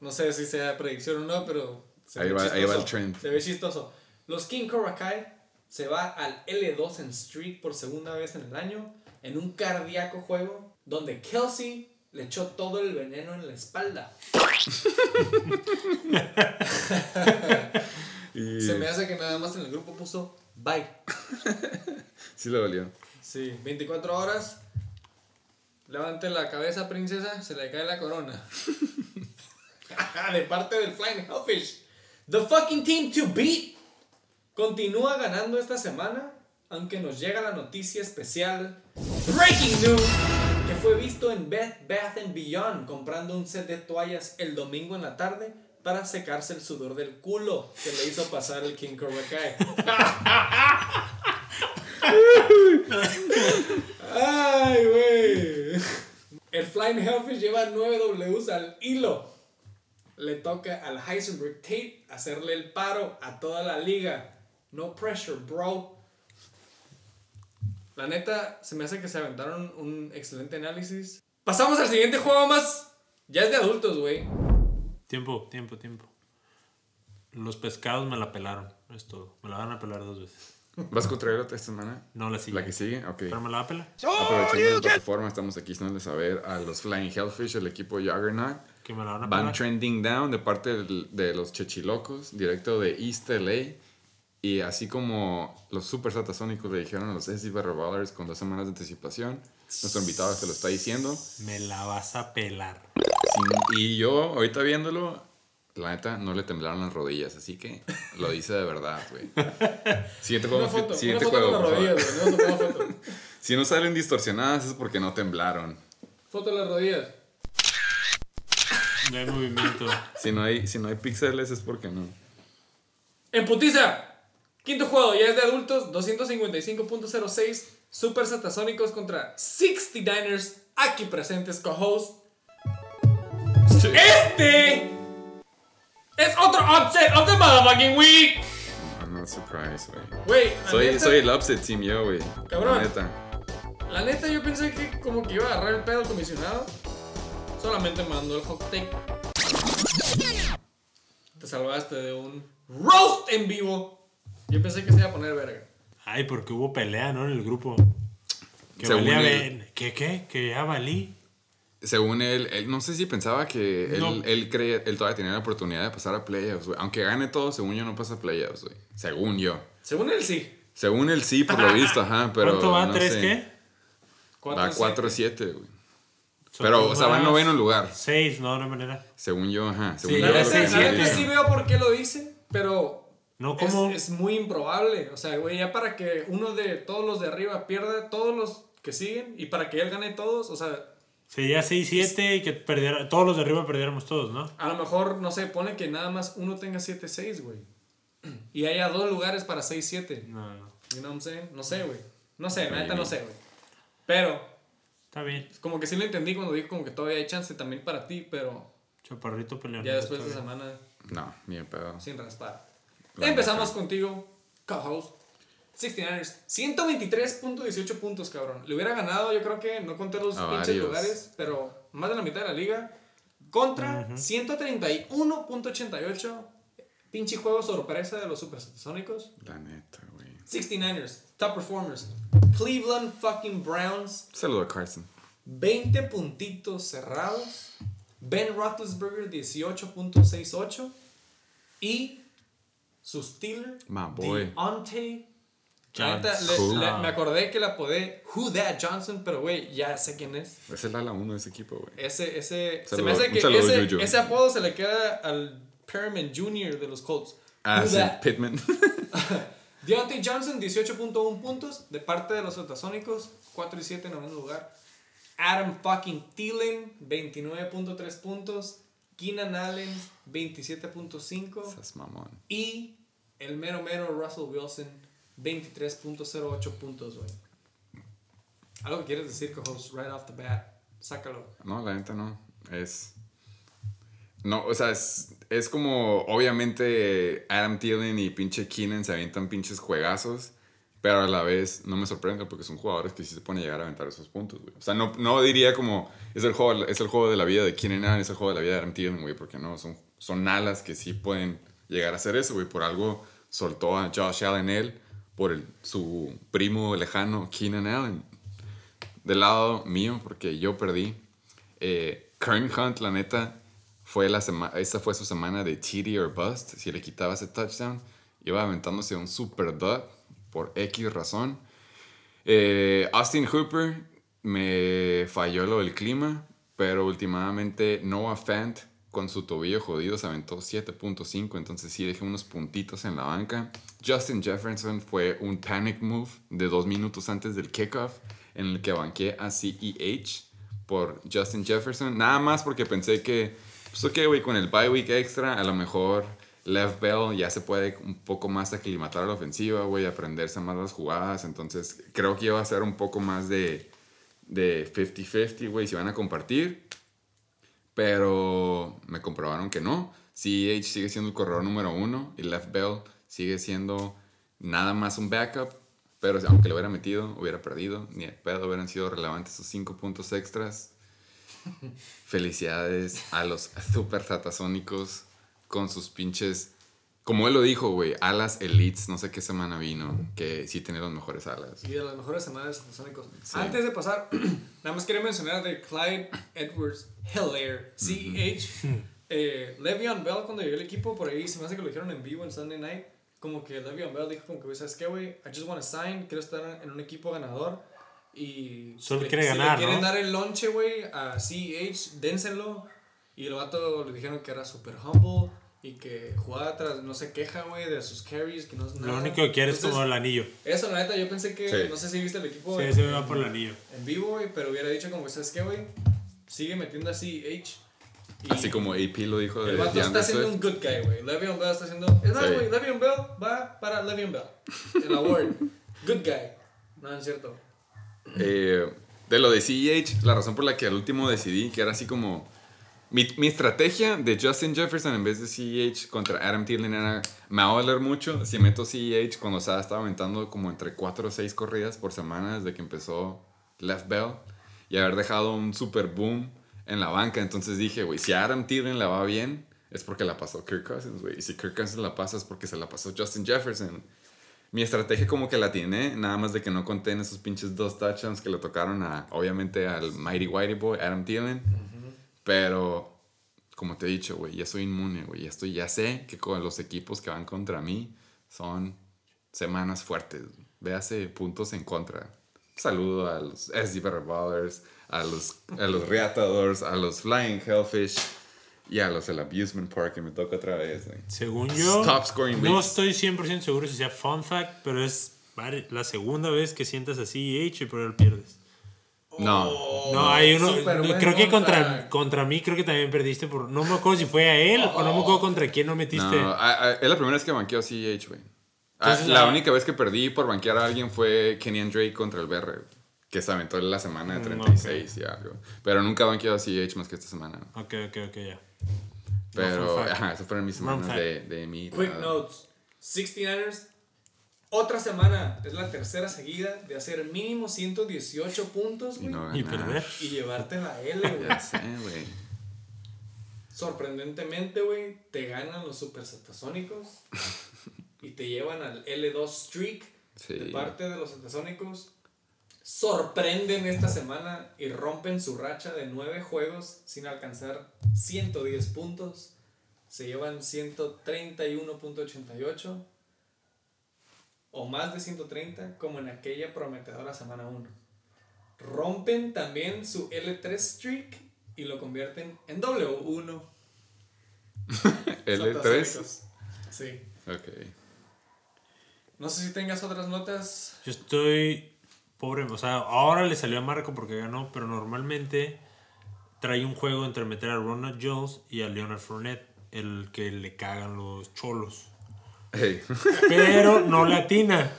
No sé si sea predicción o no, pero se Ahí ve va- ahí chistoso. va el trend. Se ve chistoso. Los King Cobra Kai se va al L2 en Streak por segunda vez en el año en un cardíaco juego donde Kelsey le echó todo el veneno en la espalda. Y Se me hace que nada más en el grupo puso bye. sí le dolió. Sí, 24 horas. Levante la cabeza, princesa, se le cae la corona. de parte del Flying Hellfish. The fucking team to beat. Continúa ganando esta semana, aunque nos llega la noticia especial. Breaking news. Fue visto en Bed Bath and Beyond comprando un set de toallas el domingo en la tarde para secarse el sudor del culo que le hizo pasar el King Cobra. Ay, güey. El Flying Hellfish lleva 9 Ws al hilo. Le toca al Heisenberg Tate hacerle el paro a toda la liga. No pressure, bro. La neta, se me hace que se aventaron un excelente análisis. Pasamos al siguiente juego más. Ya es de adultos, güey. Tiempo, tiempo, tiempo. Los pescados me la pelaron. Es todo. Me la van a pelar dos veces. ¿Vas contra él esta semana? No la sigue. ¿La que sigue? Ok. Pero me la va a pelar. Aprovechando la plataforma, estamos aquí dándole saber a los Flying Hellfish, el equipo Juggernaut. Que me la van a Van pelar. trending down de parte de los chechilocos, directo de East LA. Y así como los super satasónicos le dijeron a los SC Ballers con dos semanas de anticipación, nuestro invitado se lo está diciendo. Me la vas a pelar. Sin- y yo, ahorita viéndolo, la neta, no le temblaron las rodillas, así que lo dice de verdad, güey. Siguiente juego, Una foto, una siguiente foto juego, con las por favor. rodillas, güey. No, toma foto. Si no salen distorsionadas es porque no temblaron. Foto de las rodillas. No hay movimiento. Si no hay, si no hay píxeles es porque no. En putiza. Quinto juego, ya es de adultos, 255.06. Super Satasónicos contra 69ers, aquí presentes co-host. Este es otro upset of the motherfucking week. I'm not surprised, güey. Soy, neta- soy el upset team yo, güey. Cabrón. La neta. La neta, yo pensé que como que iba a agarrar el pedo el comisionado. Solamente mandó el hot take. Te salvaste de un roast en vivo. Yo pensé que se iba a poner verga. Ay, porque hubo pelea, ¿no? En el grupo. Que Según valía él. ver- ¿Qué, qué? Que ya valí. según él, él, no sé si pensaba que él, No. él creía, él todavía tenía la oportunidad de pasar a playoffs, güey. Aunque gane todo, según yo no pasa a playoffs, güey. Según yo. Según él, sí. Según él sí, por lo visto, ajá, pero ¿Cuánto va? no ¿Tres sé. qué? Va Cuatro, 4-7, güey. Pero, o sea, va en noveno lugar. Seis, no, no hay manera. Según yo, ajá. Según Sí, yo, que sí veo por qué lo dice, pero No, es, ¿cómo? es muy improbable. O sea, güey, ya para que uno de todos los de arriba pierda todos los que siguen y para que él gane todos, o sea, Sería 6-7 y que perdiera, todos los de arriba perdiéramos todos, ¿no? a lo mejor, no sé, pone que nada más uno tenga 7-6, güey. Y haya dos lugares para 6-7. No, no. You know what I'm saying? No sé, güey. No sé, la neta no sé, güey. Pero, Está bien. como que sí lo entendí cuando dijo como que todavía hay chance también para ti, pero Chaparrito peleón. ya después de semana No, ni de pedo. sin raspar. La Empezamos neta. contigo, co-host. 69ers, 123.18 puntos, cabrón. Le hubiera ganado, yo creo que, no conté los A pinches varios. lugares, pero más de la mitad de la liga. Contra 131.88. Pinche juego sorpresa de los supersónicos. La neta, güey. 69ers, top performers. Cleveland fucking Browns, Saludo a Carson. 20 puntitos cerrados. Ben Roethlisberger, 18.68. Y su Steeler, My boy. Deontay. Johnson. le- le- me acordé que la apodé Who That Johnson, pero güey, ya sé quién es. Es el ala 1 de ese equipo, güey. Ese, ese, se Saludo- me hace que saludo, ese, Yuyu. ese apodo se le queda al Perriman Jr. de los Colts. Ah, sí? Pittman. Deontay Johnson, 18.1 puntos de parte de los ultrasónicos, 4 y 7 en noveno lugar. Adam fucking Thielen, 29.3 puntos. Keenan Allen, 27.5. Esas mamón. Y el mero mero Russell Wilson, 23.08 puntos, güey. Algo que quieres decir, co-host, right off the bat. Sácalo. No, la neta no. Es. No, o sea, es, es como. Obviamente, Adam Thielen y pinche Keenan se avientan pinches juegazos. Pero a la vez no me sorprende porque son jugadores que sí se pueden llegar a aventar esos puntos, güey. O sea, no, no diría como. Es el, juego, es el juego de la vida de Allen, es el juego de la vida de Thielen, güey. Porque no, son, son alas que sí pueden llegar a hacer eso, güey. Por algo soltó a Josh Allen él por el, su primo lejano Keenan Allen del lado mío, porque yo perdí. Eh, Kern Hunt, la neta, fue la esta fue su semana de TD or Bust. Si le quitaba ese touchdown, iba aventándose un super dud por X razón. Eh, Austin Hooper me falló lo del clima, pero últimamente Noah Fant con su tobillo jodido se aventó 7.5, entonces sí dejé unos puntitos en la banca. Justin Jefferson fue un panic move de dos minutos antes del kickoff en el que banqué a CEH por Justin Jefferson, nada más porque pensé que, pues ok, güey, con el bye week extra, a lo mejor Left Bell ya se puede un poco más aclimatar a la ofensiva, güey, aprenderse más las jugadas. Entonces, creo que iba a ser un poco más de, de 50-50, güey, si van a compartir. Pero me comprobaron que no. CEH sigue siendo el corredor número uno y Left Bell sigue siendo nada más un backup. Pero aunque lo hubiera metido, hubiera perdido. Ni de pedo hubieran sido relevantes esos cinco puntos extras. Felicidades a los super satasónicos con sus pinches. Como él lo dijo, güey, alas elites, no sé qué semana vino, que sí tiene las mejores alas. Y de las mejores semanas los. Sí. Antes de pasar, nada más quería mencionar de Clyde Edwards Hilaire, CEH. eh, Le'Veon Bell, cuando llegó el equipo, por ahí se me hace que lo dijeron en vivo en Sunday Night. Como que Le'Veon Bell dijo, como que, güey, ¿sabes qué, güey? I just want to sign, quiero estar en un equipo ganador. Y Solo si le- quiere si ganar, le quieren ¿no? dar el lonche, güey, a CEH, dénselo. Y el vato le dijeron que era super humble y que jugaba atrás, no se queja, güey, de sus carries, que no es Lo nada. único que quiere es como el anillo. eso, la neta, yo pensé que, Sí. no sé si viste el equipo Sí, en, se va por el anillo. en vivo, güey, pero hubiera dicho como, ¿sabes qué, güey? Sigue metiendo así H. y Así como AP lo dijo de El vato está haciendo un good guy, güey. Le'Veon Bell está haciendo... Es más, Sí. güey, Le'Veon Bell va para Le'Veon Bell. El award. good guy. No, es cierto. Eh, de lo de CEH, la razón por la que al último decidí que era así como. Mi, estrategia de Justin Jefferson en vez de CEH contra Adam Thielen era. Me va a doler mucho si meto CEH cuando Sada estaba aumentando como entre 4 o 6 corridas por semana desde que empezó Left Bell y haber dejado un super boom en la banca. Entonces dije, güey, si Adam Thielen la va bien, es porque la pasó Kirk Cousins, güey. Y si Kirk Cousins la pasa es porque se la pasó Justin Jefferson. mi estrategia como que la tiene, nada más de que no conté en esos pinches dos touchdowns que le tocaron a, obviamente, al Mighty Whitey Boy, Adam Thielen. Pero, como te he dicho, güey, ya soy inmune, güey. Ya, estoy, ya sé que con los equipos que van contra mí son semanas fuertes. Véase puntos en contra. Saludo a los SD Ballers, a los, a los Reatadores, a los Flying Hellfish y a los del Abusement Park que me toca otra vez, güey. Según yo, Top scoring no estoy 100% seguro si sea fun fact, pero es la segunda vez que sientas así y por él pierdes. No. No, hay uno. Creo que contra, contra mí, creo que también perdiste por. No me acuerdo si fue a él o no me acuerdo contra quién no metiste. No, a- a- es la primera vez que banqueo CH, güey. Ah, la ah, única vez que perdí por banquear a alguien fue Kenyan Drake contra el BR, que se aventó en la semana de Mm, 36 y algo. Pero nunca banqueado a CH más que esta semana. Ok, ok, ok, ya. Pero, fact. ajá, eso fueron mis semanas de, de mi... Quick notes. 69ers. Otra semana. Es la tercera seguida de hacer mínimo 118 puntos, Y güey. no Y perder. Y llevarte la L, güey. Ya sé, güey. Sorprendentemente, güey, te ganan los super satasónicos y te llevan al L2 streak Sí. de parte de los satasónicos. Sorprenden esta semana y rompen su racha de 9 juegos sin alcanzar 110 puntos. Se llevan 131.88 o más de 130 como en aquella prometedora semana 1. Rompen también su L3 streak y lo convierten en W1. L3. Satasónicos. Sí. Ok. No sé si tengas otras notas. Yo estoy pobre, o sea, ahora le salió a Marco porque ganó, pero normalmente trae un juego entre meter a Ronald Jones y a Leonard Fournette, el que le cagan los cholos. Hey. Pero no le atina.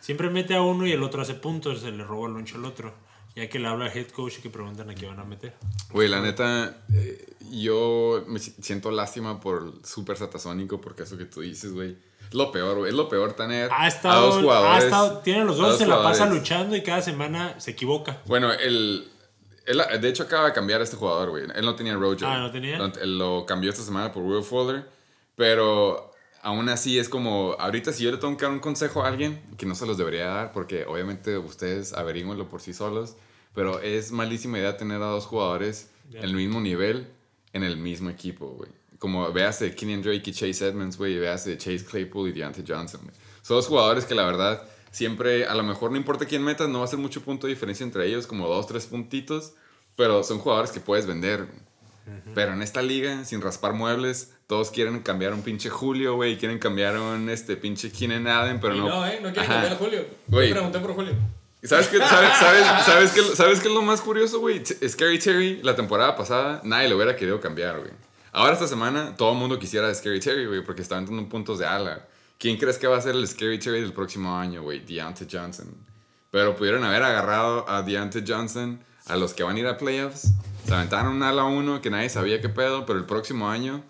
Siempre mete a uno y el otro hace puntos, se le roba el lunch al otro. Ya que le habla al head coach y que preguntan a qué van a meter. Güey, la neta, eh, yo me si- siento lástima por el Super Satasónico porque eso que tú dices, güey. Es lo peor, güey. Es lo peor tener Ha a estado, dos ha jugadores. estado, tiene los a dos, se la pasa luchando y cada semana se equivoca. Bueno, el, él, de hecho acaba de cambiar a este jugador, güey. Él no tenía Rojo. Ah, ¿no tenía? Lo, lo cambió esta semana por Will Fuller. Pero aún así es como, ahorita si yo le tengo que dar un consejo a alguien, que no se los debería dar, porque obviamente ustedes averigüenlo por sí solos, pero es malísima idea tener a dos jugadores en el mismo nivel, en el mismo equipo, güey. Como veas de Kenyon Drake y Chase Edmonds, güey, y veas de Chase Claypool y Deontay Johnson, güey. Son dos jugadores que la verdad siempre, a lo mejor no importa quién metas, no va a ser mucho punto de diferencia entre ellos, como dos, tres puntitos, pero son jugadores que puedes vender. güey. Pero en esta liga, sin raspar muebles, todos quieren cambiar un pinche Julio, güey, quieren cambiar un este pinche Keenan Allen, pero y no. no, ¿eh? No quieren Ajá. cambiar a Julio. Güey. Pregunté por Julio. ¿Sabes qué, sabes, sabes, sabes qué, sabes qué es lo más curioso, güey? Scary Terry, la temporada pasada, nadie lo hubiera querido cambiar, güey. Ahora esta semana, todo el mundo quisiera a Scary Terry, güey, porque está entrando puntos de ala. ¿Quién crees que va a ser el Scary Terry del próximo año, güey? Deontay Johnson. Pero pudieron haber agarrado a Deontay Johnson, a los que van a ir a playoffs. Aventaron un ala uno que nadie sabía qué pedo, pero el próximo año,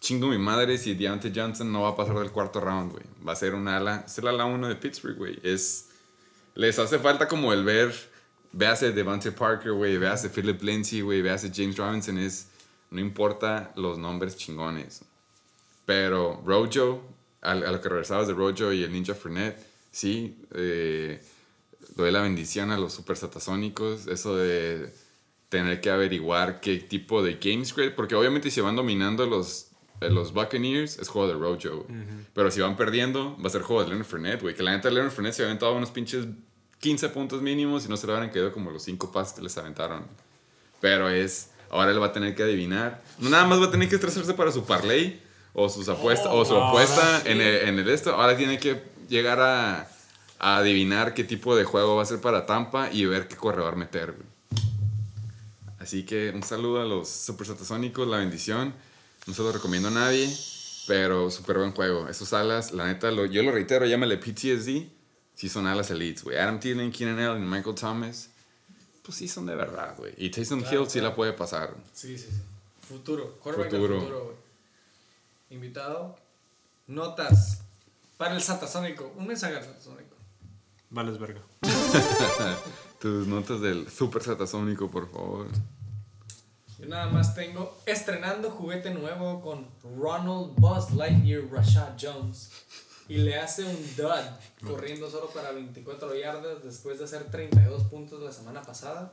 chingo mi madre si Deontay Johnson no va a pasar del cuarto round, güey. Va a ser un ala, es el ala uno de Pittsburgh, güey. Es les hace falta como el ver, véase Devante Parker, güey, véase Philip Lindsay, güey, véase James Robinson, es, no importa los nombres chingones. Pero Rojo, a, lo que regresabas de Rojo y el Ninja Fernet, sí, eh, doy la bendición a los super satasónicos, eso de tener que averiguar qué tipo de game script, porque obviamente si van dominando los, eh, los Buccaneers, es juego de Rojo. Pero si van perdiendo, va a ser juego de Leonard Fournette, güey. Que la neta Leonard Fournette se aventado unos pinches 15 puntos mínimos y no se le hubieran quedado como los 5 pases que les aventaron. Pero es, ahora él va a tener que adivinar. No nada más va a tener que estresarse para su parlay o, sus apuestas, o su ahora apuesta sí. en, el, en el esto. Ahora tiene que llegar a, a adivinar qué tipo de juego va a ser para Tampa y ver qué corredor meter, güey. Así que un saludo a los Super Satasónicos, la bendición. No se lo recomiendo a nadie, pero súper buen juego. Esos alas, la neta, lo- yo lo reitero, llámale PTSD. Sí son alas elites, güey. Adam Thielen, Keenan Allen y Michael Thomas, pues sí son de verdad, güey. Y Taysom Claro, Hill sí claro. la puede pasar. Sí, sí, sí. Futuro. Quarterback futuro, güey. Invitado. Notas. Para el satasónico. Un mensaje al satasónico. Vales verga. Tus notas del Super Satasónico, por favor. Yo nada más tengo estrenando juguete nuevo con Ronald Buzz Lightyear Rashad Jones. y le hace un dud corriendo solo para 24 yardas después de hacer 32 puntos la semana pasada.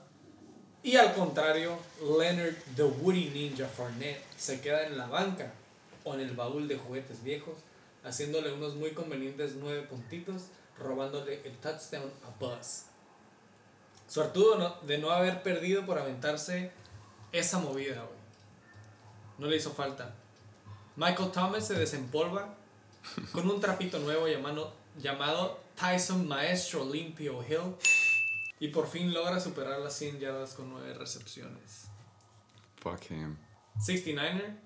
Y al contrario, Leonard the Woody Ninja Fournette se queda en la banca o en el baúl de juguetes viejos, haciéndole unos muy convenientes 9 puntitos, robándole el touchdown a Buzz. Suertudo de no haber perdido por aventarse esa movida, güey. No le hizo falta. Michael Thomas se desempolva con un trapito nuevo llamado, llamado Tyson Maestro Limpio Hill y por fin logra superar las 100 yardas con 9 recepciones. Fuck him. 69er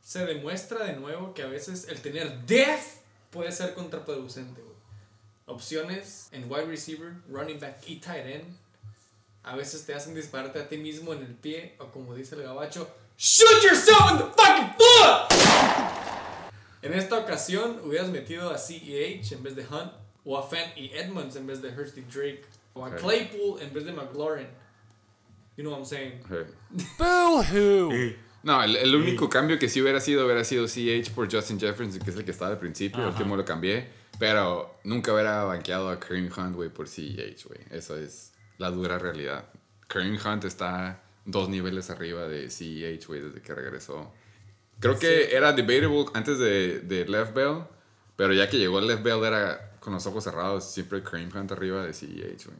se demuestra de nuevo que a veces el tener def puede ser contraproducente. güey. Opciones en wide receiver, running back y tight end a veces te hacen dispararte a ti mismo en el pie o como dice el gabacho, shoot yourself in the fucking foot. En esta ocasión hubieras metido a CEH en vez de Hunt o a Fant y Edmonds en vez de Hurst y Drake o a. Claypool en vez de McLaurin. You know what I'm saying? Boo hoo! No, el, el único cambio que sí hubiera sido hubiera sido CH por Justin Jefferson, que es el que estaba al principio, el último lo cambié. Pero nunca hubiera banqueado a Kareem Hunt, güey, por CH, güey. Eso es la dura realidad. Kareem Hunt está dos niveles arriba de CH, güey, desde que regresó. Creo que era debatable antes de, de Left Bell, pero ya que llegó Left Bell era con los ojos cerrados, siempre Kareem Hunt arriba de CH, güey.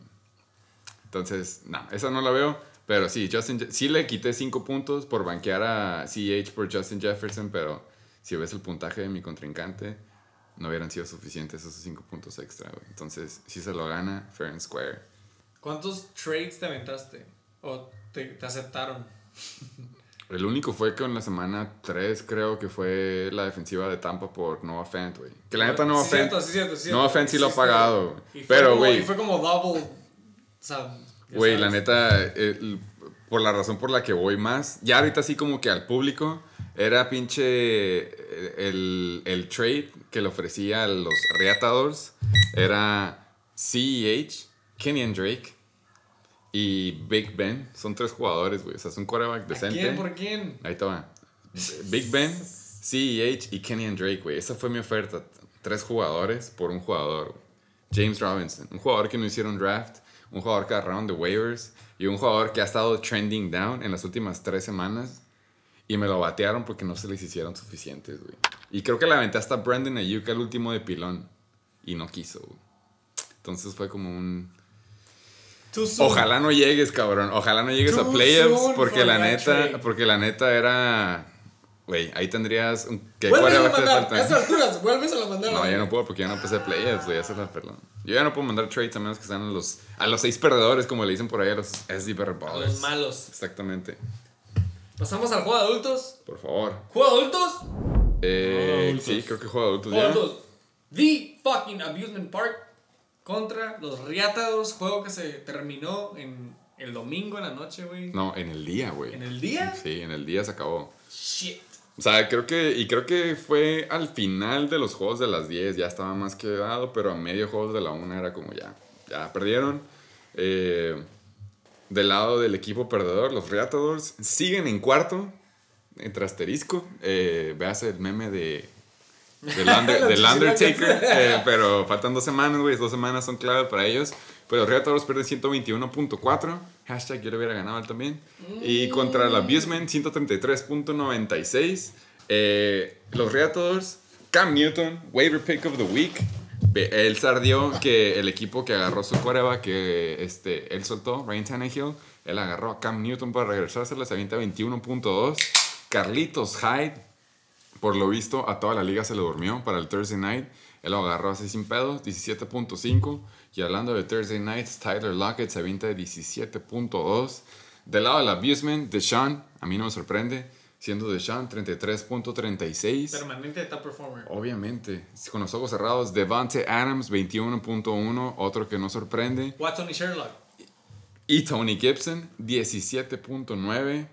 Entonces, no, esa no la veo. Pero sí, Justin, sí le quité 5 puntos por banquear a CH por Justin Jefferson, pero si ves el puntaje de mi contrincante, no hubieran sido suficientes esos 5 puntos extra, güey. Entonces, si se lo gana, fair and square. ¿Cuántos trades te aventaste? ¿O te, te aceptaron? El único fue con la semana 3, creo que fue la defensiva de Tampa por Noah Fant, güey. Que la neta Noah Sí, Fant, sí, cierto, sí. Noah Fant sí lo ha pagado, Pero, güey, Y fue como double. O sea, Güey, la neta, por la razón por la que voy más, ya ahorita sí como que al público, era pinche eh, el, el trade que le ofrecía a los Reatadores, era CEH, Kenyan Drake y Big Ben. Son tres jugadores, güey, o sea, es un quarterback ¿A decente. quién? ¿Por quién? Ahí te va. Big Ben, CEH y Kenyan Drake, güey. Esa fue mi oferta. Tres jugadores por un jugador. güey. James Robinson, un jugador que no hicieron draft, un jugador que agarraron de waivers y un jugador que ha estado trending down en las últimas tres semanas. Y me lo batearon porque no se les hicieron suficientes, güey. Y creo que la aventé hasta Brandon Ayuk el último de pilón. Y no quiso, güey. Entonces fue como un... Ojalá no llegues, cabrón. Ojalá no llegues a playoffs porque la neta, trade. porque la neta era, güey, ahí tendrías un ¿qué Vuelves a mandar. A esas alturas, vuelves a la mandar. No, ya no puedo porque ya no pasé playoffs, güey, esa es la perdón. Yo ya no puedo mandar trades a menos que sean a los a los seis perdedores como le dicen por ahí a los SD A los malos. Exactamente. Pasamos al juego de adultos. Por favor. ¿Juego de adultos? Eh, adultos. sí, creo que juego de adultos Juego de ya. adultos. The fucking Abusement Park contra los Riatados. Juego que se terminó en el domingo en la noche, güey. No, en el día, güey. ¿En el día? Sí, en el día se acabó. Shit. O sea, creo que, y creo que fue al final de los juegos de las 10, ya estaba más quedado, pero a medio juegos de la 1 era como ya, ya perdieron. Eh, del lado del equipo perdedor, los Reatadores siguen en cuarto, entre asterisco. Eh, veas el meme de, del, Under- del Undertaker, eh, pero faltan dos semanas, güey, dos semanas son clave para ellos. Pero los Reatadores pierden 121.4, hashtag yo le hubiera ganado él también. Y contra el Abusement, 133.96. Eh, los Reatadores, Cam Newton, waiver pick of the week. Él sardió que el equipo que agarró su coreba, que este, él soltó, Ryan Tannehill, él agarró a Cam Newton para regresársela, se avienta 21.2. Carlitos Hyde, por lo visto, a toda la liga se le durmió para el Thursday Night. Él lo agarró así sin pedo, 17.5. Y hablando de Thursday Nights, Tyler Lockett se avienta de 17.2. Del lado del Abusement, Deshaun, a mí no me sorprende, siendo Deshaun 33.36. Permanente top performer. Obviamente, con los ojos cerrados, Devante Adams 21.1, otro que no sorprende. Watson y Sherlock. Y Tony Gibson 17.9,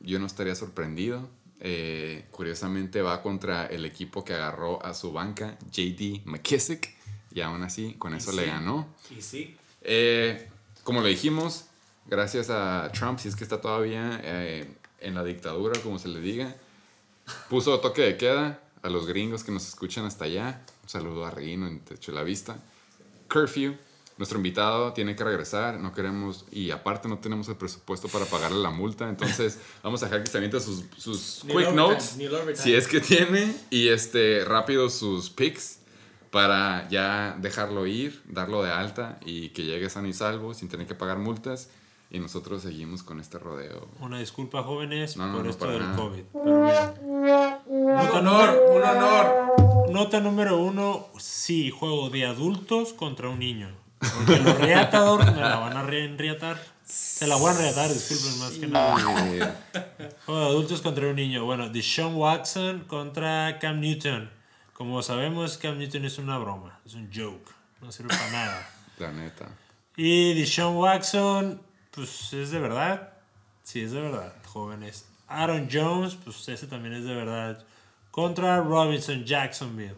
yo no estaría sorprendido. Eh, curiosamente va contra el equipo que agarró a su banca, JD McKissick, y aún así con eso le ganó. Y sí. Eh, como le dijimos, gracias a Trump, si es que está todavía eh, en la dictadura, como se le diga, puso toque de queda a los gringos que nos escuchan hasta allá. Un saludo a Reino en Techo de la Vista. Curfew. Nuestro invitado tiene que regresar, no queremos, y aparte no tenemos el presupuesto para pagarle la multa, entonces vamos a dejar que se aviente sus, quick notes, si es que tiene, y este, rápido sus picks para ya dejarlo ir, darlo de alta y que llegue sano y salvo sin tener que pagar multas. Y nosotros seguimos con este rodeo. Una disculpa, jóvenes, No, no, por no, esto del nada. COVID. Pero. Un Nota, honor, un honor. nota número uno, sí, juego de adultos contra un niño. Porque los reatador me la van a re- enriatar. Se la voy a enriatar, disculpen más que nada. Juego de adultos contra un niño. Bueno, Deshaun Watson contra Cam Newton. Como sabemos, Cam Newton es una broma, es un joke. No sirve para nada. la neta. Y Deshaun Watson, pues es de verdad. Sí, es de verdad, jóvenes. Aaron Jones, pues ese también es de verdad. Contra Robinson Jacksonville.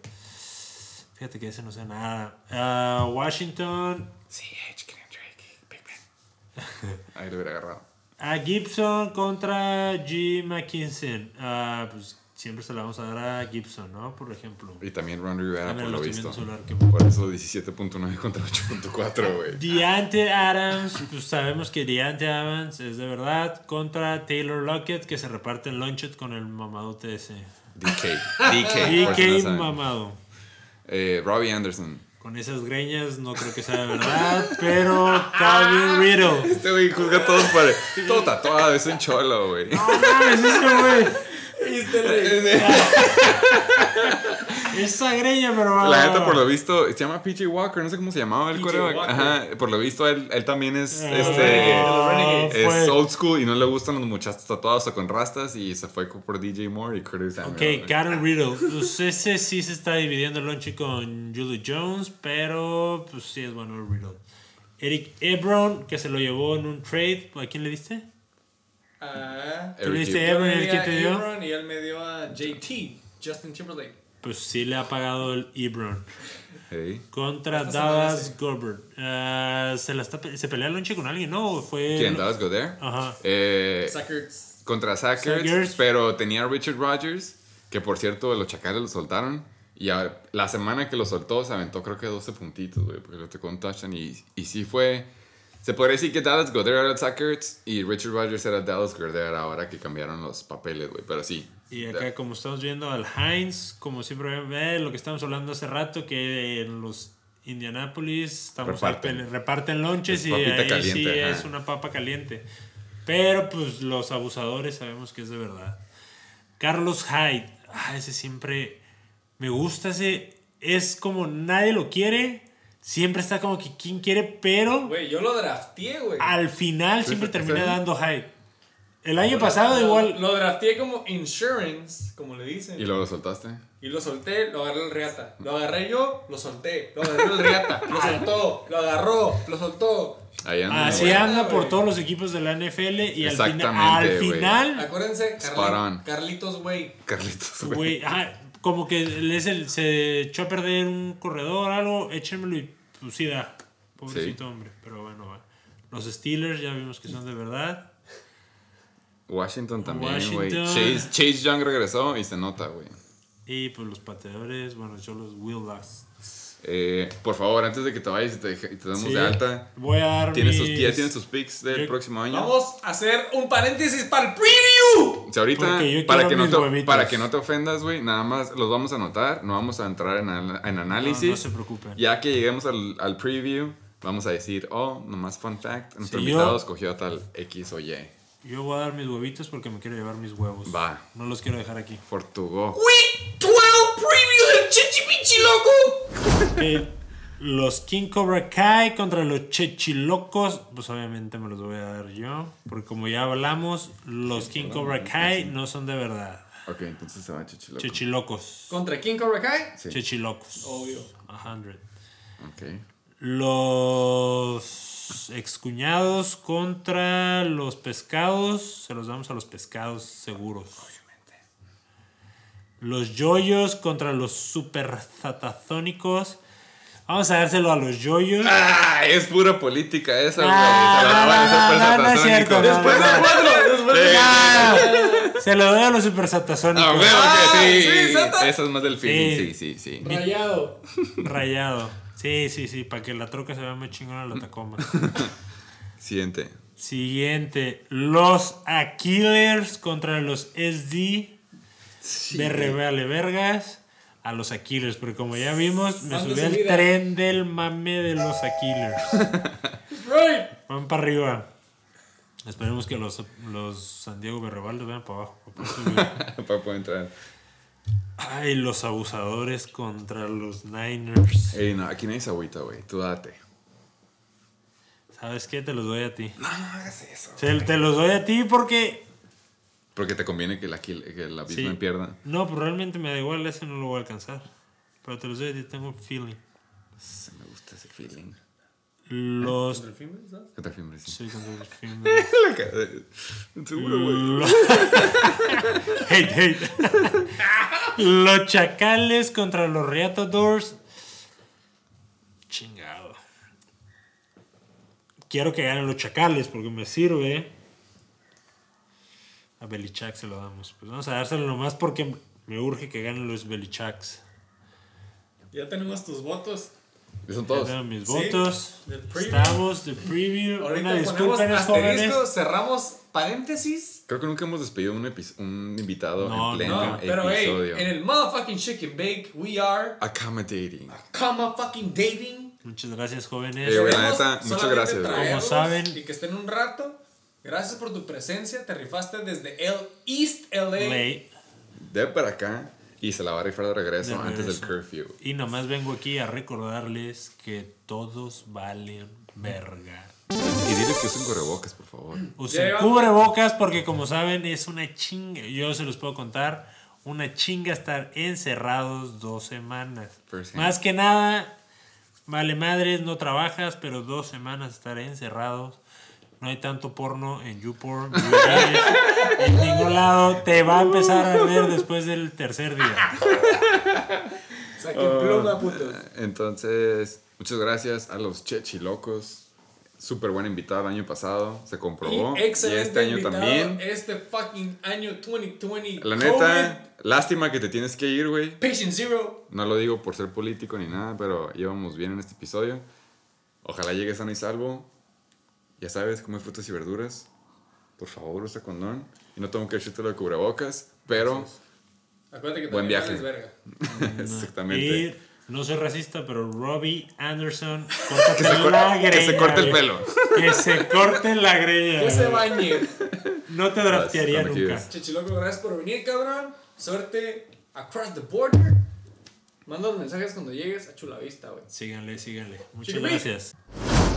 Fíjate que ese no sé nada. Ah, Washington, CH, Kenyon Drake, Big Ben. Ahí lo hubiera agarrado. a Gibson contra G. McKinson. Ah, pues siempre se la vamos a dar a Gibson, ¿no? Por ejemplo. Y también Ron Rivera, También por lo visto. que- Por eso 17.9 contra 8.4, güey. Deante Adams, pues sabemos que Deante Adams es de verdad. Contra Taylor Lockett, que se reparte el lunchet con el mamadote ese. DK. DK. por si no DK saben. mamado. Eh, Robbie Anderson. Con esas greñas no creo que sea de verdad, pero Calvin Riddle. Este güey juzga a todos por. Todo tatuado, es un cholo, güey. No mames, ese güey. Esa greña, pero La neta, por lo visto, se llama PJ Walker, no sé cómo se llamaba el coreback. Ajá, por lo visto, él, él también es. Ah, este. Es fue- old school y no le gustan los muchachos tatuados o con rastas y se fue por DJ Moore y Curtis Samuel. Ok. Karen Riddle. Pues ese sí se está dividiendo el lonche con Julio Jones, pero pues sí es bueno el Riddle. Eric Ebron, que se lo llevó en un trade. ¿A quién le diste? Ah, ¿Tú le diste el que te dio? Ebron y él me dio a JT, Justin Timberlake. Pues sí le ha pagado el Ebron. Hey. Contra Dallas. Gorbert. Ah, se, la está, pe- ¿Se pelea el lonche con alguien? No, ¿O fue. ¿Quién? ¿Dallas Goddard? Ajá. Eh, contra Ertz. pero tenía a Richard Rodgers, que por cierto los chacales lo soltaron. Y a- la semana que lo soltó se aventó creo que 12 puntitos, güey, porque lo tocó un touchdown. Y, y sí fue... Se podría decir que Dallas Goddard era Zach Ertz y Richard Rodgers era Dallas Goddard ahora que cambiaron los papeles, güey. Pero sí. Y acá, como estamos viendo al Heinz, como siempre, ve lo que estábamos hablando hace rato, que en los Indianapolis estamos Reparten. reparten, reparten lonches Es y ahí sí caliente, ajá. es una papa caliente. Pero pues los abusadores sabemos que es de verdad. Carlos Hyde, ah, ese siempre me gusta, ese es como nadie lo quiere, siempre está como que quien quiere, pero Güey, yo lo drafteé, güey. al final siempre termina dando Hyde. El año pasado Lo- igual... Lo drafteé como insurance, como le dicen. ¿Y luego lo soltaste? Y lo solté, lo agarré el Riata. Lo agarré yo, lo solté. Lo agarré el Riata. Lo soltó, lo agarró, lo soltó. Ahí anda. Así anda por todos los equipos de la NFL y al final, Exactamente, al final, Acuérdense. Carli- Carlitos, güey. Carlitos, güey. ah, como que es el- se echó a perder un corredor, algo, échenmelo y pues sí da. Pobrecito Sí. hombre, pero bueno, va. Los Steelers ya vimos que son de verdad. Washington también, güey. Chase, Chase Young regresó y se nota, güey. Y pues los pateadores, bueno, yo los Will Last. Eh, por favor, antes de que te vayas y te, y te demos Sí, de alta, Voy a dar ¿tienes mis... sus, ¿ya tienes tus picks del Yo- próximo año? Vamos a hacer un paréntesis para el preview. O sea, ahorita, para que, no te, para que no te ofendas, güey, nada más los vamos a anotar, no vamos a entrar en, al- en análisis. No, no se preocupen. Ya que lleguemos al, al preview, vamos a decir, oh, nomás fun fact, nuestro Sí, invitado yo- escogió a tal X o Y. Yo voy a dar mis huevitos porque me quiero llevar mis huevos. Va. No los quiero dejar aquí. Fortugó. Week 12 preview del Chichipichi loco. Eh, los King Cobra Kai contra los Chechilocos, pues obviamente me los voy a dar yo, porque como ya hablamos, los King Cobra Kai no son de verdad. Ok, entonces se va Chichiloco. Chechilocos. Contra King Cobra Kai. Sí. Chechilocos. Obvio. A hundred. Ok. Los excuñados contra los pescados, se los damos a los pescados seguros. Los yoyos contra los super zatazónicos. Vamos a dárselo a los yoyos. Ah, es pura política esa. Ah, satasónicos. Después del 4, después Sí. Ah, Se lo doy a los supersatasónicos. Ah, güey, Ah, sí. sí. Eso es más del feeling, Sí. sí, sí, sí. Rayado. Rayado. Sí, sí, sí, para que la troca se vea muy chingona la Tacoma. Siguiente. Siguiente, los Aquilers contra los SD de Revale Vergas a los Aquilers, porque como ya vimos, me subí al tren del mame de los Aquilers. Right. Van para arriba. Esperemos que los, los San Diego Berrebalde vean para abajo. Para poder entrar. Ay, los abusadores contra los Niners. Ey, no, aquí nadie se agüita, güey. Tú date. ¿Sabes qué? Te los doy a ti. No, no hagas eso. Te los doy a ti porque... Porque te conviene que la, que la Sí. Pierda. No, pues realmente me da igual, ese no lo voy a alcanzar. Pero te los doy a ti, tengo un feeling. Se me gusta ese feeling. Los... ¿El film, sabes? ¿Qué tal, Fimbres? Sí, contra los Fimbres. La cara de- Seguro, güey. Hate, hate. los chacales contra los Reatadores. Chingado. Quiero que ganen los chacales porque me sirve. A Belichak se lo damos. Pues vamos a dárselo nomás porque me urge que ganen los Belichaks. Ya tenemos tus votos. Y son todos. tengo mis Sí, votos. preview. Estamos de preview. Ahorita Una ponemos asterisco, cerramos paréntesis. Creo que nunca hemos despedido un, un invitado No, en pleno No, pero hey, episodio. en el motherfucking chicken bake, we are Accommodating. comma fucking dating. Muchas gracias, jóvenes. Eh, la neta, muchas gracias, Como saben- Y que estén un rato. Gracias por tu presencia. Te rifaste desde el East LA. Ley. De para acá. Y se la va a rifar de regreso De antes del curfew. Y nomás vengo aquí a recordarles que todos valen verga. Y diles que usen correbocas, por favor. Usen cubrebocas porque como saben es una chinga. Yo se los puedo contar. Una chinga estar encerrados dos semanas. Más que nada, vale madres, no trabajas, pero dos semanas estar encerrados. No hay tanto porno en YouPorn, en ningún lado. Te va a empezar a arder después del tercer día. Saquen pluma, putos. Entonces, muchas gracias a los chechilocos. Súper buen invitado el año pasado. Se comprobó. Y Y, este año también. Este fucking año 2020. La COVID, neta, lástima que te tienes que ir, güey. Patient Zero. No lo digo por ser político ni nada, pero íbamos bien en este episodio. Ojalá llegues sano y salvo. Ya sabes, come frutas y verduras. Por favor, usa condón. Y no tengo que echarte lo de cubrebocas, pero Acuérdate que Buen viaje. verga. exactamente. Y no soy racista, pero Robbie Anderson, Que se, cor- la greña. que se corte el pelo. Que se corte la greña. Que se bañe. No te draftearía nunca. Chichiloco, gracias por venir, cabrón. Suerte across the border. Manda los mensajes cuando llegues a Chulavista, güey. Síganle, síganle. Muchas Chiquipi. gracias.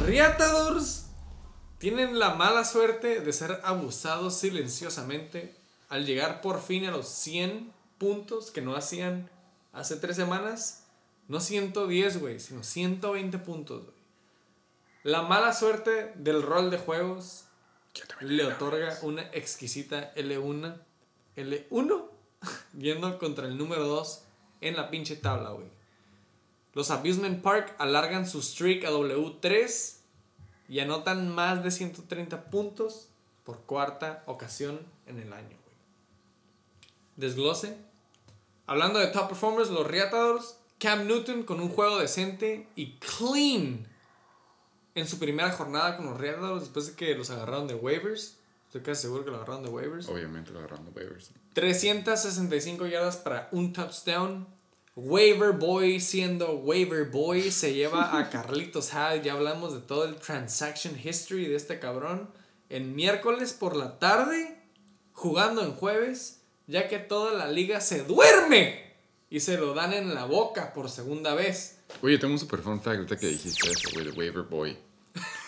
Riatadors tienen la mala suerte de ser abusados silenciosamente al llegar por fin a los 100 puntos que no hacían hace tres semanas. No 110, güey, sino 120 puntos, güey. La mala suerte del rol de juegos le otorga una exquisita L1, L1, yendo contra el número 2 en la pinche tabla, güey. Los Abusement Park alargan su streak a W3 y anotan más de 130 puntos por cuarta ocasión en el año. Desglose. Hablando de top performers, los Riatadors, Cam Newton con un juego decente y clean en su primera jornada con los Riatadors después de que los agarraron de waivers. Estoy casi seguro que lo agarraron de waivers. Obviamente lo agarrando waivers. 365 yardas para un touchdown. Waiver Boy siendo Waiver Boy se lleva a Carlitos Hyde. Ya hablamos de todo el transaction history de este cabrón. En miércoles por la tarde, jugando en jueves, ya que toda la liga se duerme y se lo dan en la boca por segunda vez. Oye, tengo un super fun fact ahorita que dijiste eso, güey, de Waiver Boy.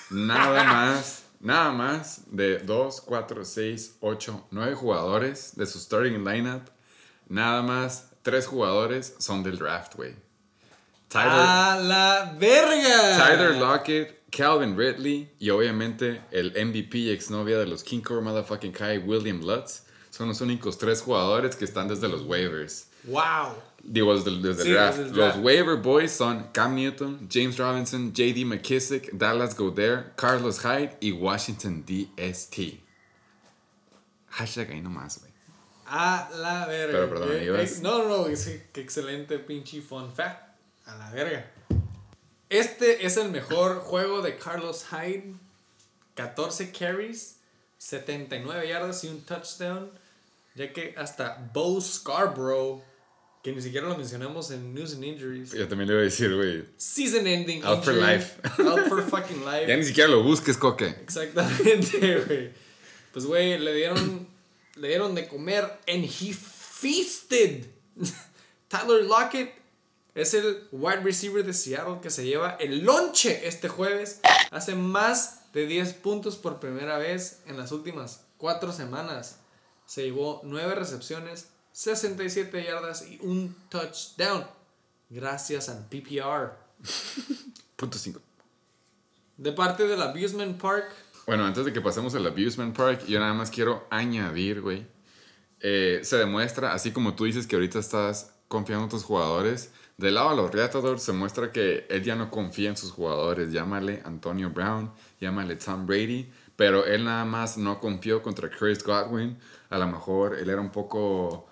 Nada más, nada más de 2, 4, 6, 8, 9 jugadores de su starting lineup. Nada más 3 jugadores son del draft, güey. Tyler, ¡A la verga! Tyler Lockett, Calvin Ridley y obviamente el MVP y exnovia de los King Core Motherfucking Kai, William Lutz, son los únicos tres jugadores que están desde los waivers. ¡Wow! Digo, desde, desde Sí, el draft. desde el draft. Los waiver boys son Cam Newton, James Robinson, JD McKissick, Dallas Goddard, Carlos Hyde y Washington DST. Hashtag ahí nomás, güey. A la verga. Pero, perdón, Eh, ibas- eh, no, no, no, sí, qué excelente pinche fun fact. A la verga. Este es el mejor juego de Carlos Hyde. 14 carries, 79 yardas y un touchdown. Ya que hasta Bo Scarborough, que ni siquiera lo mencionamos en News and Injuries, Yo también le iba a decir, güey. season ending. Out for injury. life. Out for fucking life. Ya ni siquiera lo busques, coque. Exactamente, güey. Pues, güey, le dieron, le dieron de comer and he feasted. Tyler Lockett es el wide receiver de Seattle que se lleva el lonche este jueves. Hace más de 10 puntos por primera vez en las últimas 4 semanas. Se llevó 9 recepciones, 67 yardas y un touchdown. Gracias al PPR. Punto 5. De parte del Abusement Park, Bueno, antes de que pasemos al Abusement Park, yo nada más quiero añadir, güey. eh, se demuestra, así como tú dices que ahorita estás confiando en tus jugadores, del lado de los Reatadores se muestra que él ya no confía en sus jugadores. Llámale Antonio Brown, llámale Tom Brady, pero él nada más no confió contra Chris Godwin. A lo mejor él era un poco,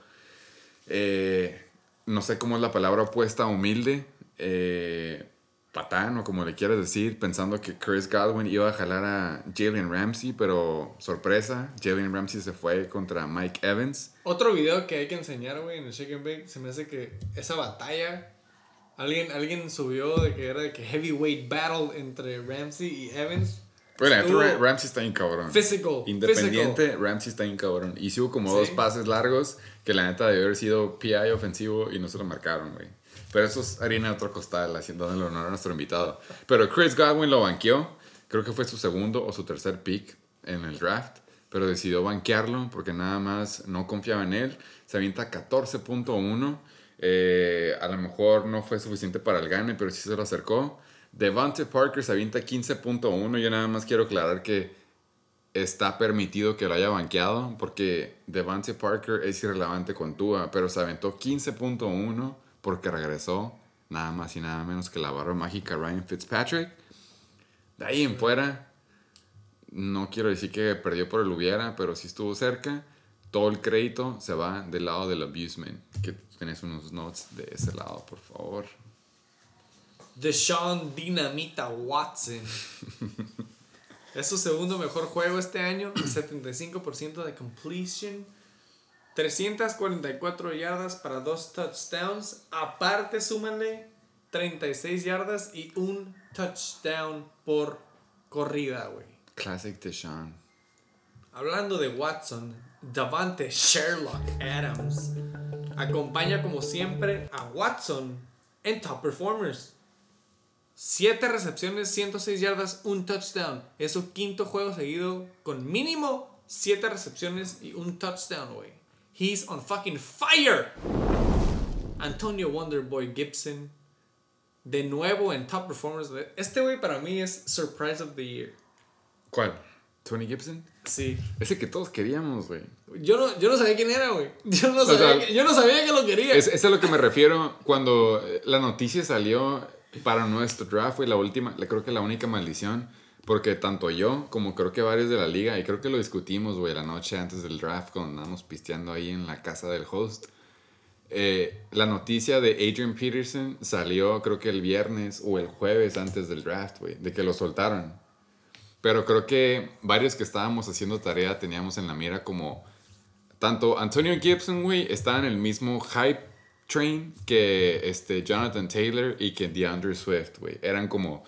eh, no sé cómo es la palabra opuesta, humilde, eh, patán o como le quieras decir, pensando que Chris Godwin iba a jalar a Jalen Ramsey, pero sorpresa, Jalen Ramsey se fue contra Mike Evans. Otro video que hay que enseñar, güey, en el Shake and Bake, se me hace que esa batalla, alguien, alguien subió de que era de que heavyweight battle entre Ramsey y Evans. Estuvo Ra- Ramsey está bien cabrón. Physical. Independiente, Ramsey está bien cabrón. Y sí hubo como Sí. dos pases largos que la neta debió haber sido PI ofensivo y no se lo marcaron, güey. Pero eso es harina de otro costal, haciendo el honor a nuestro invitado. Pero Chris Godwin lo banqueó. Creo que fue su segundo o su tercer pick en el draft. Pero decidió banquearlo porque nada más no confiaba en él. Se avienta 14.1. Eh, a lo mejor no fue suficiente para el gane, pero sí se lo acercó. Devante Parker se avienta 15.1. Yo nada más quiero aclarar que está permitido que lo haya banqueado porque Devante Parker es irrelevante con Tua, pero se aventó 15.1 porque regresó nada más y nada menos que la barra mágica Ryan Fitzpatrick. De ahí en fuera, no quiero decir que perdió por el hubiera, pero sí estuvo cerca. Todo el crédito se va del lado del abusement. Que tenés unos notes de ese lado, por favor. Deshaun Dinamita Watson. es su segundo mejor juego este año, 75% de completion, 344 yardas para dos touchdowns. Aparte, súmanle 36 yardas y un touchdown por corrida, güey. Classic Deshaun. Hablando de Watson, Davante Sherlock Adams acompaña como siempre a Watson en Top Performers. 7 recepciones, 106 yardas, un touchdown. Es su quinto juego seguido con mínimo 7 recepciones y un touchdown, güey. He's on fucking fire. Antonio Wonderboy Gibson. De nuevo en Top Performers. Este güey para mí es Surprise of the Year. ¿Cuál? ¿Tony Gibson? Sí. Ese que todos queríamos, güey. Yo no, yo no sabía quién era, güey. Yo, no sea, sabía que, yo no sabía que lo quería. Es, es a lo que me refiero cuando eh, la noticia salió para nuestro draft, fue la última, creo que la única maldición, porque tanto yo como creo que varios de la liga, y creo que lo discutimos, güey, la noche antes del draft, cuando andábamos pisteando ahí en la casa del host. eh, la noticia de Adrian Peterson salió creo que el viernes o el jueves antes del draft, güey, de que lo soltaron. Pero creo que varios que estábamos haciendo tarea teníamos en la mira como tanto Antonio Gibson, güey, está en el mismo hype train que este Jonathan Taylor y que DeAndre Swift, güey. Eran como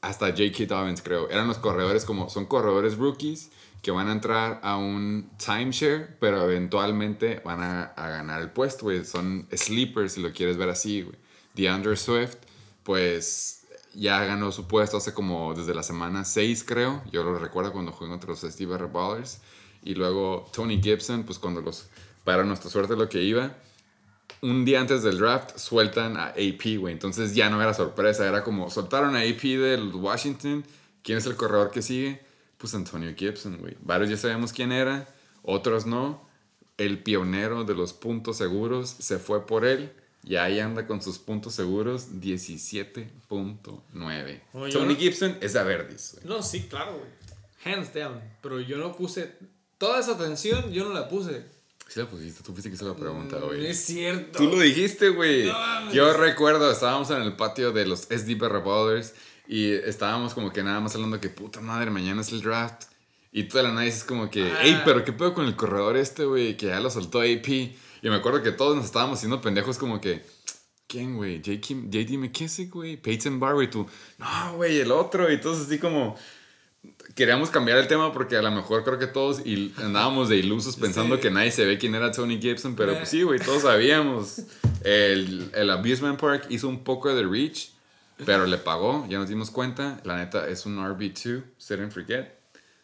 hasta J.K. Dobbins, creo. Eran los corredores como son corredores rookies que van a entrar a un timeshare, pero eventualmente van a, a ganar el puesto, güey. Son sleepers, si lo quieres ver así, güey. DeAndre Swift, pues ya ganó su puesto hace como desde la semana 6, creo. Yo lo recuerdo cuando jugó contra los Steve Ballers. Y luego Tony Gibson, pues cuando los, para nuestra suerte lo que iba, un día antes del draft sueltan a AP, güey. Entonces ya no era sorpresa, era como soltaron a AP del Washington. ¿Quién es el corredor que sigue? Pues Antonio Gibson, güey. Varios ya sabemos quién era, otros no. El pionero de los puntos seguros se fue por él. Y ahí anda con sus puntos seguros 17.9. Oye, yo Tony no- Gibson es a Verdis. No, sí, claro, güey. Hands down. Pero yo no puse. Toda esa atención yo no la puse. Sí la pusiste, tú fuiste que hizo la pregunta, No güey. es cierto. Tú lo dijiste, güey. No. Yo recuerdo, estábamos en el patio de los SDP Revolvers y estábamos como que nada más hablando que puta madre, mañana es el draft. Y toda la nada dices como que, Ah. hey, pero qué pedo con el corredor este, güey, que ya lo soltó AP. Y me acuerdo que todos nos estábamos haciendo pendejos como que, ¿quién, güey? JD McKissick, güey, Peyton Barber y tú, no, güey, el otro. Y entonces así como queríamos cambiar el tema porque a lo mejor creo que todos andábamos de ilusos pensando Sí. que nadie se ve quién era Tony Gibson, pero Eh. pues sí, güey, todos sabíamos. El, el Abusement Park hizo un poco de reach, pero le pagó, ya nos dimos cuenta. La neta es un RB2, set and forget.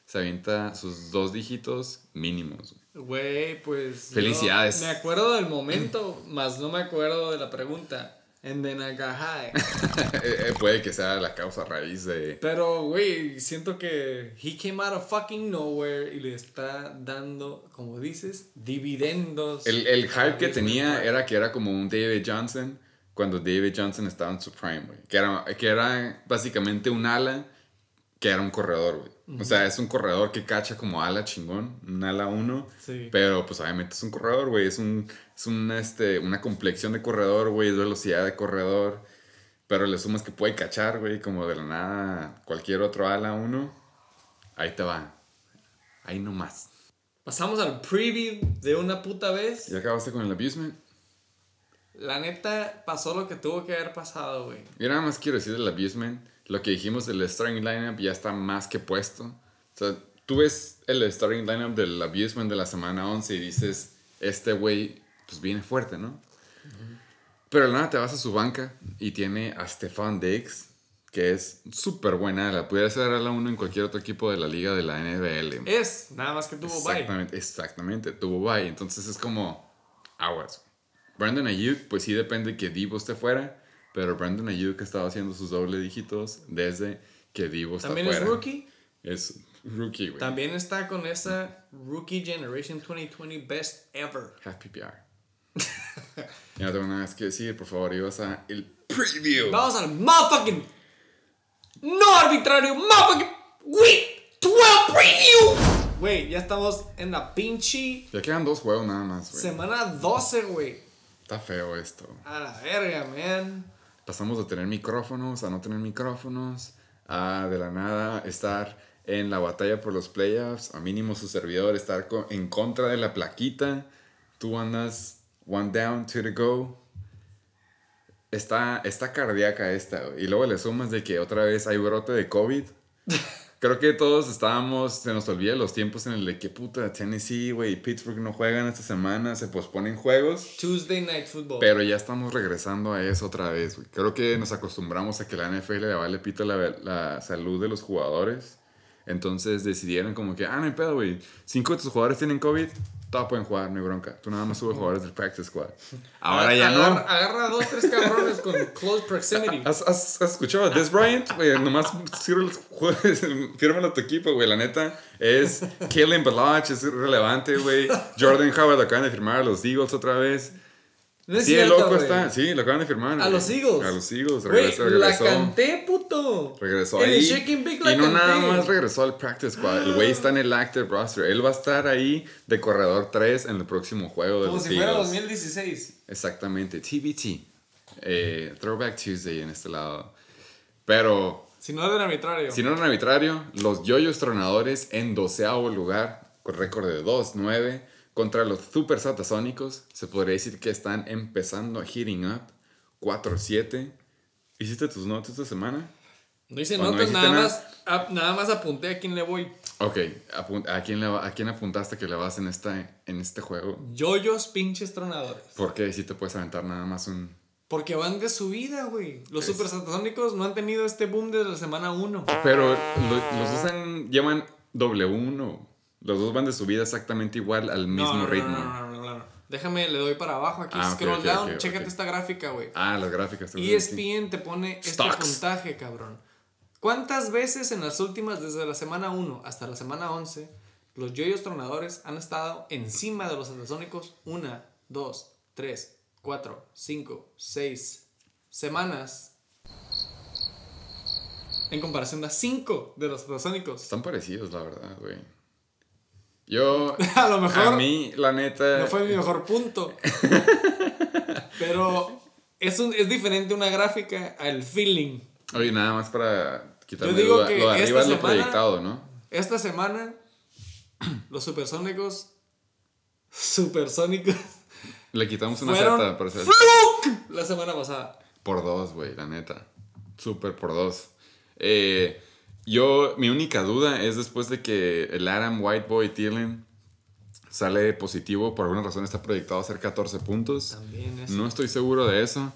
Se avienta sus dos dígitos mínimos. güey. Pues. Felicidades. me acuerdo del momento, más no me acuerdo de la pregunta. I got high. Eh, eh, Puede que sea la causa raíz de... Pero, güey, siento que he came out of fucking nowhere y le está dando, como dices, dividendos. El, el hype que tenía era que era como un David Johnson cuando David Johnson estaba en su prime, güey. Que era, que era básicamente un ala que era un corredor, güey. O sea, es un corredor que cacha como ala chingón, un ala uno. Sí. Pero pues obviamente es un corredor, güey. Es, un, es un, este, una complexión de corredor, güey. Es velocidad de corredor. Pero le sumas que puede cachar, güey, como de la nada cualquier otro ala uno. Ahí te va. Ahí nomás. Pasamos al preview de una puta vez. ¿Ya acabaste con el abusement? La neta, pasó lo que tuvo que haber pasado, güey. Yo nada más quiero decir del abusement. Lo que dijimos del starting lineup ya está más que puesto. O sea, tú ves el starting lineup del abusement de la semana 11 y dices, este güey, pues viene fuerte, ¿no? Pero nada, te vas a su banca y tiene a Stefan Diggs, que es súper buena. La pudiera ser a la uno en cualquier otro equipo de la liga de la NBL. Es, nada más que tuvo bye. Exactamente, exactamente, tuvo bye. Entonces es como aguas. Brandon Ayuk, pues sí depende que Divo esté fuera, pero Brandon Ayuk ha estado haciendo sus doble dígitos desde que Divo está También fuera. es rookie. Es rookie, güey. También está con esa Rookie Generation 2020 Best Ever. Half PPR. ya no tengo nada más que decir, por favor, ibas a el preview. Vamos al motherfucking no arbitrario motherfucking Week 12 Preview. Güey, ya estamos en la pinche Ya quedan dos juegos nada más, güey. semana 12, güey. Está feo esto. A la verga, man. Pasamos de tener micrófonos a no tener micrófonos, a de la nada estar en la batalla por los playoffs, a mínimo su servidor estar en contra de la plaquita. Tú andas one down, two to go. Está, está cardíaca esta. Y luego le sumas de que otra vez hay brote de COVID. Creo que todos estábamos, se nos olvida los tiempos en el de que puta Tennessee, güey, Pittsburgh no juegan esta semana, se posponen juegos. Tuesday Night Football. Pero ya estamos regresando a eso otra vez, güey. Creo que nos acostumbramos a que la NFL le vale pito la, la salud de los jugadores. Entonces decidieron como que, ah, no hay pedo, güey. Cinco de tus jugadores tienen COVID, todos pueden jugar, no hay bronca. Tú nada más subes jugadores del practice squad. Ahora ya agarra, no. Agarra dos, tres cabrones con close proximity. ¿Has, has, has escuchado a Des Bryant? Güey, nomás sirve los jugadores, fírmalo a tu equipo, güey. La neta es Kalen Balach, es relevante, güey. Jordan Howard acaban de firmar a los Eagles otra vez. No es sí, cierto, loco está. Sí, lo acaban de firmar. A los Eagles. A los Eagles. Regresó. la regresó. canté, puto. Regresó En el ahí. La y no nada más regresó al practice squad. El güey está en el active roster. Él va a estar ahí de corredor 3 en el próximo juego de Como los si fuera Eagles. 2016. Exactamente. TBT. Eh, Throwback Tuesday en este lado. Pero Si no era arbitrario. si no eran arbitrario, los yoyos tronadores en doceavo lugar, con récord de 2-9, contra los super satasónicos, se podría decir que están empezando a heating up. 4-7. ¿Hiciste tus notas esta semana? No hice ¿O no notas, nada, nada? más, a- nada más apunté a quién le voy. Ok, ¿a quién, le va- ¿a quién apuntaste que le vas en, esta, en este juego? Yoyos pinches tronadores. Porque si te puedes aventar nada más un... Porque van de subida, güey. Los super satasónicos no han tenido este boom desde la semana 1. Pero lo- los dos han- llevan W1. Los dos van de subida exactamente igual al mismo ritmo. No, no, no, no, no. Déjame, le doy para abajo aquí. Ah, scroll down. ok, Chécate esta gráfica, güey. Ah, las gráficas. ESPN te pone este puntaje, cabrón. ¿Cuántas veces en las últimas, desde la semana 1 hasta la semana 11, los yoyos tronadores han estado encima de los satasónicos? Una, dos, tres, cuatro, cinco, seis semanas. En comparación a cinco de los satasónicos. Están parecidos, la verdad, güey. Yo, A lo mejor a mí, la neta, no fue mi mejor punto. Pero es, un, es diferente una gráfica al feeling. oye, nada más para quitarme Yo digo duda. que Lo de arriba esta es lo semana- proyectado, ¿no? Esta semana, los supersónicos. Supersónicos. Le quitamos una Z hacer ¡Fluke! La semana pasada. por dos, güey, la neta. Súper por dos. Eh, yo, mi única duda es después de que el Adam Whiteboy Thielen sale positivo, por alguna razón está proyectado a hacer 14 puntos. También es. No estoy seguro de eso.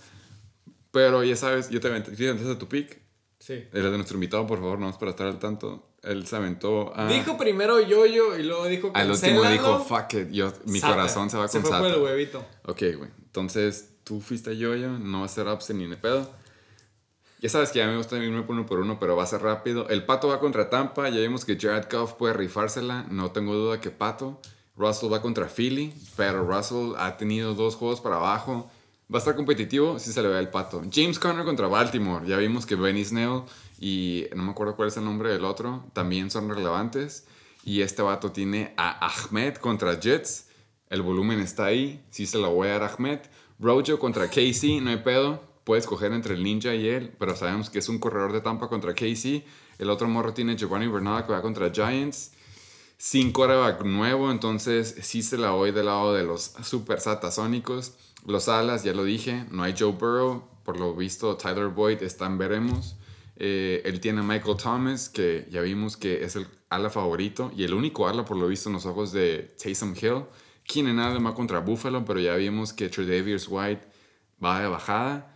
Pero ya sabes, yo te aventé, ¿te aventaste tu pick? Sí. El de nuestro invitado, por favor, nomás para estar al tanto. Él se aventó a... Dijo primero yo-yo y luego dijo al último dijo, fuck it, yo, mi Sata. corazón se va con Se fue Sata. por el huevito. Ok, güey. Entonces, tú fuiste a Yoyo, no va a ser upset ni de pedo. Ya sabes que a mí me gusta irme por uno por uno, pero va a ser rápido. El Pato va contra Tampa. Ya vimos que Jared Goff puede rifársela. No tengo duda que Pato. Russell va contra Philly, pero Russell ha tenido dos juegos para abajo. Va a estar competitivo si se le ve el Pato. James Conner contra Baltimore. Ya vimos que Benny Snell y no me acuerdo cuál es el nombre del otro. También son relevantes. Y este vato tiene a Ahmed contra Jets. El volumen está ahí. Sí se lo voy a dar a Ahmed. Rojo contra Casey, no hay pedo. Puedes escoger entre el Ninja y él, pero sabemos que es un corredor de Tampa contra Casey. El otro morro tiene Giovanni Bernard que va contra Giants. Sin quarterback nuevo, entonces sí se la voy del lado de los super satasónicos. Los alas, ya lo dije, no hay Joe Burrow. Por lo visto, Tyler Boyd está en veremos. Eh, él tiene a Michael Thomas, que ya vimos que es el ala favorito y el único ala, por lo visto, en los ojos de Taysom Hill. Keenan Allen va contra Buffalo, pero ya vimos que Tredavious White va de bajada.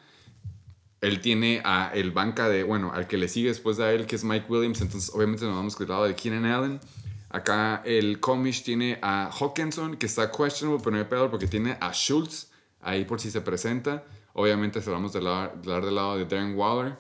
Él tiene a el banca de, bueno, al que le sigue después de él, que es Mike Williams. Entonces, obviamente, nos vamos con el lado de Keenan Allen. Acá el Comish tiene a Hawkinson, que está questionable, pero no hay pedo porque tiene a Schultz ahí por si se presenta. Obviamente, se vamos del lado, del lado de Darren Waller.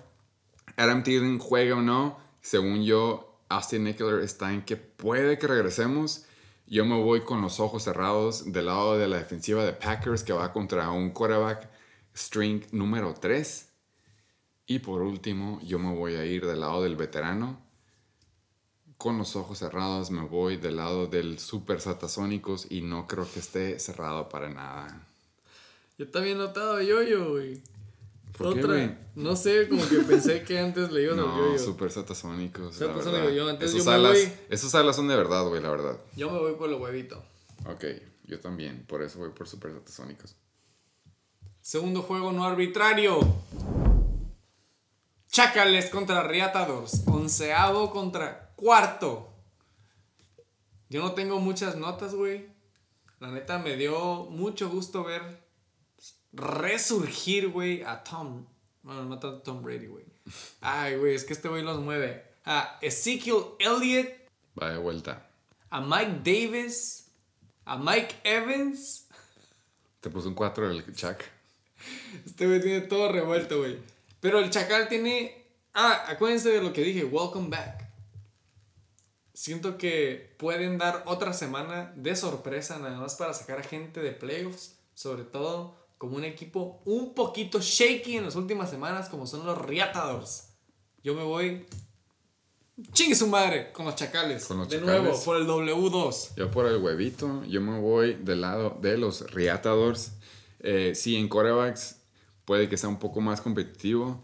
Adam Thielen juega o no. Según yo, Austin Eckler está en que puede que regresemos. Yo me voy con los ojos cerrados del lado de la defensiva de Packers que va contra un quarterback string número 3. Y por último, yo me voy a ir del lado del veterano. Con los ojos cerrados me voy del lado del Super Satasónicos y no creo que esté cerrado para nada. Yo también he notado yo-yo, güey. ¿Por qué, Otra. güey? no sé, como que pensé que antes le ibas al No, yo-yo. Super Satasónicos. Satasónico, yo antes esos, yo me alas, voy- esos alas son de verdad, güey, la verdad. Yo me voy por el huevito. Ok, yo también, por eso voy por Super Satasónicos. Segundo juego no arbitrario. Chacales contra Riatadors. Onceavo contra cuarto. Yo no tengo muchas notas, güey. La neta me dio mucho gusto ver resurgir, güey, a Tom. Bueno, no tanto Tom Brady, güey. Ay, güey, es que este güey los mueve. A Ezekiel Elliott, Va de vuelta. a Mike Davis, a Mike Evans. Te puso un 4 el Chuck. Este güey tiene todo revuelto, güey. Pero el Chacal tiene. Ah, acuérdense de lo que dije, welcome back. Siento que pueden dar otra semana de sorpresa nada más para sacar a gente de playoffs, sobre todo como un equipo un poquito shaky en las últimas semanas como son los Riatadors. Yo me voy chingue su madre con los Chacales. Con los de Chacales. nuevo por el W2. Yo por el huevito, yo me voy del lado de los Riatadors. Eh, sí, en corebacks puede que sea un poco más competitivo.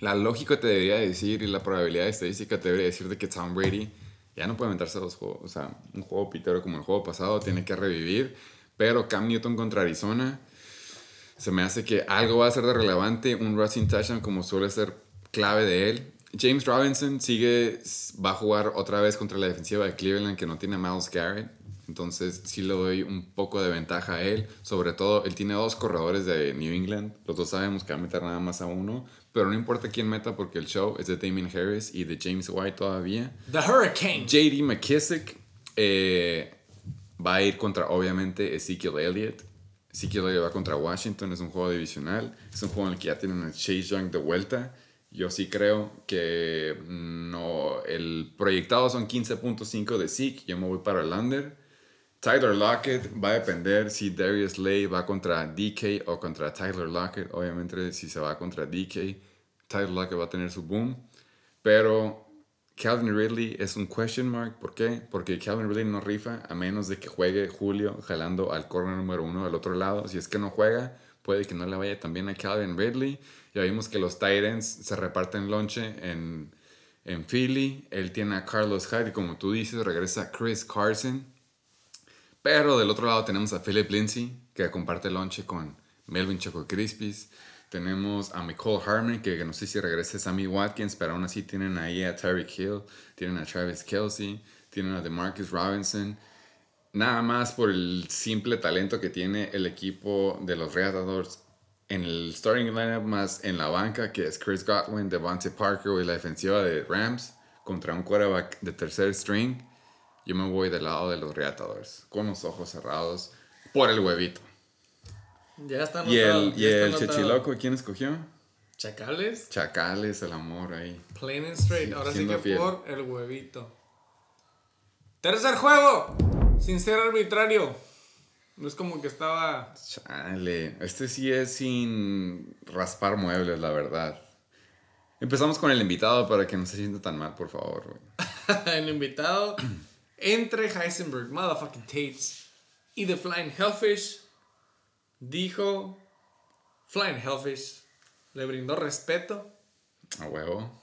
La lógica te debería decir y la probabilidad estadística te debería decir de que Tom Brady ya no puede inventarse dos juegos. O sea, un juego pitero como el juego pasado tiene que revivir. Pero Cam Newton contra Arizona se me hace que algo va a ser de relevante. Un rushing touchdown como suele ser clave de él. James Robinson sigue, va a jugar otra vez contra la defensiva de Cleveland que no tiene a Miles Garrett. Entonces sí le doy un poco de ventaja a él. Sobre todo, él tiene dos corredores de New England. Los dos sabemos que va a meter nada más a uno. Pero no importa quién meta porque el show es de Damien Harris y de James White todavía. The Hurricane. JD McKissick eh, va a ir contra, obviamente, Ezekiel Elliott. Ezekiel Elliott va contra Washington, es un juego divisional. Es un juego en el que ya tienen a Chase Young de vuelta. Yo sí creo que no, el proyectado son 15.5 de Zeke. Yo me voy para el under. Tyler Lockett va a depender si Darius Lay va contra DK o contra Tyler Lockett. Obviamente, si se va contra DK, Tyler Lockett va a tener su boom. Pero Calvin Ridley es un question mark. ¿Por qué? Porque Calvin Ridley no rifa a menos de que juegue Julio jalando al corner número uno del otro lado. Si es que no juega, puede que no le vaya también a Calvin Ridley. Ya vimos que los Titans se reparten lonche en, en Philly. Él tiene a Carlos Hyde como tú dices, regresa Chris Carson. Pero del otro lado tenemos a Philip Lindsay, que comparte lonche con Melvin Choco Crispis. Tenemos a Nicole Harmon, que no sé si regrese Sammy Watkins, pero aún así tienen ahí a Tyreek Hill, tienen a Travis Kelsey, tienen a DeMarcus Robinson. Nada más por el simple talento que tiene el equipo de los Redadors en el starting lineup, más en la banca, que es Chris Godwin, Devontae Parker y la defensiva de Rams contra un quarterback de tercer string. Yo me voy del lado de los Redadors, con los ojos cerrados, por el huevito. Ya está ¿Y anotado, el, y ya está el. Chechiloco quién escogió? Chacales. Chacales, el amor ahí. Plain and straight. Sí, Ahora sí que fiel. por el huevito. Tercer juego. Sin ser arbitrario. No es como que estaba. Chale, este sí es sin raspar muebles, la verdad. Empezamos con el invitado para que no se sienta tan mal, por favor. el invitado entre Heisenberg, motherfucking Tates y The Flying Hellfish dijo Flying Hellfish le brindó respeto. A huevo.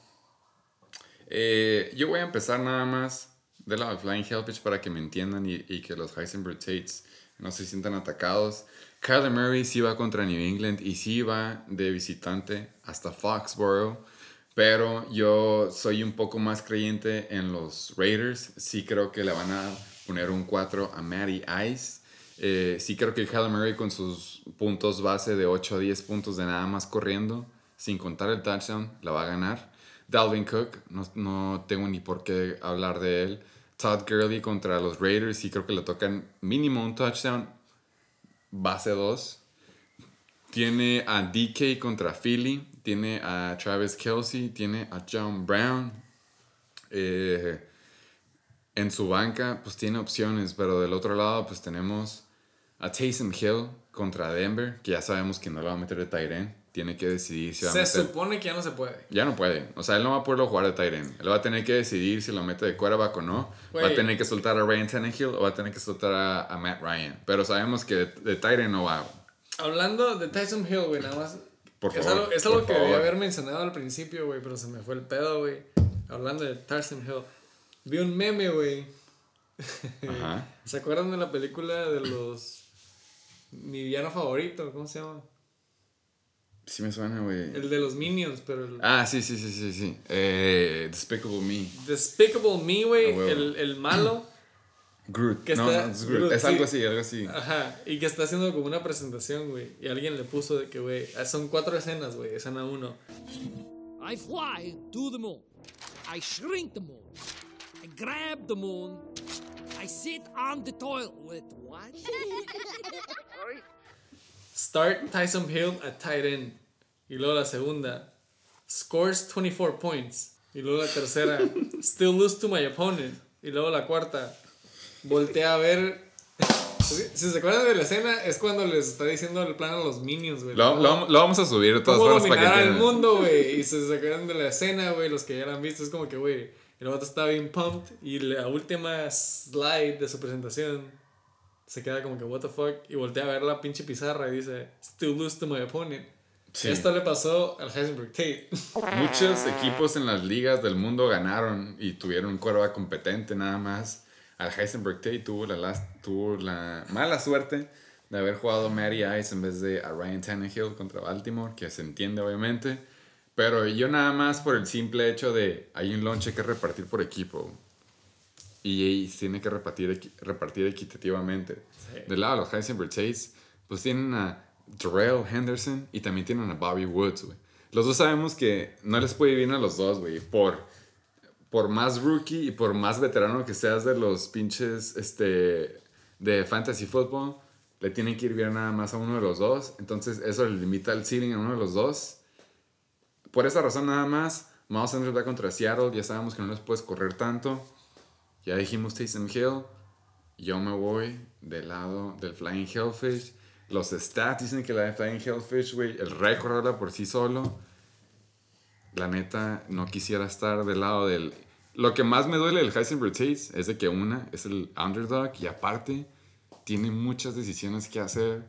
Eh, yo voy a empezar nada más de Flying Hellfish para que me entiendan y, y que los Heisenberg Tates no se sientan atacados. Kyler Murray sí va contra New England y sí va de visitante hasta Foxborough. Pero yo soy un poco más creyente en los Raiders. Sí creo que le van a poner un 4 a Matty Ice. Eh, sí creo que Kyler Murray con sus puntos base de 8 a 10 puntos de nada más corriendo, sin contar el touchdown, la va a ganar. Dalvin Cook, no, no tengo ni por qué hablar de él. Todd Gurley contra los Raiders, sí creo que le tocan mínimo un touchdown, base 2. Tiene a DK contra Philly, tiene a Travis Kelsey, tiene a John Brown. Eh, en su banca, pues tiene opciones, pero del otro lado, pues tenemos a Taysom Hill contra Denver, que ya sabemos que no lo va a meter de Tyren. Tiene que decidir si va a Se meter. supone que ya no se puede. Ya no puede. O sea, él no va a poderlo jugar de Tyren. Él va a tener que decidir si lo mete de quarterback o no. Va a tener que soltar a Ryan Tannehill o va a tener que soltar a, a Matt Ryan. Pero sabemos que de, de Tyren no va. Hablando de Tyson Hill, güey, nada más. Por es algo, es algo por que debía haber mencionado al principio, güey, pero se me fue el pedo, güey. Hablando de Tyson Hill. Vi un meme, güey. Ajá. ¿Se acuerdan de la película de los. Mi villano favorito? ¿Cómo se llama? Sí me suena, güey. El de los Minions, pero. El Ah, sí, sí, sí, sí, sí. Eh, Despicable Me. Despicable Me, güey. El, el malo. Groot. Que no, está- no, es Groot. Groot, Es sí. algo así, algo así. Ajá. Y que está haciendo como una presentación, güey. Y alguien le puso de que, güey. ah, Son cuatro escenas, güey. Escena uno. I fly to the moon. I shrink the moon. I grab the moon. I sit on the toilet. What? Start Tyson Hill at tight end. Y luego la segunda. Scores 24 points. Y luego la tercera. Still lose to my opponent. Y luego la cuarta. Voltea a ver. Si se acuerdan de la escena, es cuando les está diciendo el plan a los minions, güey. Lo, lo- lo vamos a subir de todas formas para que entiendan. mundo, güey. Y si se acuerdan de la escena, güey, los que ya la han visto, es como que, güey, el vato está bien pumped. Y la última slide de su presentación se queda como que, what the fuck. Y voltea a ver la pinche pizarra y dice, still lose to my opponent. Sí. Esto le pasó al Heisenberg Tate. Muchos equipos en las ligas del mundo ganaron y tuvieron un quarterback competente nada más. Al Heisenberg Tate tuvo la, las- tuvo la mala suerte de haber jugado Matty Ice en vez de a Ryan Tannehill contra Baltimore, que se entiende obviamente. Pero yo nada más por el simple hecho de hay un lonche que repartir por equipo. Y se tiene que repartir, repartir equitativamente. Del lado de los Heisenberg Tates, pues tienen a Terrell Henderson y también tienen a Bobby Woods, güey. Los dos sabemos que no les puede ir bien a los dos, güey. Por, por más rookie y por más veterano que seas de los pinches este, de fantasy football, le tienen que ir bien nada más a uno de los dos. Entonces eso le limita el ceiling a uno de los dos. Por esa razón nada más, Miles Sanders va contra Seattle. Ya sabemos que no les puedes correr tanto. Ya dijimos Taysom Hill. Yo me voy del lado del Flying Hellfish. Los stats dicen que la de Flying Hellfish, güey, el récord habla por sí solo. La neta, no quisiera estar del lado del Lo que más me duele del Heisenberg Tates es de que una es el underdog y aparte tiene muchas decisiones que hacer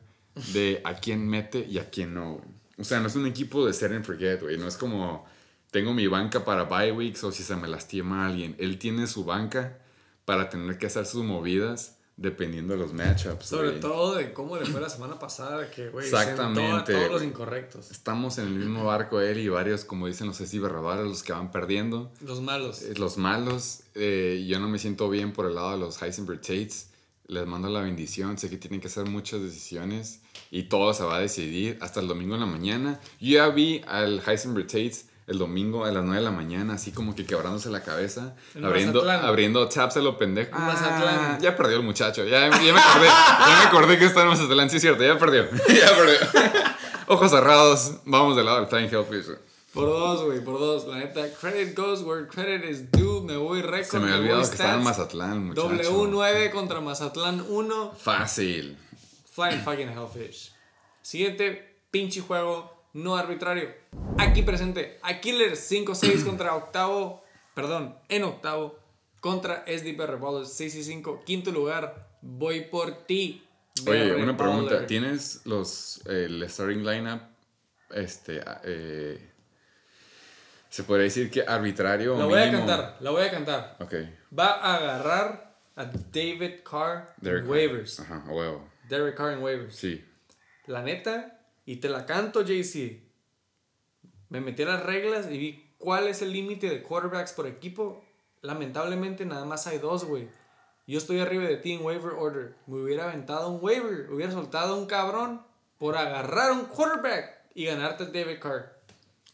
de a quién mete y a quién no. O sea, no es un equipo de set and forget, güey. No es como tengo mi banca para bye weeks o si se me lastima alguien. Él tiene su banca para tener que hacer sus movidas dependiendo de los matchups. Sobre todo de cómo le fue la semana pasada, que, güey, Exactamente, todos los incorrectos. Estamos en el mismo barco él y varios, como dicen los así, berradores, los que van perdiendo. Los malos. Eh, Los malos, eh, yo no me siento bien por el lado de los Heisenberg Tates. Les mando la bendición. Sé que tienen que hacer muchas decisiones y todo se va a decidir hasta el domingo en la mañana. Yo ya vi al Heisenberg Tates el domingo a las 9 de la mañana, así como que quebrándose la cabeza, En abriendo, Mazatlán. abriendo tabs a lo pendejo. En Mazatlán. Ah, ya perdió el muchacho. Ya, ya me acordé, ya me acordé que está en Mazatlán. Sí, es cierto, ya perdió. ya perdió. Ojos cerrados, vamos del lado del Flying Hellfish. Por dos, güey, por dos. La neta, credit goes where credit is due. Me voy récord. Se me había olvidado que estaba en. Mazatlán, muchacho. W9 contra Mazatlán 1. Fácil. Flying fucking Hellfish. Siguiente pinche juego no arbitrario. Aquí presente. Aquilers 5-6 contra octavo. Perdón, en octavo. Contra SDP Revolvers 6 y 5. Quinto lugar. Voy por ti. Oye, una pregunta. ¿Tienes los el starting lineup? Este, eh, se podría decir que arbitrario. La voy a cantar. La voy a cantar. Ok. Va a agarrar a David Carr en Derek Carr. waivers. Ajá, a huevo. Derek Carr en waivers. Sí. La neta, y te la canto, JC. Me metí a las reglas y vi cuál es el límite de quarterbacks por equipo. Lamentablemente, nada más hay dos, güey. Yo estoy arriba de ti en waiver order. Me hubiera aventado un waiver, hubiera soltado un cabrón por agarrar un quarterback y ganarte a David Carr.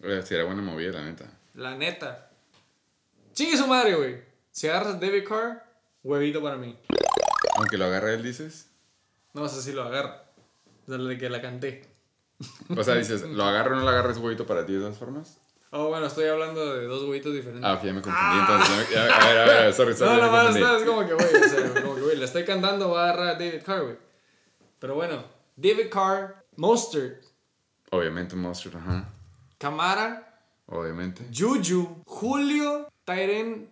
Eh, Sería buena movida, la neta. La neta. Chingue su madre, güey. Si agarras David Carr, huevito para mí. Aunque lo agarre él, dices. No sé si lo agarra. Desde que la canté. O sea, dices, ¿lo agarro o no lo agarres huevito para ti de todas formas? Oh, bueno, estoy hablando de dos huevitos diferentes. Ah, ok, ya me confundí. Entonces, ya me- ya- a ver, a ver, sorry, sorry. No, nomás confundí. está, es como que, güey, o sea, como que, güey, le estoy cantando, va a agarrar a David Carr, güey. Pero bueno, David Carr, Mostert, Obviamente, Monster, ajá. Camara, Obviamente. Juju, Julio, Tyren,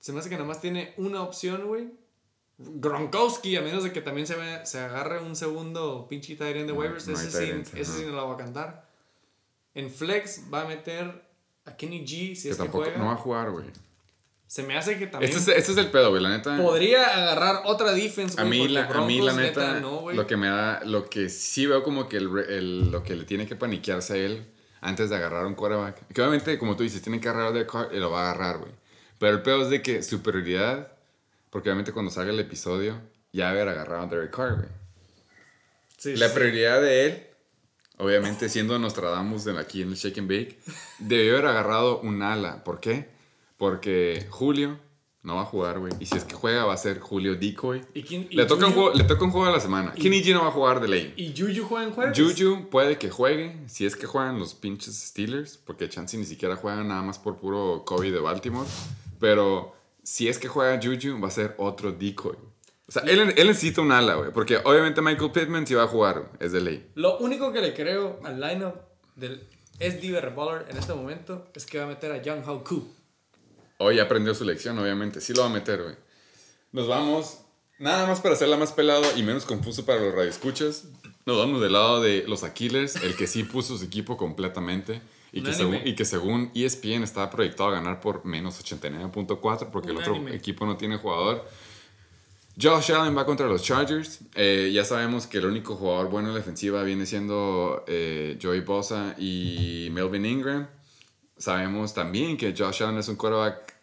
se me hace que nada más tiene una opción, güey. Gronkowski, a menos de que también se, se agarre un segundo pinche Tyren de waivers, no ese, sí, ese sí no lo va a cantar. En Flex va a meter a Kenny G, si Que es que tampoco juega. no va a jugar, güey. Se me hace que también Este es, este es el pedo, güey, la neta. podría agarrar otra defense, A güey, mí, porque la, a mí, la Broncos, neta, no, lo que me da, lo que sí veo como que el, lo que le tiene que paniquearse a él antes de agarrar un quarterback, que obviamente, como tú dices, tiene que agarrar de y lo va a agarrar, güey. Pero el pedo es de que su prioridad, porque obviamente cuando salga el episodio, ya haber agarrado a Derek Carr, güey. Sí, La sí. prioridad de él, obviamente siendo Nostradamus de aquí en el Shake and Bake, debió haber agarrado un ala. ¿Por qué? Porque Julio no va a jugar, güey. Y si es que juega, va a ser Julio Decoy. ¿Y quién- y Le toca, un juego, le toca un juego a la semana. Kenny G no va a jugar de ley. ¿Y Juju juega en jueves? Juju puede que juegue, si es que juegan los pinches Steelers, porque Chansey ni siquiera juega nada más por puro COVID de Baltimore. Pero si es que juega Juju, va a ser otro decoy. O sea, él, él necesita un ala, güey. Porque obviamente Michael Pittman sí va a jugar, es de ley. Lo único que le creo al lineup del SD Revolver en este momento es que va a meter a Young Hao Koo. Hoy aprendió su lección, obviamente. Sí lo va a meter, güey. Nos vamos. Nada más para hacerla más pelado y menos confuso para los radioescuchas. Nos vamos del lado de los Aquiles, el que sí puso su equipo completamente. Y que, según, y que según ESPN estaba proyectado a ganar por menos 89.4 porque el otro equipo no tiene jugador. Josh Allen va contra los Chargers. Eh, ya sabemos que el único jugador bueno en la defensiva viene siendo eh, Joey Bosa y Melvin Ingram. Sabemos también que Josh Allen es un quarterback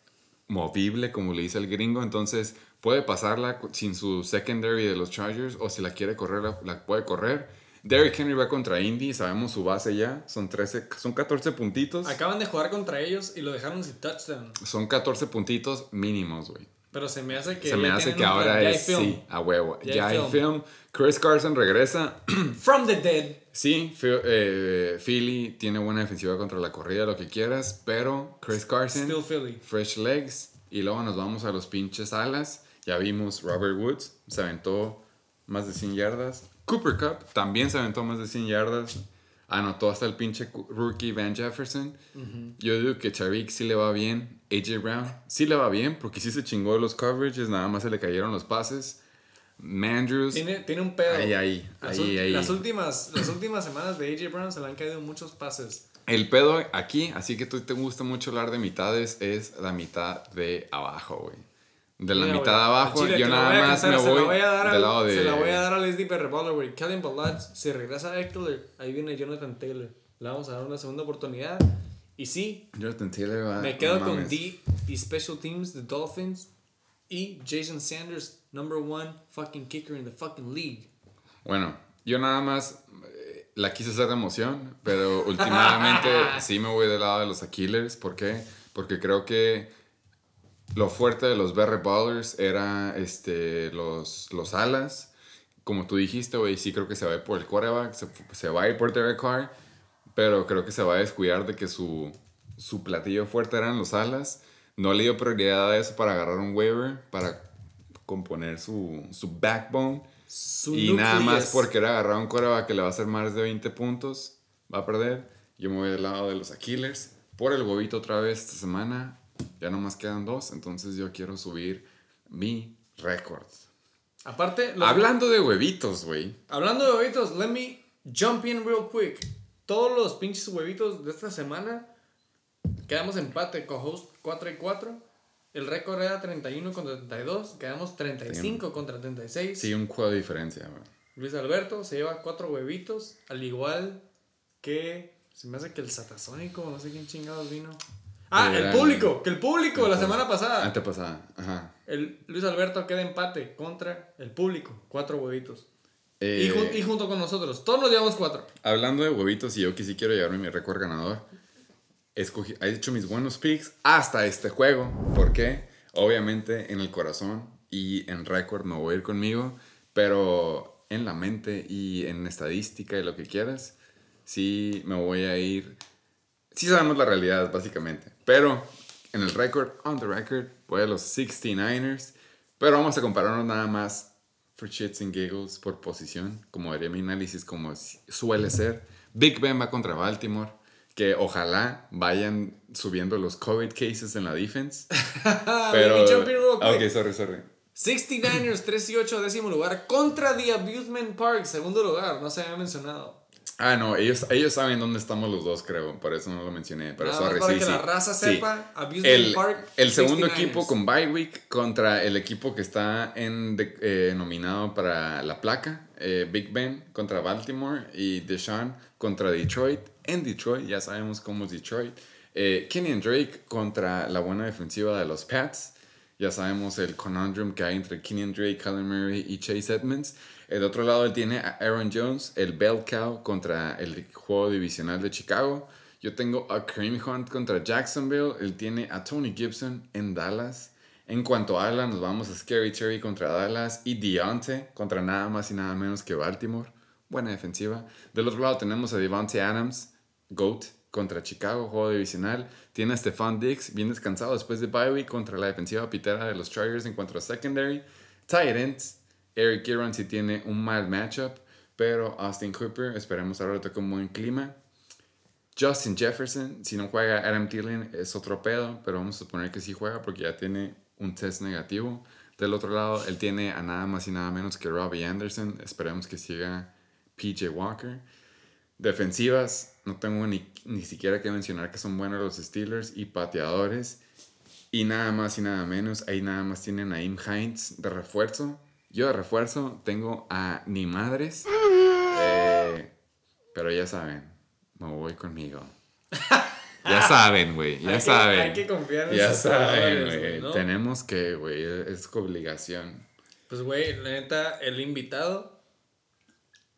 movible, como le dice el gringo, entonces puede pasarla sin su secondary de los Chargers o si la quiere correr, la, la puede correr. Derrick Henry va contra Indy, sabemos su base ya, son, 13, son 14 puntitos. Acaban de jugar contra ellos y lo dejaron sin touchdown. Son 14 puntitos mínimos, güey. Pero se me hace que. Se me hace que ahora es, sí, a huevo. Ya Ya, hay film. film. Chris Carson regresa. From the dead. Sí, eh, Philly tiene buena defensiva contra la corrida, lo que quieras, pero Chris Carson, Still Philly. fresh legs, y luego nos vamos a los pinches alas. Ya vimos Robert Woods, se aventó más de 100 yardas. Cooper Cup también se aventó más de 100 yardas. Anotó hasta el pinche rookie Van Jefferson. Yo digo que Tariq sí le va bien. AJ Brown sí le va bien porque sí se chingó de los coverages, nada más se le cayeron los pases. Mandrews. Tiene, tiene un pedo. Ahí, ahí, Las, ahí, ahí. las últimas, las últimas semanas de AJ Brown se le han caído muchos pases. El pedo aquí, así que tú te gusta mucho hablar de mitades, es la mitad de abajo, güey. De la Mira, mitad de abajo, al chile yo nada más cantar, me voy, voy a dar del al- lado de... Se la voy a dar a Leslie Revolver, güey. Kellen Ballard, si regresa a Eckler, ahí viene Jonathan Taylor. Le vamos a dar una segunda oportunidad. Y sí, Jonathan Taylor va- me quedo con. D y Special Teams, the Dolphins. Y Jason Sanders, number one fucking kicker in the fucking league. Bueno, yo nada más eh, la quise hacer de emoción, pero últimamente sí me voy del lado de los Aquilers. ¿Por qué? Porque creo que lo fuerte de los Berry Ballers era este, los, los alas. Como tú dijiste, güey, sí creo que se va a ir por el quarterback, se, se va a ir por Derek Carr, pero creo que se va a descuidar de que su, su platillo fuerte eran los alas. No le dio prioridad a eso para agarrar un waiver, para componer su, su backbone. Su Y nada más porque era agarrar un coreback que le va a hacer más de 20 puntos, va a perder. Yo me voy del lado de los Aquilers. Por el huevito otra vez esta semana. Ya nomás quedan dos, entonces yo quiero subir mi récord. Aparte, los- Hablando de huevitos, güey. Hablando de huevitos, let me jump in real quick. Todos los pinches huevitos de esta semana quedamos empate, co-host 4 y 4. El récord era 31 contra 32, quedamos 35 contra 36. Sí, un juego de diferencia, güey. Luis Alberto se lleva 4 huevitos, al igual que se me hace que el Satasónico, no sé quién chingados vino. Ah, el público, que el público la semana pasada. Antepasada, ajá. El Luis Alberto queda empate contra el público, 4 huevitos. Eh, Y, jun- y junto con nosotros, todos nos llevamos 4. Hablando de huevitos, y yo que sí quiero llevarme mi récord ganador, escogí, he hecho mis buenos picks hasta este juego. ¿Por qué? Obviamente en el corazón y en récord me voy a ir conmigo, pero en la mente y en estadística y lo que quieras, sí me voy a ir. Sí sabemos la realidad, básicamente. Pero en el récord, on the record, voy a los 69ers. Pero vamos a compararnos nada más for shits and giggles por posición, como haría mi análisis, como suele ser. Big Ben va contra Baltimore, que ojalá vayan subiendo los COVID cases en la defense. Real Ah, ok, sorry, sorry. 69ers 3 y 8, décimo lugar. Contra The Abusement Park, segundo lugar. No se había mencionado. Ah, no, ellos, ellos saben dónde estamos los dos, creo. Por eso no lo mencioné. Pero Nada más sorry, para sí, que sí. la raza Sí. sepa, Abusement el, Park, el segundo 69ers. equipo con bye week contra el equipo que está en de- eh, nominado para la placa. eh, Big Ben contra Baltimore y Deshaun contra Detroit. En Detroit, ya sabemos cómo es Detroit. Eh, Kenyon Drake contra la buena defensiva de los Pats. Ya sabemos el conundrum que hay entre Kenyon Drake, Kyler Murray y Chase Edmonds. El otro lado él tiene a Aaron Jones, el bell cow contra el juego divisional de Chicago. Yo tengo a Kareem Hunt contra Jacksonville. Él tiene a Tony Gibson en Dallas. En cuanto a Alan, nos vamos a Scary Terry contra Dallas y Deontay contra nada más y nada menos que Baltimore. Buena defensiva. Del otro lado tenemos a Devontae Adams, GOAT, contra Chicago, juego divisional. Tiene a Stephon Diggs, bien descansado después de bye week contra la defensiva pitera de los Chargers en cuanto a secondary. Tight ends, Eric Kieran sí tiene un mal matchup, pero Austin Cooper, esperemos ahora toque un buen clima. Justin Jefferson, si no juega Adam Thielen es otro pedo, pero vamos a suponer que sí juega porque ya tiene un test negativo. Del otro lado, él tiene a nada más y nada menos que Robbie Anderson. Esperemos que siga PJ Walker. Defensivas, no tengo ni, ni siquiera que mencionar que son buenos los Steelers y pateadores. Y nada más y nada menos, ahí nada más tienen a Im Hines de refuerzo. Yo de refuerzo tengo a ni madres. Eh, pero ya saben, me voy conmigo. Ya saben, güey, ya Hay que- saben. hay que confiar en Ya saben, güey. ¿no? Tenemos que, güey, es obligación. Pues, güey, la neta, el invitado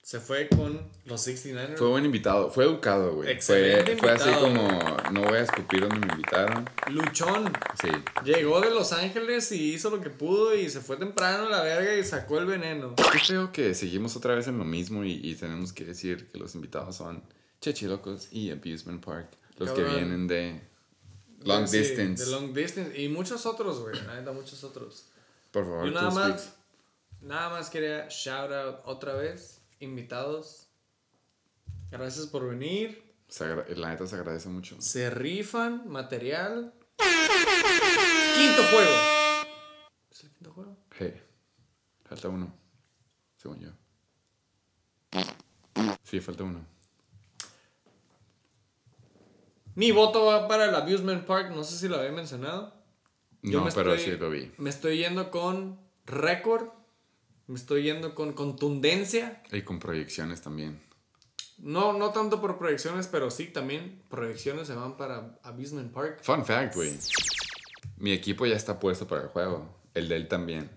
se fue con los 69ers. Fue buen invitado, fue educado, güey. Fue, Excelente fue así invitado. como, no voy a escupir donde me invitaron. Luchón. Sí. Llegó de Los Ángeles y hizo lo que pudo y se fue temprano a la verga y sacó el veneno. Yo creo que seguimos otra vez en lo mismo y, y tenemos que decir que los invitados son Chechilocos y Abusement Park. Los que vienen de Long Sí, Distance. De long distance. Y muchos otros, güey. Neta, muchos otros. Por favor, Yo nada más, nada más quería shout out otra vez, invitados. Gracias por venir. La neta se agradece mucho. Se rifan material. Quinto juego. ¿Es el quinto juego? Hey, falta uno. Según yo. Sí, falta uno. Mi voto va para el Abusement Park. No sé si lo había mencionado. Yo No, me pero estoy- sí lo vi. Me estoy yendo con récord. Me estoy yendo con contundencia. Y con proyecciones también. No, no tanto por proyecciones, pero sí también proyecciones se van para Abusement Park. Fun fact, güey. Mi equipo ya está puesto para el juego. El de él también.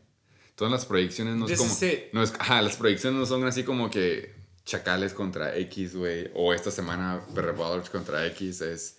Todas las proyecciones no es This como. is it. No es, ajá, las proyecciones no son así como que chacales contra X, güey. O esta semana Revolvers contra X. Es.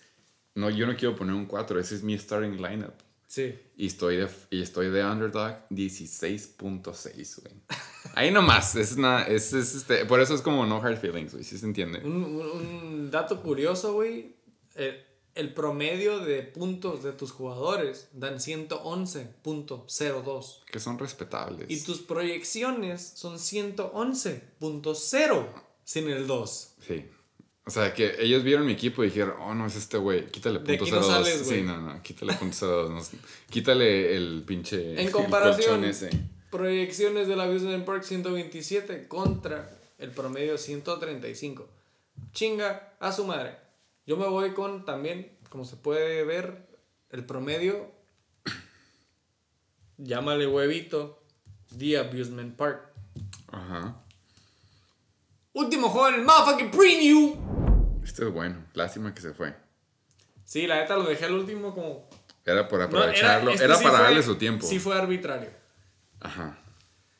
No, yo no quiero poner un 4. Ese es mi starting lineup. Sí. Y estoy de, y estoy de underdog 16.6, güey. Ahí nomás. Es una, es, es este, por eso es como no hard feelings, güey. Sí se entiende. Un, un- un dato curioso, güey. El, el promedio de puntos de tus jugadores dan 111.02. Que son respetables. Y tus proyecciones son 111.0 sin el 2. Sí. O sea, que ellos vieron mi equipo y dijeron, oh, no, es este güey, quítale punto aquí no 02. sales, sí, no, no, quítale punto 02. no, quítale el pinche. En comparación, ese. proyecciones de la Abusement Park 127 contra el promedio 135. Chinga a su madre. Yo me voy con también, como se puede ver, el promedio. Llámale huevito. The Abusement Park. Ajá. Último juego en el motherfucking preview. Este es bueno. Lástima que se fue. Sí, la neta lo dejé al último como. Era por No, aprovecharlo. este era sí para fue- darle su tiempo. Sí, fue arbitrario. Ajá.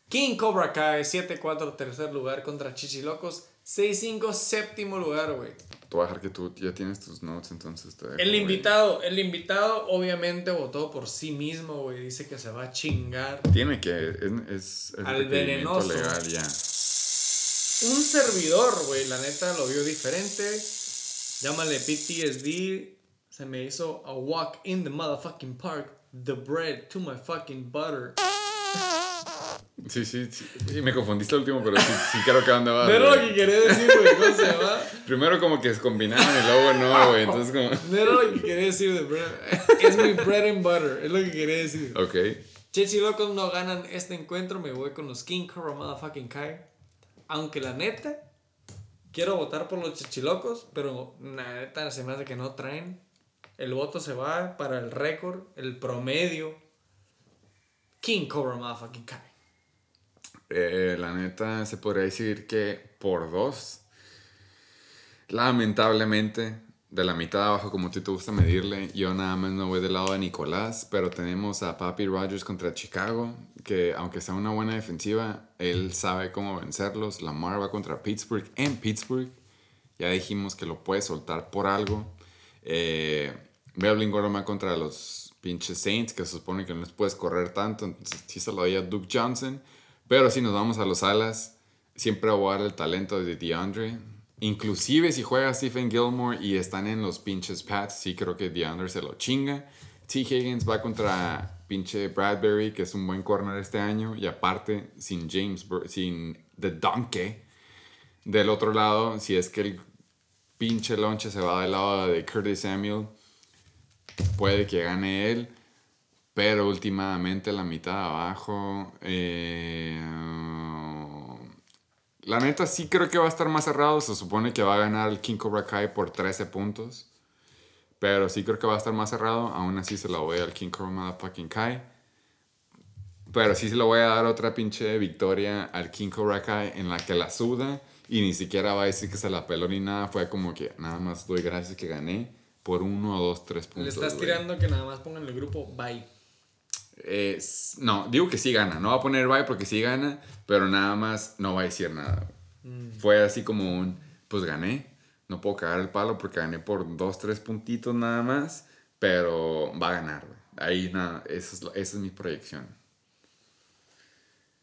King Cobra Kai, 7-4, tercer lugar contra Chichilocos. 6-5, séptimo lugar, güey. Te voy a dejar que tú ya tienes tus notes, entonces te dejo, El invitado, el invitado obviamente votó por sí mismo, güey. Dice que se va a chingar. Tiene que. Es, es, es Al venenoso. legal ya. Un servidor, güey, la neta lo vio diferente. Llámale PTSD. Se me hizo a walk in the motherfucking park. The bread to my fucking butter. Sí, sí, sí. Y me confundiste el último, pero sí, sí creo que andaba. No era lo que quería decir, güey. ¿Cómo se llama? Primero como que se combinaban y luego no, güey. Entonces como. No era lo que quería decir de bread. Es mi bread and butter. Es lo que quería decir. Ok. Chichilocos no ganan este encuentro. Me voy con los King Cobra Motherfucking Kai. Aunque la neta, quiero votar por los Chichilocos, pero la neta se me hace que no traen. El voto se va para el récord, el promedio. King Cobra Motherfucking Kai. Eh, la neta, se podría decir que por dos. Lamentablemente, de la mitad abajo, como ti te gusta medirle, yo nada más no voy del lado de Nicolás, pero tenemos a Papi Rogers contra Chicago, que aunque sea una buena defensiva, él sabe cómo vencerlos. Lamar va contra Pittsburgh en Pittsburgh. Ya dijimos que lo puede soltar por algo. Eh, Melvin Gordon va contra los pinches Saints, que se supone que no les puedes correr tanto, entonces sí se lo doy a Duke Johnson. Pero si nos vamos a los alas, siempre a el talento de DeAndre. Inclusive si juega Stephen Gilmore y están en los pinches Pats, sí creo que DeAndre se lo chinga. T. Higgins va contra pinche Bradbury, que es un buen corner este año. Y aparte, sin James, sin The Donkey. Del otro lado, si es que el pinche lonche se va del lado de Curtis Samuel, puede que gane él. Pero últimamente la mitad abajo. eh, la neta sí creo que va a estar más cerrado. Se supone que va a ganar el King Cobra Kai por 13 puntos. Pero sí creo que va a estar más cerrado. Aún así se lo voy al King Cobra Motherfucking Kai. Pero sí se lo voy a dar otra pinche victoria al King Cobra Kai en la que la suda. Y ni siquiera va a decir que se la peló ni nada. Fue como que nada más doy gracias que gané por uno, dos, tres puntos. Le estás tirando que nada más pongan el grupo bye. No, digo que sí gana. No va a poner bye porque sí gana, pero nada más no va a decir nada. Fue así como un, pues gané. No puedo cagar el palo porque gané por dos, tres puntitos nada más, pero va a ganar. Ahí nada, esa es, esa es mi proyección.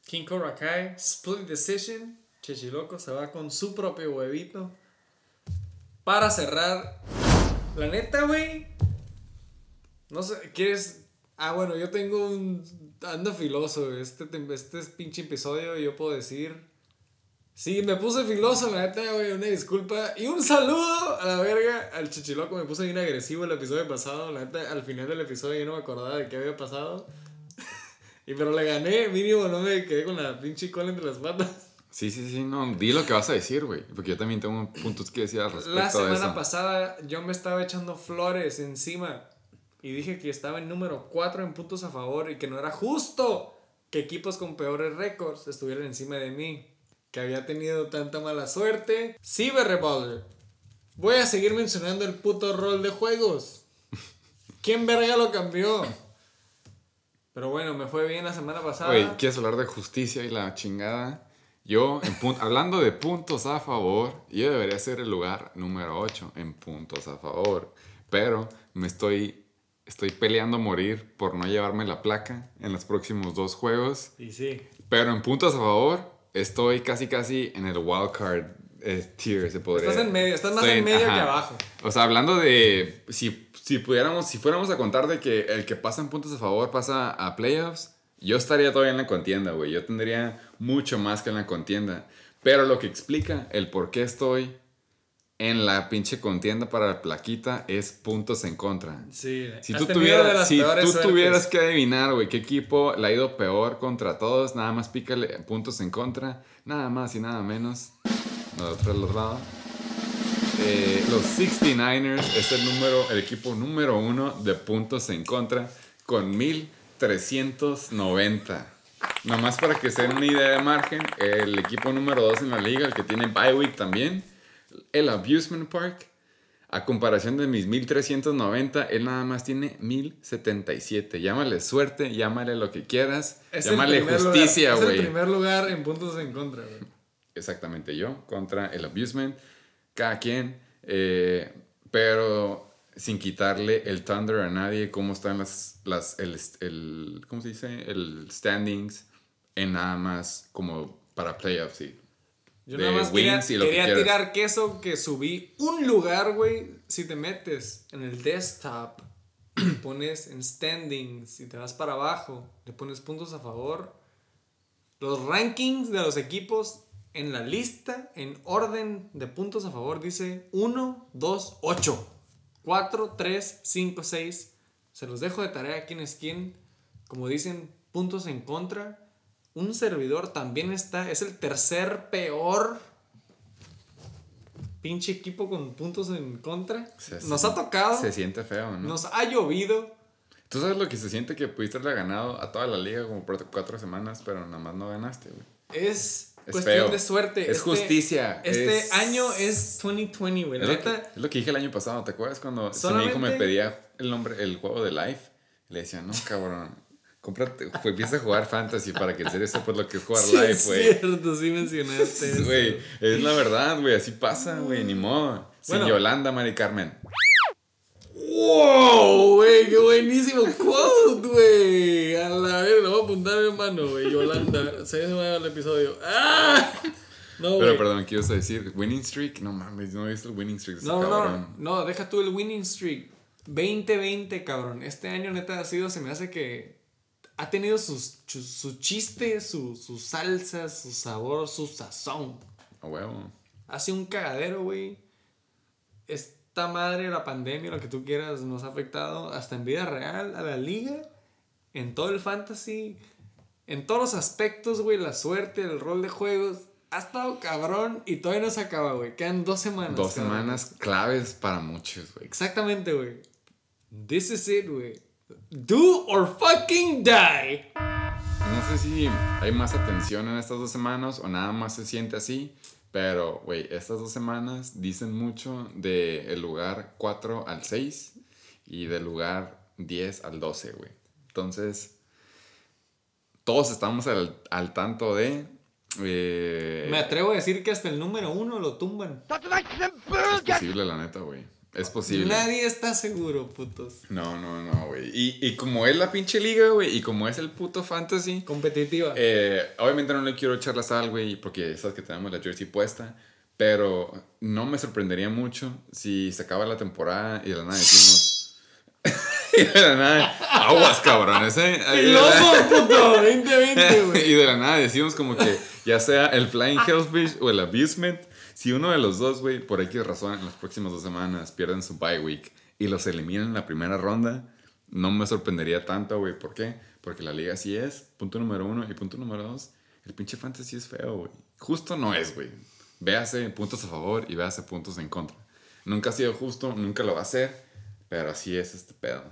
King Cobra Kai, Split Decision. Chichiloco se va con su propio huevito. Para cerrar. La neta, güey. No sé, ¿quieres...? Ah, bueno, yo tengo un... Ando filoso. Este, este es pinche episodio yo puedo decir... Sí, me puse filoso, la neta, güey, una disculpa. Y un saludo a la verga al chichiloco. Me puse bien agresivo el episodio pasado. La neta, al final del episodio yo no me acordaba de qué había pasado. y pero le gané, mínimo, no me quedé con la pinche cola entre las patas. Sí, sí, sí, no, di lo que vas a decir, güey. Porque yo también tengo puntos que decir al respecto La de semana eso. pasada yo me estaba echando flores encima y dije que estaba en número 4 en puntos a favor y que no era justo que equipos con peores récords estuvieran encima de mí. Que había tenido tanta mala suerte. Cyberrevolver. Voy a seguir mencionando el puto rol de juegos. ¿Quién verga lo cambió? Pero bueno, me fue bien la semana pasada. Güey, ¿quieres hablar de justicia y la chingada? Yo, en hablando de puntos a favor, yo debería ser el lugar número 8 en puntos a favor. Pero me estoy, estoy peleando a morir por no llevarme la placa en los próximos dos juegos. Y sí. Pero en puntos a favor, estoy casi casi en el wildcard eh, tier, se podría Estás en medio, estás más Estoy en medio ajá. que abajo. O sea, hablando de. Si, si pudiéramos, si fuéramos a contar de que el que pasa en puntos a favor pasa a playoffs, yo estaría todavía en la contienda, güey. Yo tendría mucho más que en la contienda. Pero lo que explica el por qué estoy en la pinche contienda para la plaquita es puntos en contra. Sí. Si tú, tuvieras, si tú tuvieras que adivinar, güey, qué equipo le ha ido peor contra todos, nada más pícale puntos en contra, nada más y nada menos. Otro lado. Eh, los 69ers es el número, el equipo número uno de puntos en contra con 1390. Nomás para que se den una idea de margen, el equipo número 2 en la liga, el que tiene bye week también, el Abusement Park, a comparación de mis 1390, él nada más tiene 1077. Llámale suerte, llámale lo que quieras, Es llámale justicia, Es güey. el primer lugar en puntos en contra, güey. Exactamente yo, contra el abusement, cada quien, eh, pero sin quitarle el thunder a nadie, cómo están las, las el, el, ¿cómo se dice? El standings en nada más como para playoffs, sí. Yo de nada más quería, wins y lo que quería quieras. tirar queso que subí un lugar, güey. Si te metes en el desktop, pones en standings y te vas para abajo, le pones puntos a favor. Los rankings de los equipos en la lista, en orden de puntos a favor, dice 1, 2, 8, 4, 3, 5, 6. Se los dejo de tarea quién es quién. Como dicen, puntos en contra. Un servidor también está, es el tercer peor pinche equipo con puntos en contra. Se- Nos ha tocado, Se siente feo, ¿no? nos ha llovido. Tú sabes lo que se siente que pudiste haberle ganado a toda la liga como por cuatro semanas, pero nada más no ganaste, güey. Es, Es cuestión feo. de suerte. Es justicia, Este es- año es 2020, güey. Es lo, que, neta, es lo que dije el año pasado, ¿te acuerdas cuando mi hijo me pedía el nombre, el juego de Life? Le decía, no, cabrón, cómprate, pues empieza a jugar Fantasy para que en serio sepas lo que es jugar sí Life, es güey. cierto, sí mencionaste eso. Güey, es la verdad, güey, así pasa, güey, ni modo. Sin Bueno. Yolanda, Mari Carmen. ¡Wow, güey! ¡Qué buenísimo quote, güey! A la vez, lo voy a apuntar mano, güey. Yolanda, se me va el episodio. ¡Ah! No, Pero güey. perdón, ¿qué ibas a decir? ¿Winning Streak? No mames, no he visto el Winning Streak de No, cabrón. no, no, deja tú el winning streak. 2020, cabrón. Este año, neta, ha sido, se me hace que ha tenido sus, su, chiste, su, su salsa, su sabor, su sazón. A huevo. Hace un cagadero, güey. Esta madre, la pandemia, lo que tú quieras, nos ha afectado hasta en vida real, a la liga, en todo el fantasy, en todos los aspectos, güey, la suerte, el rol de juegos. Ha estado cabrón y todavía no se acaba, güey. Quedan dos semanas. Dos cabrón. semanas claves para muchos, güey. Exactamente, güey. This is it, güey. Do or fucking die. No sé si hay más atención en estas dos semanas o nada más se siente así, pero, güey, estas dos semanas dicen mucho del lugar 4 al 6 y del lugar 10 al 12, güey. Entonces, todos estamos al, al tanto de... eh, Me atrevo a decir que hasta el número uno lo tumban. es posible, la neta, güey. Es posible. Nadie está seguro, putos. No, no, no, güey. Y, y como es la pinche liga, güey, y como es el puto fantasy, Competitiva. Eh, obviamente no le quiero echar la sal, güey, porque sabes que tenemos la jersey puesta. Pero no me sorprendería mucho si se acaba la temporada y de la nada decimos. Y de la nada, aguas cabrones, ¿eh? Y de la- ¡Filoso, puto! 2020, güey. y de la nada decimos como que ya sea el Flying Hellfish o el Abusement, si uno de los dos, güey, por X razón en las próximas dos semanas pierden su bye week y los eliminan en la primera ronda, no me sorprendería tanto, güey. ¿Por qué? Porque la liga sí es, punto número uno. Y punto número dos, el pinche fantasy es feo, güey. Justo no es, güey. Véase puntos a favor y véase puntos en contra. Nunca ha sido justo, nunca lo va a ser, pero así es este pedo.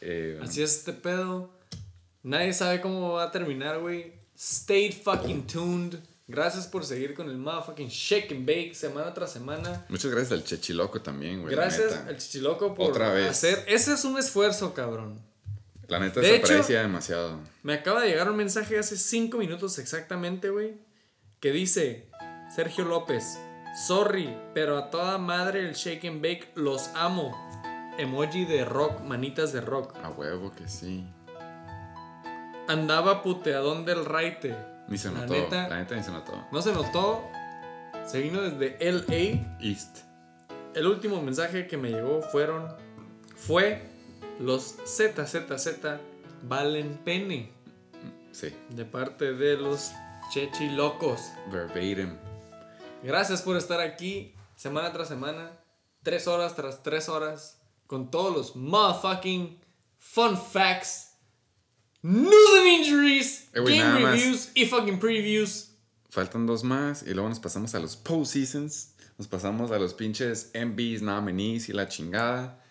Eh, Así es este pedo. Nadie sabe cómo va a terminar, güey. Stay fucking tuned. Gracias por seguir con el motherfucking shake and bake semana tras semana. Muchas gracias al Chechiloco también, güey. Gracias al Chichiloco por Otra vez. hacer. Ese es un esfuerzo, cabrón. La neta De se hecho- aprecia demasiado. Me acaba de llegar un mensaje hace 5 minutos exactamente, güey. Que dice: Sergio López, sorry, pero a toda madre el shake and bake los amo. Emoji de rock, manitas de rock. A huevo que sí. Andaba puteadón del raite. Ni se La notó. neta- la neta ni se notó. No se notó. Se vino desde LA. East. El último mensaje que me llegó fueron. Fue. Los ZZZ valen pene. Sí. De parte de los chechilocos. Verbatim. Gracias por estar aquí. Semana tras semana. Tres horas tras tres horas. Con todos los motherfucking fun facts. News and injuries. Eh, güey, game más. reviews y fucking previews. Faltan dos más y luego nos pasamos a los postseasons. Nos pasamos a los pinches MVs, nominees y la chingada.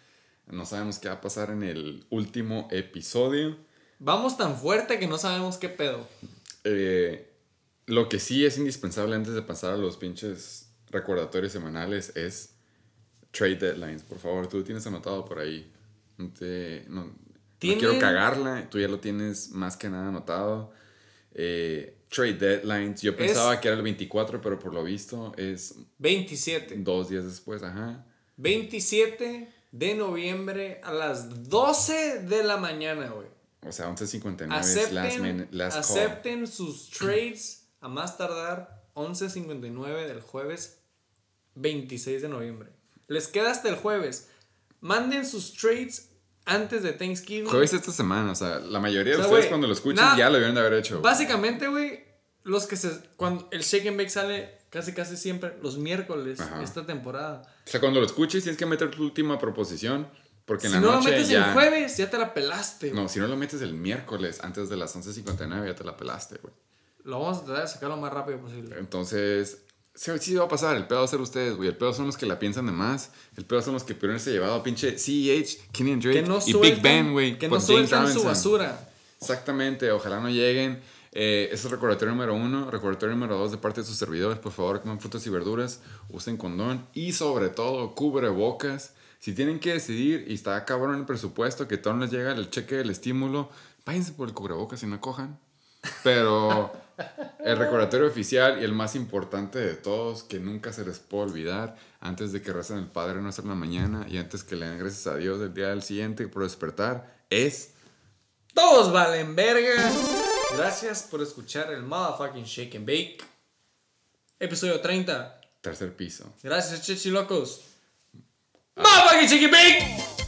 No sabemos qué va a pasar en el último episodio. Vamos tan fuerte que no sabemos qué pedo. Eh, lo que sí es indispensable antes de pasar a los pinches recordatorios semanales es trade deadlines. Por favor, tú tienes anotado por ahí. No, te- no- no ¿Tienen? quiero cagarla, tú ya lo tienes más que nada anotado. Eh, trade deadlines. Yo pensaba que era el 24, pero por lo visto es 27. dos días después, ajá. 27 de noviembre a las 12 de la mañana, güey. O sea, 11.59 es last, Acepten, minute, last acepten sus trades a más tardar 11.59 del jueves 26 de noviembre. Les queda hasta el jueves. Manden sus trades antes de Thanksgiving. Jueves esta semana, o sea, la mayoría de O sea, ustedes cuando lo escuchen nada- ya lo debieron de haber hecho. Básicamente, güey, los que se. Cuando el Shake and Bake sale casi casi siempre los miércoles Ajá. esta temporada. O sea, cuando lo escuches tienes que meter tu última proposición. Porque en Si la no lo metes ya. el jueves, ya te la pelaste. No, si no lo metes el miércoles antes de las 11.59 ya te la pelaste, güey. Lo vamos a tratar de sacar lo más rápido posible. Entonces, sí, sí va a pasar. El pedo va a ser ustedes, güey. El pedo son los que la piensan de más. El pedo son los que pudieron se llevado a pinche CEH, Kenny and Drake y Big Ben, güey. Que no James sueltan su basura. Exactamente, ojalá no lleguen. Eh, ese es recordatorio número uno. Recordatorio número dos de parte de sus servidores. Por favor, coman frutas y verduras, usen condón y sobre todo cubre bocas. Si tienen que decidir y está cabrón el presupuesto, que todo les llega el cheque del estímulo, váyanse por el cubrebocas y no cojan. Pero el recordatorio oficial y el más importante de todos, que nunca se les puede olvidar, antes de que recen el Padre Nuestro en la mañana y antes que le den gracias a Dios el día del siguiente por despertar, es Todos valen verga. Gracias por escuchar el motherfucking Shake and Bake. Episodio 30. tercer piso. Gracias, Chichi Locos. Motherfucking Shake and Bake.